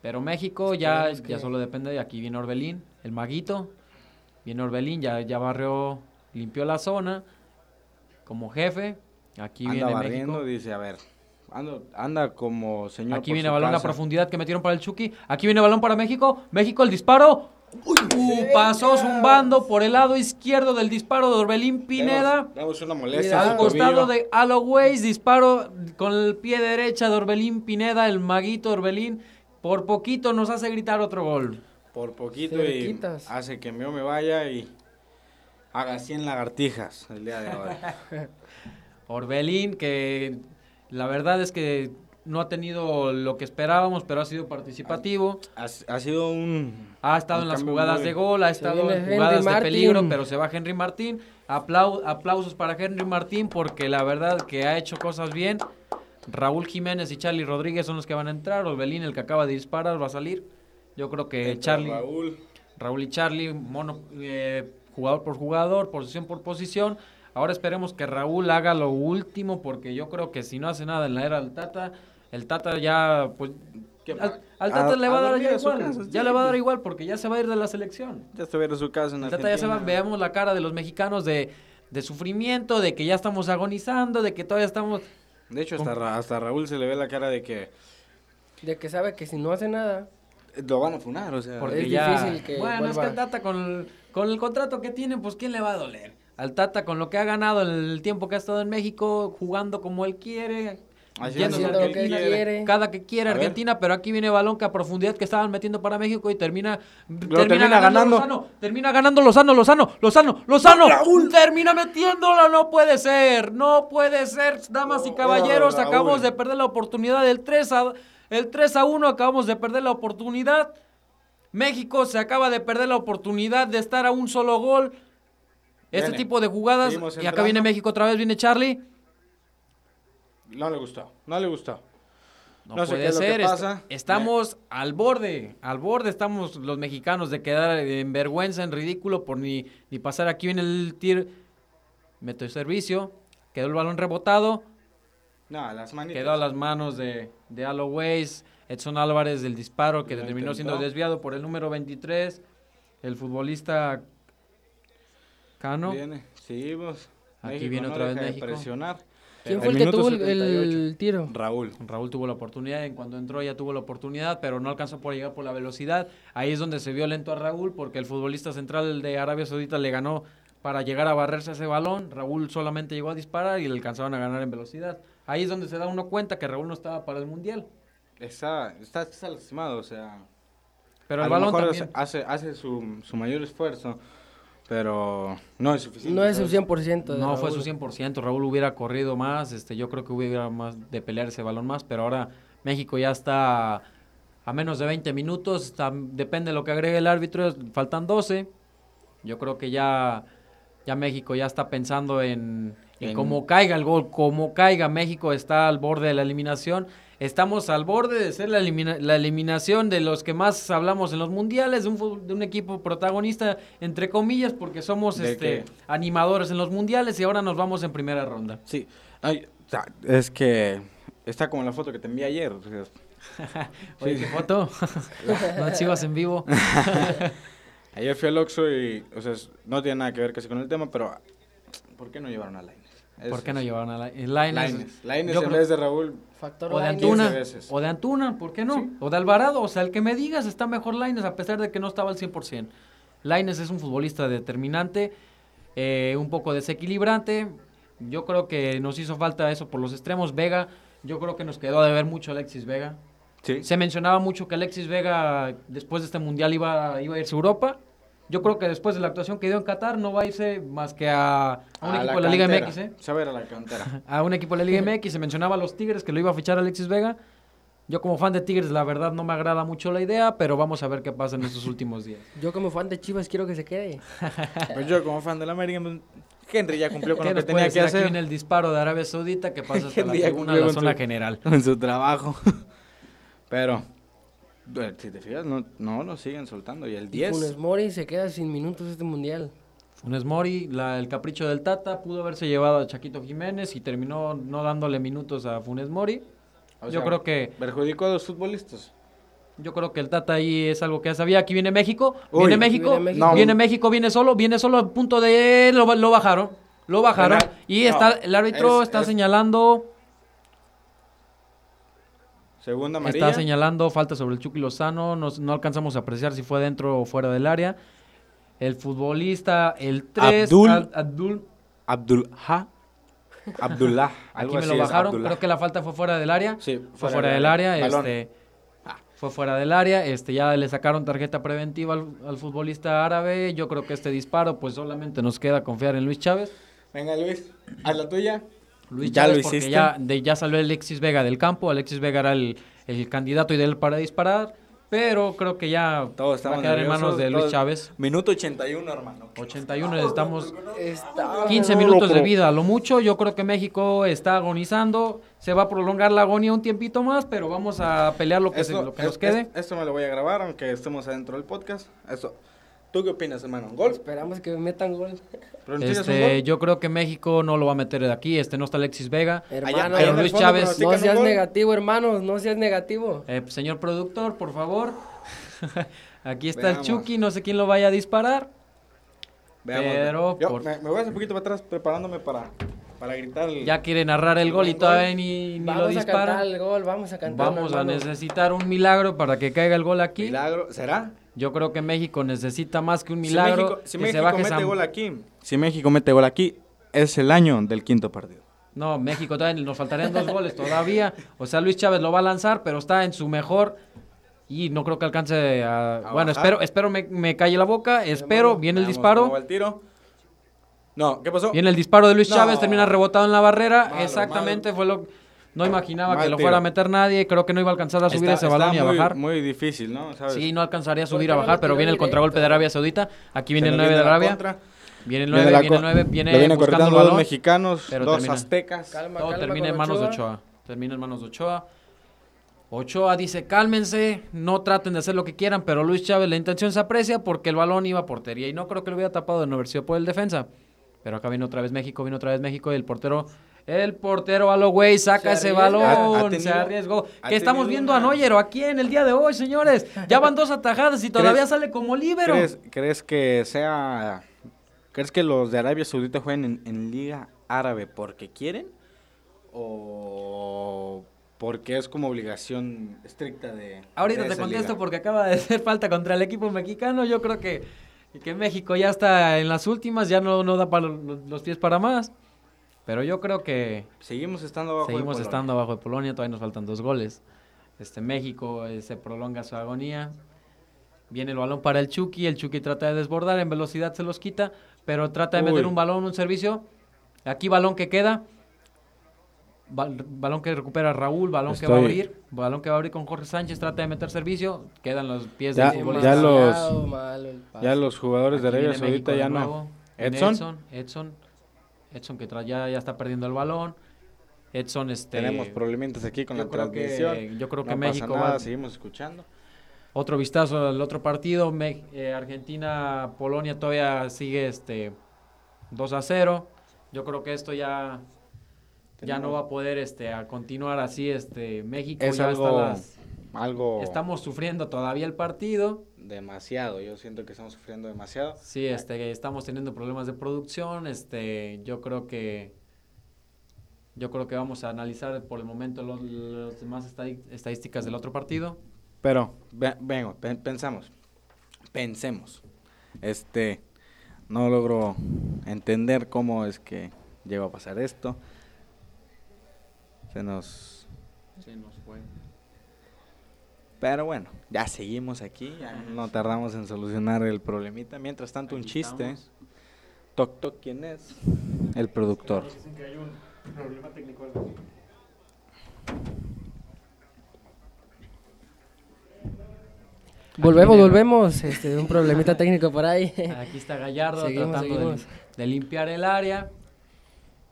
Pero México ya, Esperemos ya que- solo depende. Aquí viene Orbelín, el maguito. Viene Orbelín, ya, ya barrió, limpió la zona como jefe. Aquí anda viene barriendo, México. dice, a ver, ando- anda como señor Aquí por viene su balón a casa. profundidad que metieron para el Chucky. Aquí viene balón para México. México el disparo. Uh, pasó zumbando por el lado izquierdo del disparo de Orbelín Pineda. Damos, damos una molestia. Cuidado. al costado de Alloways, disparo con el pie derecha de Orbelín Pineda, el maguito Orbelín. Por poquito nos hace gritar otro gol. Por poquito y hace que yo me vaya y haga 100 lagartijas el día de hoy. [LAUGHS] Orbelín, que la verdad es que no ha tenido lo que esperábamos, pero ha sido participativo. ha, ha sido un... Ha estado un en las jugadas muy- de gol, ha estado en Henry jugadas de Martin. peligro, pero se va Henry Martín. Aplau- aplausos para Henry Martín porque la verdad que ha hecho cosas bien. Raúl Jiménez y Charlie Rodríguez son los que van a entrar. Orbelín, el que acaba de disparar, va a salir. Yo creo que Entra Charlie, Raúl. Raúl. y Charlie, mono, eh, jugador por jugador, posición por posición. Ahora esperemos que Raúl haga lo último porque yo creo que si no hace nada en la era del Tata, el Tata ya pues ¿Qué al, al Tata a- le va a, a dar ya a igual. casa, ya sí. le va a dar igual porque ya se va a ir de la selección. Ya está viendo su casa en El Tata ya se va, veamos la cara de los mexicanos de, de sufrimiento, de que ya estamos agonizando, de que todavía estamos... De hecho, hasta, Ra- hasta Raúl se le ve la cara de que De que sabe que si no hace nada, lo van a funar, o sea... Porque Es ya... difícil que bueno, es que el Tata con el, con el contrato que tiene, pues ¿quién le va a doler? al Tata con lo que ha ganado el tiempo que ha estado en México, jugando como él quiere, Haciendo yéndose Haciendo a lo que él Argentina, quiere. cada que quiere A ver. Argentina, pero aquí viene balón que a profundidad que estaban metiendo para México y termina, termina ganando. Lozano, termina ganando Lozano, Lozano, Lozano, Lozano, termina metiéndola, no puede ser, no puede ser, damas y caballeros, Raúl. acabamos de perder la oportunidad del 3 a el 3 a 1, acabamos de perder la oportunidad. México se acaba de perder la oportunidad de estar a un solo gol. Este Viene. tipo de jugadas y acá viene México otra vez, viene Charlie. No le gustó, no le gustó. No, No sé puede qué es lo que ser. pasa. estamos al borde, al borde estamos los mexicanos de quedar en vergüenza, en ridículo por ni, ni pasar aquí en el tir. Meto el servicio, quedó el balón rebotado, No, las manitas. quedó a las manos de, de Aloways, Edson Álvarez del disparo que terminó siendo desviado por el número 23, el futbolista Cano. Viene, seguimos. Aquí México viene no otra vez deja de México. presionar. ¿Quién El fue el que tuvo el, 78. el tiro? Raúl. Raúl tuvo la oportunidad, en cuando entró ya tuvo la oportunidad, pero no alcanzó por llegar por la velocidad. Ahí es donde se vio lento a Raúl, porque el futbolista central de Arabia Saudita le ganó para llegar a barrerse ese balón. Raúl solamente llegó a disparar y le alcanzaron a ganar en velocidad. Ahí es donde se da uno cuenta que Raúl no estaba para el Mundial. Está, está, está lastimado, o sea. Pero a el lo balón mejor también. hace, hace su, su mayor esfuerzo, pero no es suficiente. No es su ¿sabes? 100%. de No fue Raúl. su 100%, Raúl hubiera corrido más, este, yo creo que hubiera más de pelear ese balón más, pero ahora México ya está a menos de 20 minutos, está- depende de lo que agregue el árbitro, faltan 12. Yo creo que ya, ya México ya está pensando en, en En- cómo caiga el gol, cómo caiga México está al borde de la eliminación. Estamos al borde de ser la, elimina- la eliminación de los que más hablamos en los mundiales, de un, de un equipo protagonista, entre comillas, porque somos ¿De este, animadores en los mundiales y ahora nos vamos en primera ronda. Sí, Ay, es que está como la foto que te envié ayer. [LAUGHS] Oye, ¿qué foto? [LAUGHS] no chivas en vivo. [LAUGHS] ayer fui al Oxxo y, o sea, no tiene nada que ver casi con el tema, pero ¿por qué no llevaron a Lainez? ¿Por qué no llevaron a la Lainez? Lainez. Lainez Yo en creo- vez de Raúl. Factor O de Lainez. Antuna, 15 veces. o de Antuna, ¿por qué no? O de Alvarado, o sea, el que me digas está mejor Laines a pesar de que no estaba al 100%. Laines es un futbolista determinante, eh, un poco desequilibrante. Yo creo que nos hizo falta eso por los extremos. Vega, yo creo que nos quedó a deber mucho Alexis Vega. Sí. Se mencionaba mucho que Alexis Vega después de este mundial iba, iba a irse a Europa. Yo creo que después de la actuación que dio en Qatar no va a irse más que a, a un A equipo de la Liga cantera. MX, ¿eh? Se va a ir a la cantera. [LAUGHS] a un equipo de la Liga MX, se mencionaba a los Tigres que lo iba a fichar Alexis Vega. Yo como fan de Tigres la verdad no me agrada mucho la idea, pero vamos a ver qué pasa en estos últimos días. Yo como fan de Chivas quiero que se quede. [LAUGHS] pues yo como fan de la América, pues, Henry ya cumplió con ¿Qué lo que tenía que decir? Aquí hacer viene el disparo de Arabia Saudita que pasa hasta la [LAUGHS] tribuna la con zona su- general. en su trabajo. Pero, si te fijas, no, no nos siguen soltando. Y el Y Funes 10, Mori se queda sin minutos este mundial. Funes Mori, la- el capricho del Tata, pudo haberse llevado a Chaquito Jiménez y terminó no dándole minutos a Funes Mori. o Yo sea, creo que perjudicó a los futbolistas. yo creo que el Tata ahí es algo que ya sabía. Aquí viene México, Uy. viene México, Viene México. No. viene México, viene solo, viene solo a punto de lo, lo bajaron, lo bajaron Penal. y No, está el árbitro es- está es- señalando Segunda amarilla. Está señalando falta sobre el Chucky Lozano, nos- no alcanzamos a apreciar si fue dentro o fuera del área. El futbolista, el 3, Abdul- Abdul, Abdullah. [LAUGHS] Abdullah. aquí me así lo bajaron, creo que la falta fue fuera del área. Sí, fue fuera del área, Balón. este fue fuera del área, este ya le sacaron tarjeta preventiva al, al futbolista árabe. Yo creo que este disparo pues solamente nos queda confiar en Luis Chávez. Venga, Luis, a la tuya. Luis ¿Ya Chávez lo porque hiciste? ya, de- ya salió Alexis Vega del campo, Alexis Vega era el, el candidato ideal para disparar, pero creo que ya Todos va a estamos quedar en manos de Luis Chávez. Minuto 81, hermano. 81 necesitamos Está 15 minutos de vida, a lo mucho. Yo creo que México está agonizando. Se va a prolongar la agonía un tiempito más, pero vamos a pelear lo que, se- lo que es- nos quede. es- esto me lo voy a grabar, aunque estemos adentro del podcast. Esto. ¿Tú qué opinas, hermano? ¿Gol? Esperamos que metan gol. ¿Pronosticas un Este, gol? yo creo que México no lo va a meter de aquí. Este no está Alexis Vega. Hermano, allá Pero Luis fondo Chávez- no seas negativo, hermano, no seas negativo. Eh, señor productor, por favor. [LAUGHS] aquí está Veamos. el Chucky. No sé quién lo vaya a disparar. Veamos, pero Yo por- me, me voy a hacer un poquito para atrás preparándome para, para gritar el... Ya quiere narrar el gol y todavía gol. ni, ni lo Vamos a cantar dispara. el gol, vamos a cantar. Vamos a necesitar un milagro para que caiga el gol aquí. milagro. ¿Será? Yo creo que México necesita más que un Si milagro. México, si que México se baje mete San- gol aquí, si México mete gol aquí, es el año del quinto partido. No, México todavía nos faltarían dos goles todavía. O sea, Luis Chávez lo va a lanzar, pero está en su mejor. Y no creo que alcance a. A bueno, bajar. espero, espero me, me calle la boca. Espero. Viene el disparo. el tiro. No, ¿qué pasó? Viene el disparo de Luis No. Chávez, termina rebotado en la barrera. Malo, Exactamente, malo. fue lo. No imaginaba Mal que lo tiro. fuera a meter nadie. Creo que no iba a alcanzar a subir Está- ese está balón y a muy- bajar. Muy difícil, ¿no? ¿Sabes? Sí, no alcanzaría a ¿Por subir a bajar, pero viene el contragolpe de Arabia Saudita. Aquí viene el nos 9 de Arabia. contra. Viene el Viene 9, la viene el co- 9, viene Lo viene buscando el cortando dos balón. mexicanos, pero dos termina. aztecas. Calma, Todo calma termina en manos de Ochoa. Ochoa. Termina en manos de Ochoa. Ochoa dice, cálmense, no traten de hacer lo que quieran, pero Luis Chávez la intención se aprecia porque el balón iba a portería y no creo que lo hubiera tapado de no haber sido por el defensa. Pero acá viene otra vez México, viene otra vez México y el portero, el portero a lo güey saca Se ese balón, Ha- ha se arriesgó. Que estamos viendo una- a Noyero aquí en el día de hoy, señores. Ya van dos atajadas y todavía ¿Crees- sale como líbero. ¿Crees, crees que sea... ¿Crees que los de Arabia Saudita jueguen en, en Liga Árabe porque quieren? ¿O porque es como obligación estricta de... Ahorita de te contesto liga? porque acaba de [LAUGHS] hacer falta contra el equipo mexicano. Yo creo que, que México ya está en las últimas, ya no, no da para los pies para más. Pero yo creo que Seguimos estando abajo de seguimos Polonia. estando abajo de Polonia, todavía nos faltan dos goles. Este México eh, se prolonga su agonía. Viene el balón para el Chucky, el Chucky trata de desbordar, en velocidad se los quita, pero trata de meter un balón, un servicio. Aquí balón que queda. Bal- balón que recupera Raúl, balón que va a abrir, balón que va a abrir con Jorge Sánchez, trata de meter servicio, quedan los pies Ya- futbolista. ya los-. Ya los jugadores de Aquí Saudita de ya no. nuevo. Viene Edson. Edson, Edson, Edson que ya, ya está perdiendo el balón. Edson, este, Tenemos problemitas aquí con la creo que- transmisión. yo creo que no México pasa nada, va- seguimos escuchando. Otro vistazo al otro partido, Me- eh, Argentina, Polonia todavía sigue este 2 a 0. Yo creo que esto ya ya no va a poder este a continuar así este México Es ya algo, las- algo estamos sufriendo todavía el partido. demasiado. Yo siento que estamos sufriendo demasiado. Sí, este estamos teniendo problemas de producción, este yo creo que yo creo que vamos a analizar por el momento los, los demás estadísticas del otro partido. Pero, ve- vengo, pen- pensamos. Pensemos. Este, no logro entender cómo es que llegó a pasar esto. Se nos... Pero bueno, ya seguimos aquí, ya no tardamos en solucionar el problemita. Mientras tanto, un chiste. Toc Toc, ¿quién es? El productor. Volvemos, viene- volvemos. Este, un problemita [LAUGHS] técnico por ahí. Aquí está Gallardo Seguimos, tratando. De, limpiar el área.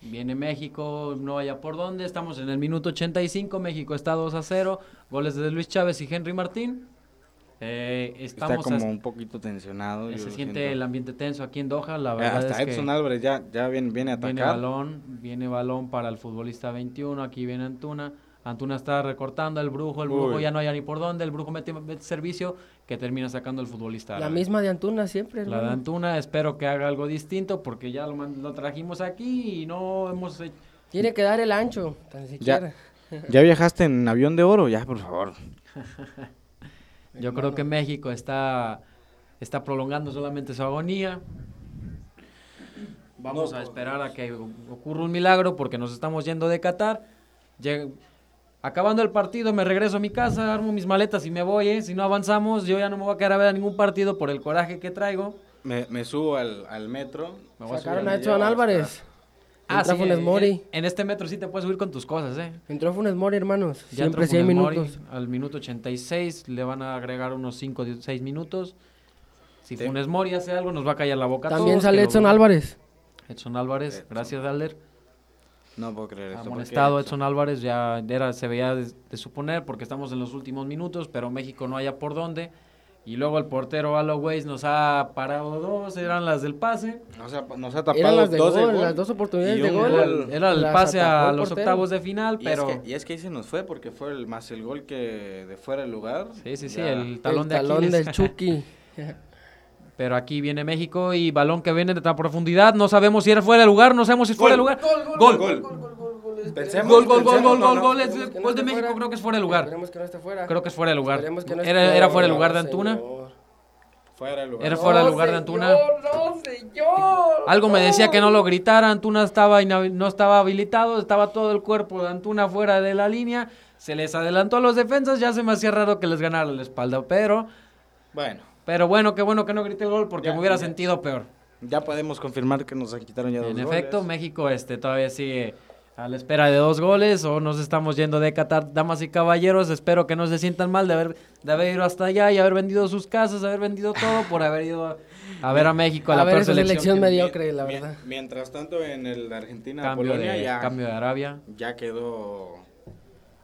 Viene México, no vaya por dónde. Estamos en el minuto 85. México está 2 a 0. Goles de Luis Chávez y Henry Martín. Eh, Está estamos como as- un poquito tensionado. se siente siento. el ambiente tenso aquí en Doha. La Eh, verdad Hasta es que Edson Álvarez ya, ya viene, viene a viene atacar. balón, viene balón para el futbolista 21. Aquí viene Antuna. Antuna está recortando el brujo, el brujo Uy. ya no hay ni por dónde. El brujo mete, mete servicio que termina sacando el futbolista. La árabe. misma de Antuna siempre, La de. Antuna, espero que haga algo distinto porque ya lo, lo trajimos aquí y no hemos hecho... Tiene que dar el ancho, tan siquiera. ¿Ya viajaste en avión de oro? Ya, por favor. [LAUGHS] Yo creo que México está, está prolongando solamente su agonía. Vamos a esperar a que ocurra un milagro porque nos estamos yendo de Qatar. Acabando el partido me regreso a mi casa, armo mis maletas y me voy. ¿eh? Si no avanzamos, yo ya no me voy a quedar a ver a ningún partido por el coraje que traigo. Me, me subo al, al metro. Me voy a Sacaron a al- Edson Álvarez. Ah, Entra sí, Funes Mori. En, este metro sí te puedes subir con tus cosas, ¿eh? Entró Funes Mori, hermanos. Ya Siempre entró 100 Funes Mori, minutos. al minuto 86 le van a agregar unos 5 o 6 minutos. Si Sí. Funes Mori hace algo, nos va a callar la boca a También todos, sale lo- Edson Álvarez. Edson Álvarez, Edson. gracias Alder. No puedo creer esto. ¿por qué Amonestado Edson Álvarez, ya era, se veía de, de suponer porque estamos en los últimos minutos, pero México no haya por dónde. Y luego el portero Alloways nos ha parado dos, eran las del pase. Nos ha, nos ha tapado Eran las de dos gol, gol. las dos oportunidades y de gol. Era, gol. el- era el Las pase a el los portero. octavos de final, Y, pero... es que, y es que ahí se nos fue porque fue el más el gol que de fuera del lugar. Sí, sí, sí, Ya. el talón el de talón Aquiles. del Chucky. [LAUGHS] Pero aquí viene México y balón que viene de tan profundidad. No sabemos si era fuera de lugar, no sabemos si es fuera de lugar. Gol, Gol. Pensemos, Gol, gol, gol, gol, gol, gol. Gol de México creo que es fuera de lugar. Esperemos que no esté fuera. Creo que es fuera de lugar. Era, fuera de lugar de Antuna. señor. Fuera de lugar. Era fuera de lugar de Antuna. No, señor. Algo me decía que no lo gritara, Antuna estaba no estaba habilitado, estaba todo el cuerpo de Antuna fuera de la línea, se les adelantó a los defensas, ya se me hacía raro que les ganara la espalda, pero, Bueno, pero bueno, qué bueno que no grité el gol porque Ya, me hubiera ya. sentido peor. ya podemos confirmar que nos quitaron ya dos En goles. efecto, México este todavía sigue a la espera de dos goles o nos estamos yendo de Qatar, damas y caballeros, espero que no se sientan mal de haber de haber ido hasta allá y haber vendido sus casas, haber vendido todo por haber ido a, ver a México a, A la ver, peor selección que- mediocre, la verdad. Mientras tanto, en el Argentina, cambio Polonia, de ya, cambio de Arabia. ya quedó.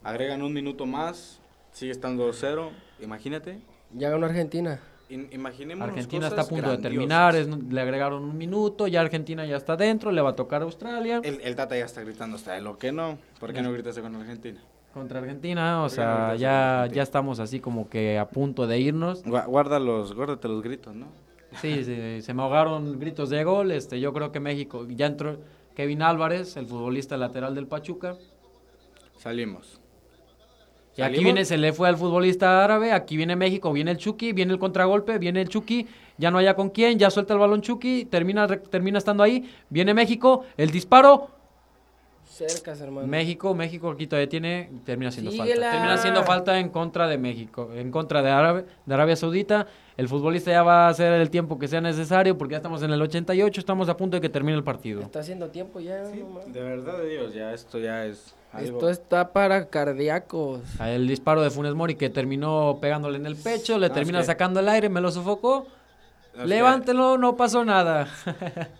Agregan un minuto más, sigue estando 2-0. Imagínate. Ya ganó Argentina. In- imaginémonos Argentina está a punto de terminar, es- le agregaron un minuto, ya Argentina ya está dentro, le va a tocar a Australia El, el Tata ya está gritando hasta de lo que no. ¿Por qué no gritaste con Argentina? contra Argentina, o ¿Por qué no sea, ya, Argentina? ya estamos así como que a punto de irnos. Gua- Guarda los, guárdate los gritos, ¿no? Sí, sí, se me ahogaron gritos de gol, este, yo creo que México, ya entró Kevin Álvarez, el futbolista lateral del Pachuca, Salimos. Y aquí viene, se le fue al futbolista árabe, aquí viene México, viene el Chucky, viene el contragolpe, viene el Chucky, ya no haya con quién, ya suelta el balón Chucky, termina, termina estando ahí, viene México, el disparo, Cercas, hermano. México, México aquí todavía tiene, termina siendo Síguela. falta. Termina siendo falta en contra de México, en contra de, Árabe- de Arabia Saudita. El futbolista ya va a hacer el tiempo que sea necesario porque ya estamos en el 88, estamos a punto de que termine el partido. Está haciendo tiempo ya. no. De verdad de Dios, ya esto ya es algo. Esto está para cardíacos. El disparo de Funes Mori que terminó pegándole en el pecho, le No, es termina que- sacando el aire, me lo sofocó. Que Levántelo, no pasó nada. [LAUGHS]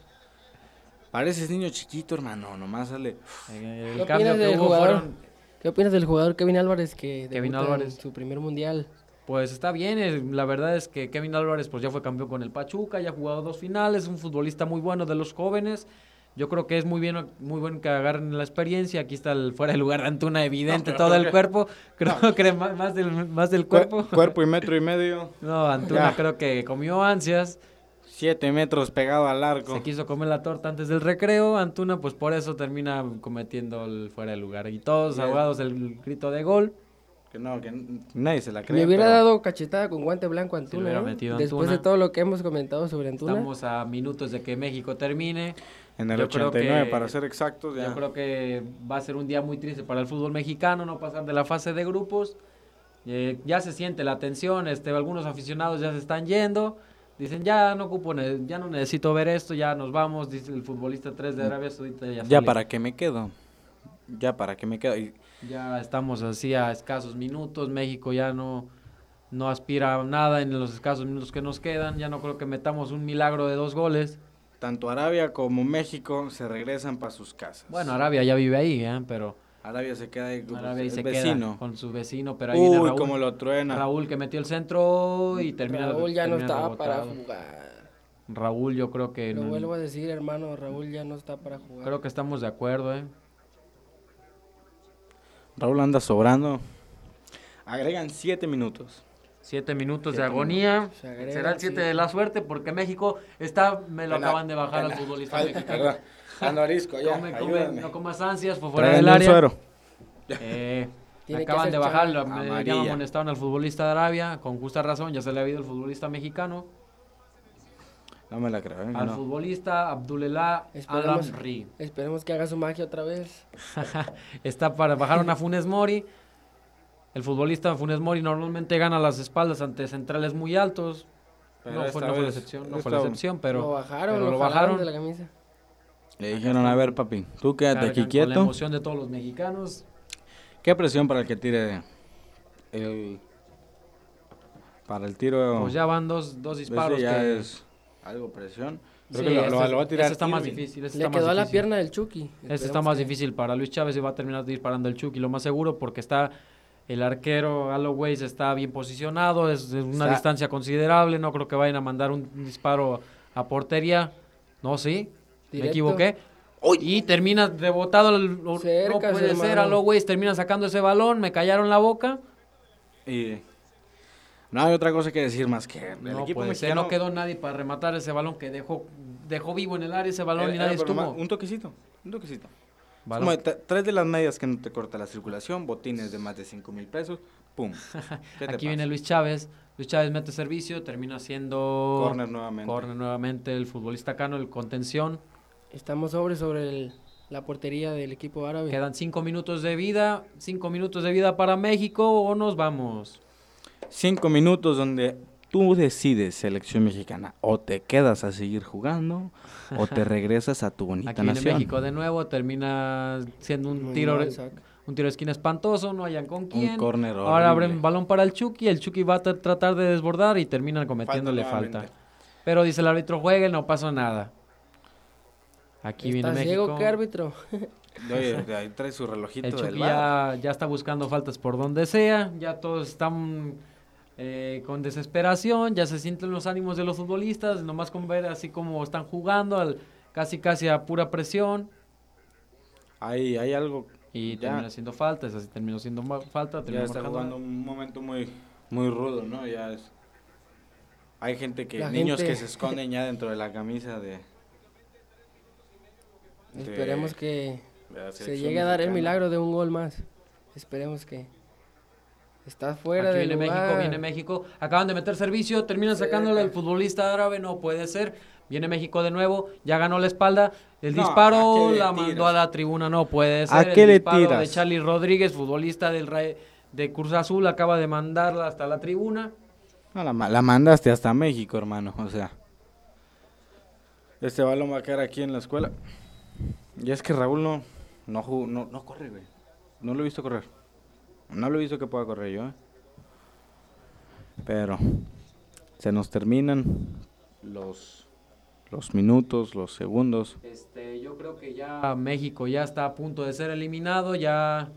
Pareces niño chiquito, hermano. Nomás sale. El ¿Qué cambio opinas que del hubo jugador? fueron ¿Qué opinas del jugador Kevin Álvarez que Kevin en su primer mundial? Pues está bien, eh, la verdad es que Kevin Álvarez pues ya fue campeón con el Pachuca, ya ha jugado dos finales, es un futbolista muy bueno de los jóvenes. Yo creo que es muy bien, muy bueno que agarren la experiencia. Aquí está el fuera de lugar de Antuna, evidente, pero todo ¿por el qué? cuerpo. Creo que más, más del, más del Cuer- cuerpo. cuerpo y metro y medio. [LAUGHS] No, Antuna Ya. creo que comió ansias. Siete metros pegado al arco. Se quiso comer la torta antes del recreo. Antuna, pues por eso termina cometiendo el fuera de lugar. Y todos Bien. ahogados del grito de gol. Que no, que nadie se la cree. Me hubiera pero- dado cachetada con guante blanco a Se Antuna. hubiera ¿eh? metido Después Antuna. de todo lo que hemos comentado sobre Antuna. Estamos a minutos de que México termine. En el Yo creo 89, que- para ser exactos. Ya. Yo creo que va a ser un día muy triste para el fútbol mexicano, no pasar de la fase de grupos. Eh, ya se siente la tensión, este, algunos aficionados ya se están yendo. Dicen, ya no ocupo, ya no necesito ver esto, ya nos vamos, dice el futbolista 3 de Arabia Saudita. Ya, Ya para qué me quedo. Ya para qué me quedo. Y Ya estamos así a escasos minutos, México ya no, no aspira a nada en los escasos minutos que nos quedan, ya no creo que metamos un milagro de dos goles. Tanto Arabia como México se regresan para sus casas. Bueno, Arabia ya vive ahí, ¿eh? pero Arabia se queda ahí como Arabia se vecino. queda con su vecino, pero ahí viene Uy, Raúl. cómo lo truena. Raúl que metió el centro y termina Raúl ya no estaba para jugar. Raúl yo creo que Lo no- vuelvo a decir, hermano, Raúl ya no está para jugar. creo que estamos de acuerdo, ¿eh? Raúl anda sobrando. Agregan siete minutos. Siete minutos de Siete agonía. Se agrega, Será el siete sí. de la suerte porque México está, me lo Pena- acaban de bajar al pena- futbolista Ay, mexicano. arisco, ya. Come, come, no comas ansias, fue fuera del área. suero. Eh, [LAUGHS] Tiene me que acaban de bajar, me, ya amonestaron al futbolista de Arabia, con justa razón, ya se le ha habido el futbolista mexicano. No me la creo, ¿eh? Al no. futbolista Abdullah Esperemos, Alamri. esperemos que haga su magia otra vez. [LAUGHS] Está para bajar a Funes Mori. El futbolista Funes Mori normalmente gana las espaldas ante centrales muy altos. Pero no fue, no fue la excepción, no fue la excepción, pero lo bajaron, pero lo, lo bajaron bajaron. de la camisa. Le dijeron, a ver, papi, tú quédate cargan aquí con la quieto. emoción de todos los mexicanos. ¿Qué presión para el que tire el... Para el tiro... Pues ya van dos, dos disparos ya que es algo presión. Creo Sí, que lo, este lo- es- lo va a tirar este está más difícil. este Le está más quedó a la pierna del Chucky. Este está más que- difícil para Luis Chávez y va a terminar disparando el Chucky, lo más seguro, porque está el arquero Alloways está bien posicionado, es de una Está- distancia considerable, no creo que vayan a mandar un disparo a portería. No, sí, me equivoqué. Y termina rebotado, el- no Cerca, puede ser, Alloways termina sacando ese balón, me callaron la boca. Y no hay otra cosa que decir más que el No equipo ser, no quedó nadie para rematar ese balón que dejó, dejó vivo en el área ese balón Era- y era nadie estuvo. Un toquecito, un toquecito. Como tres de las medias que no te corta la circulación, botines de más de 5 mil pesos, pum. [LAUGHS] ¿Qué te Aquí pasa? viene Luis Chávez, Luis Chávez mete servicio, termina siendo Corner nuevamente. corner nuevamente el futbolista Cano, el contención. Estamos sobre sobre el- la portería del equipo árabe. Quedan cinco minutos de vida, cinco minutos de vida para México o nos vamos. Cinco minutos donde tú decides, selección mexicana, o te quedas a seguir jugando o te [LAUGHS] regresas a tu bonita Aquí viene nación. México de nuevo, termina siendo un Muy tiro, mal un tiro de esquina espantoso, no hayan con quién. córner Ahora horrible. abren balón para el Chucky, el Chucky va a tra- tratar de desbordar y terminan cometiéndole Falta. Pero dice el árbitro, juegue, no pasó nada. Aquí viene ¿Está México. ciego qué árbitro? Oye, ahí trae su relojito El del Chucky ya, ya está buscando faltas por donde sea, ya todos están eh, con desesperación, ya se sienten los ánimos de los futbolistas, nomás con ver así como están jugando, al- casi casi a pura presión, Hay, hay algo. y Ya. termina siendo falta, esa sí terminó siendo falta, Ya está marcando- jugando un momento muy, muy rudo, ¿no? Ya es. Hay gente que, La niños gente- que se esconden ya dentro de la camisa de. de- Esperemos que se llegue a dar el milagro de un gol más. Esperemos que está fuera Aquí de viene México, viene México. Acaban de meter servicio, terminan sacándole el futbolista árabe, no puede ser. Viene México de nuevo, ya ganó la espalda. El No, ¿a disparo la tiras? mandó a la tribuna, no puede ser. ¿A el qué le disparo de tiras? Charlie Rodríguez, futbolista del Ra- de Cruz Azul, acaba de mandarla hasta la tribuna. No, la, la mandaste hasta México, hermano. O sea. Este balón va a quedar aquí en la escuela. Y es que Raúl no, no, no, no corre, güey. No lo he visto correr. No lo visto que pueda correr yo, ¿eh? Pero se nos terminan los, los minutos, los segundos. Este, yo creo que ya México ya está a punto de ser eliminado, ya,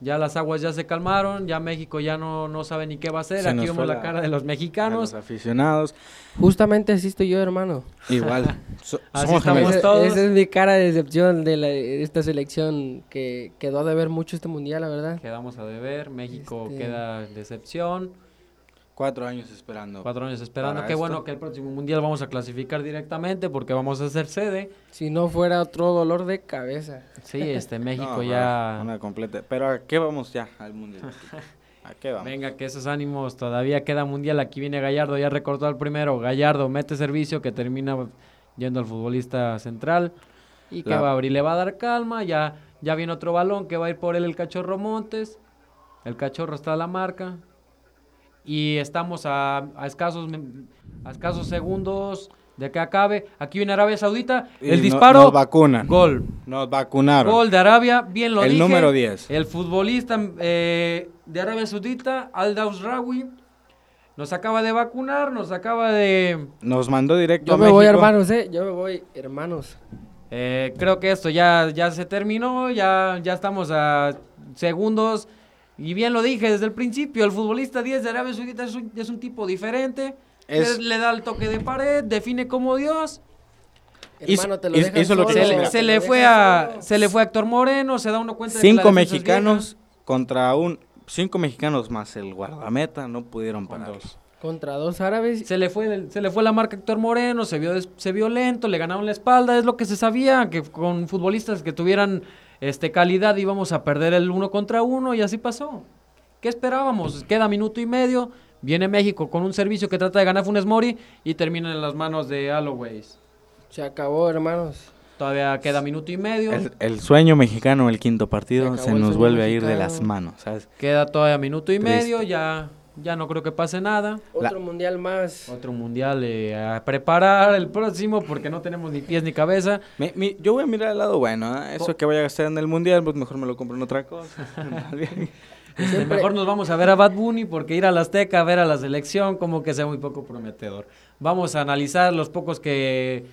ya las aguas ya se calmaron, ya México ya no, no sabe ni qué va a hacer. Se Aquí vemos la la- cara de los A mexicanos. los aficionados. Justamente así estoy yo, hermano. Igual. [LAUGHS] So- Así somos estamos todos. Esa es mi cara de decepción de, la- de esta selección que quedó de ver mucho este mundial, la verdad. Quedamos a deber, México Este- queda decepción. Cuatro años esperando. Cuatro años esperando. Qué esto. bueno que el próximo mundial vamos a clasificar directamente porque vamos a ser sede. Si no fuera otro dolor de cabeza. Sí, este México No, ya. Una completa. Pero ¿a qué vamos ya al mundial? [LAUGHS] ¿A qué vamos? Venga, que esos ánimos todavía queda mundial. Aquí viene Gallardo, ya recortó al primero. Gallardo mete servicio que termina yendo al futbolista central. Y que La- va a abrir, le va a dar calma. Ya, ya viene otro balón que va a ir por él el cachorro Montes. El cachorro está a la marca. Y estamos a, a escasos, a escasos segundos de que acabe. Aquí viene Arabia Saudita. Y el no- disparo. Nos vacunan. Gol. Nos vacunaron. Gol de Arabia, bien lo El dije. número 10. El futbolista eh, de Arabia Saudita, Al Rawi, nos acaba de vacunar, nos acaba de... Nos mandó directo Yo a me voy, hermanos, eh. Yo me voy, hermanos. eh, creo que esto ya, ya se terminó, ya, ya estamos a segundos. Y bien lo dije desde el principio, el futbolista 10 de Arabia Saudita es un, es un tipo diferente. Es- Le, le da el toque de pared, define como Dios. Hizo- Hermano, te lo hizo- dejan hizo lo que Se le, se fue a solo. se le fue a Héctor Moreno, se da uno cuenta de que la Cinco mexicanos contra un... Cinco mexicanos más el guardameta no pudieron Con parar. dos. Contra dos árabes. Se le fue el- se le fue la marca a Héctor Moreno, se vio se vio lento, le ganaron la espalda, es lo que se sabía, que con futbolistas que tuvieran este calidad íbamos a perder el uno contra uno y así pasó. ¿Qué esperábamos? Queda minuto y medio, viene México con un servicio que trata de ganar Funes Mori y termina en las manos de Alloways. Se acabó, hermanos. Todavía queda minuto y medio, El, el sueño mexicano, el quinto partido, se nos vuelve a ir de las manos, ¿sabes? queda todavía minuto y Triste. medio, ya ya no creo que pase nada. Otro mundial más. Otro mundial eh, a preparar el próximo porque no tenemos ni pies ni cabeza. Mi- mi- yo voy a mirar al lado bueno, ¿eh? eso que voy a gastar en el mundial, pues mejor me lo compro en otra cosa. [LAUGHS] Este, Siempre- mejor nos vamos a ver a Bad Bunny porque ir a la Azteca a ver a la selección como que sea muy poco prometedor. Vamos a analizar los pocos que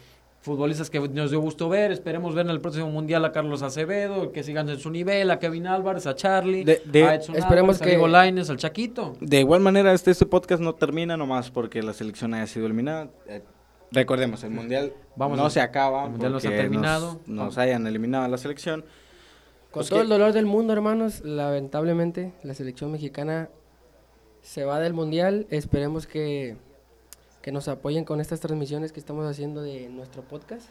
futbolistas que nos dio gusto ver. Esperemos ver en el próximo mundial a Carlos Acevedo, que sigan en su nivel, a Kevin Álvarez, a Charlie, De- de- a Edson esperemos Álvarez, a que- Diego Lainez, al Chaquito. De igual manera, este, este podcast no termina nomás porque la selección haya sido eliminada. Eh, recordemos, el mundial Vamos no a- se acaba. el mundial no se ha terminado. Nos, nos hayan eliminado a la selección. Con Pues todo que- el dolor del mundo, hermanos, lamentablemente la selección mexicana se va del mundial. Esperemos que, que nos apoyen con estas transmisiones que estamos haciendo de nuestro podcast.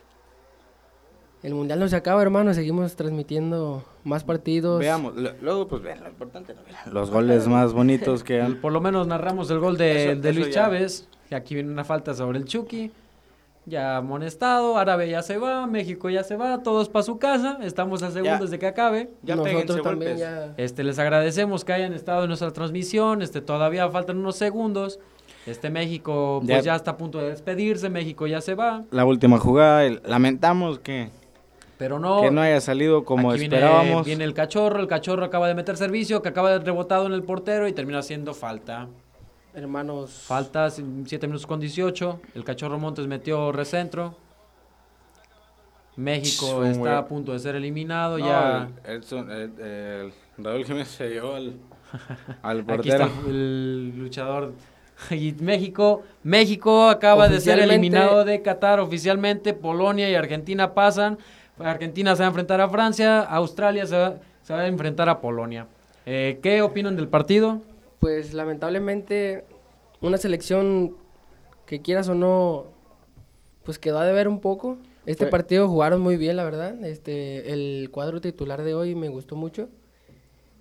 El mundial no se acaba, hermano. Seguimos transmitiendo más partidos. Veamos, luego pues vean lo importante, ¿no? Vean los goles más bonitos que han... [LAUGHS] Por lo menos narramos el gol de, Eso- de Luis ya. Chávez. Y aquí viene una falta sobre el Chucky. Ya amonestado, Árabe ya se va, México ya se va, todos para su casa. Estamos a segundos de que acabe. Ya Nosotros también ya... Este, les agradecemos que hayan estado en nuestra transmisión. Este, todavía faltan unos segundos. Este México pues Ya- ya está a punto de despedirse, México ya se va, La última jugada, el- lamentamos que, pero no, que no haya salido como aquí esperábamos. Viene, el cachorro, el cachorro acaba de meter servicio, que acaba de rebotado en el portero y termina haciendo falta. Hermanos... Falta 7 minutos con 18. El cachorro Montes metió recentro. México está a punto de ser eliminado. No, ya el, el son- el- el Raúl Jiménez se llevó al, [LAUGHS] al aquí está portero. el luchador. [LAUGHS] Y México, México acaba de ser eliminado de Qatar oficialmente. Polonia y Argentina pasan. Argentina se va a enfrentar a Francia. Australia se va, se va a enfrentar a Polonia. Eh, ¿Qué opinan del partido? Pues lamentablemente una selección que quieras o no, pues quedó a deber un poco. Este Fue- partido jugaron muy bien, la verdad. Este, el cuadro titular de hoy me gustó mucho.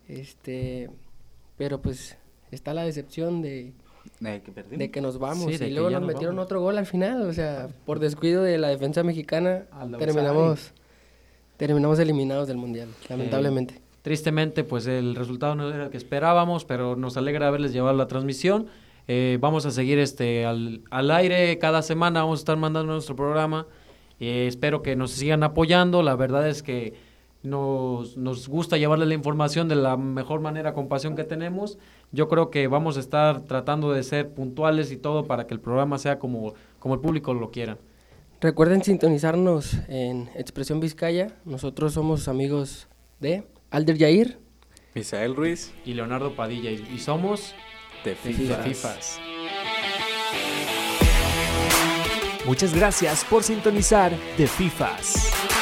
Este, pero pues está la decepción de, Eh, que perdimos. de que nos vamos Sí, de y luego nos nos metieron vamos. otro gol al final, o sea, por descuido de la defensa mexicana terminamos terminamos eliminados del mundial, lamentablemente. Tristemente, pues el resultado no era el que esperábamos, pero nos alegra haberles llevado la transmisión. Eh, vamos a seguir este al, al aire cada semana, vamos a estar mandando nuestro programa. Eh, espero que nos sigan apoyando. La verdad es que nos, nos gusta llevarles la información de la mejor manera con pasión que tenemos. Yo creo que vamos a estar tratando de ser puntuales y todo para que el programa sea como, como el público lo quiera. Recuerden sintonizarnos en Expresión Vizcaya. Nosotros somos amigos de Alder Yair. Misael Ruiz, Y Leonardo Padilla, y, y somos de de FIFA. FIFAs. Muchas gracias por sintonizar de FIFAs.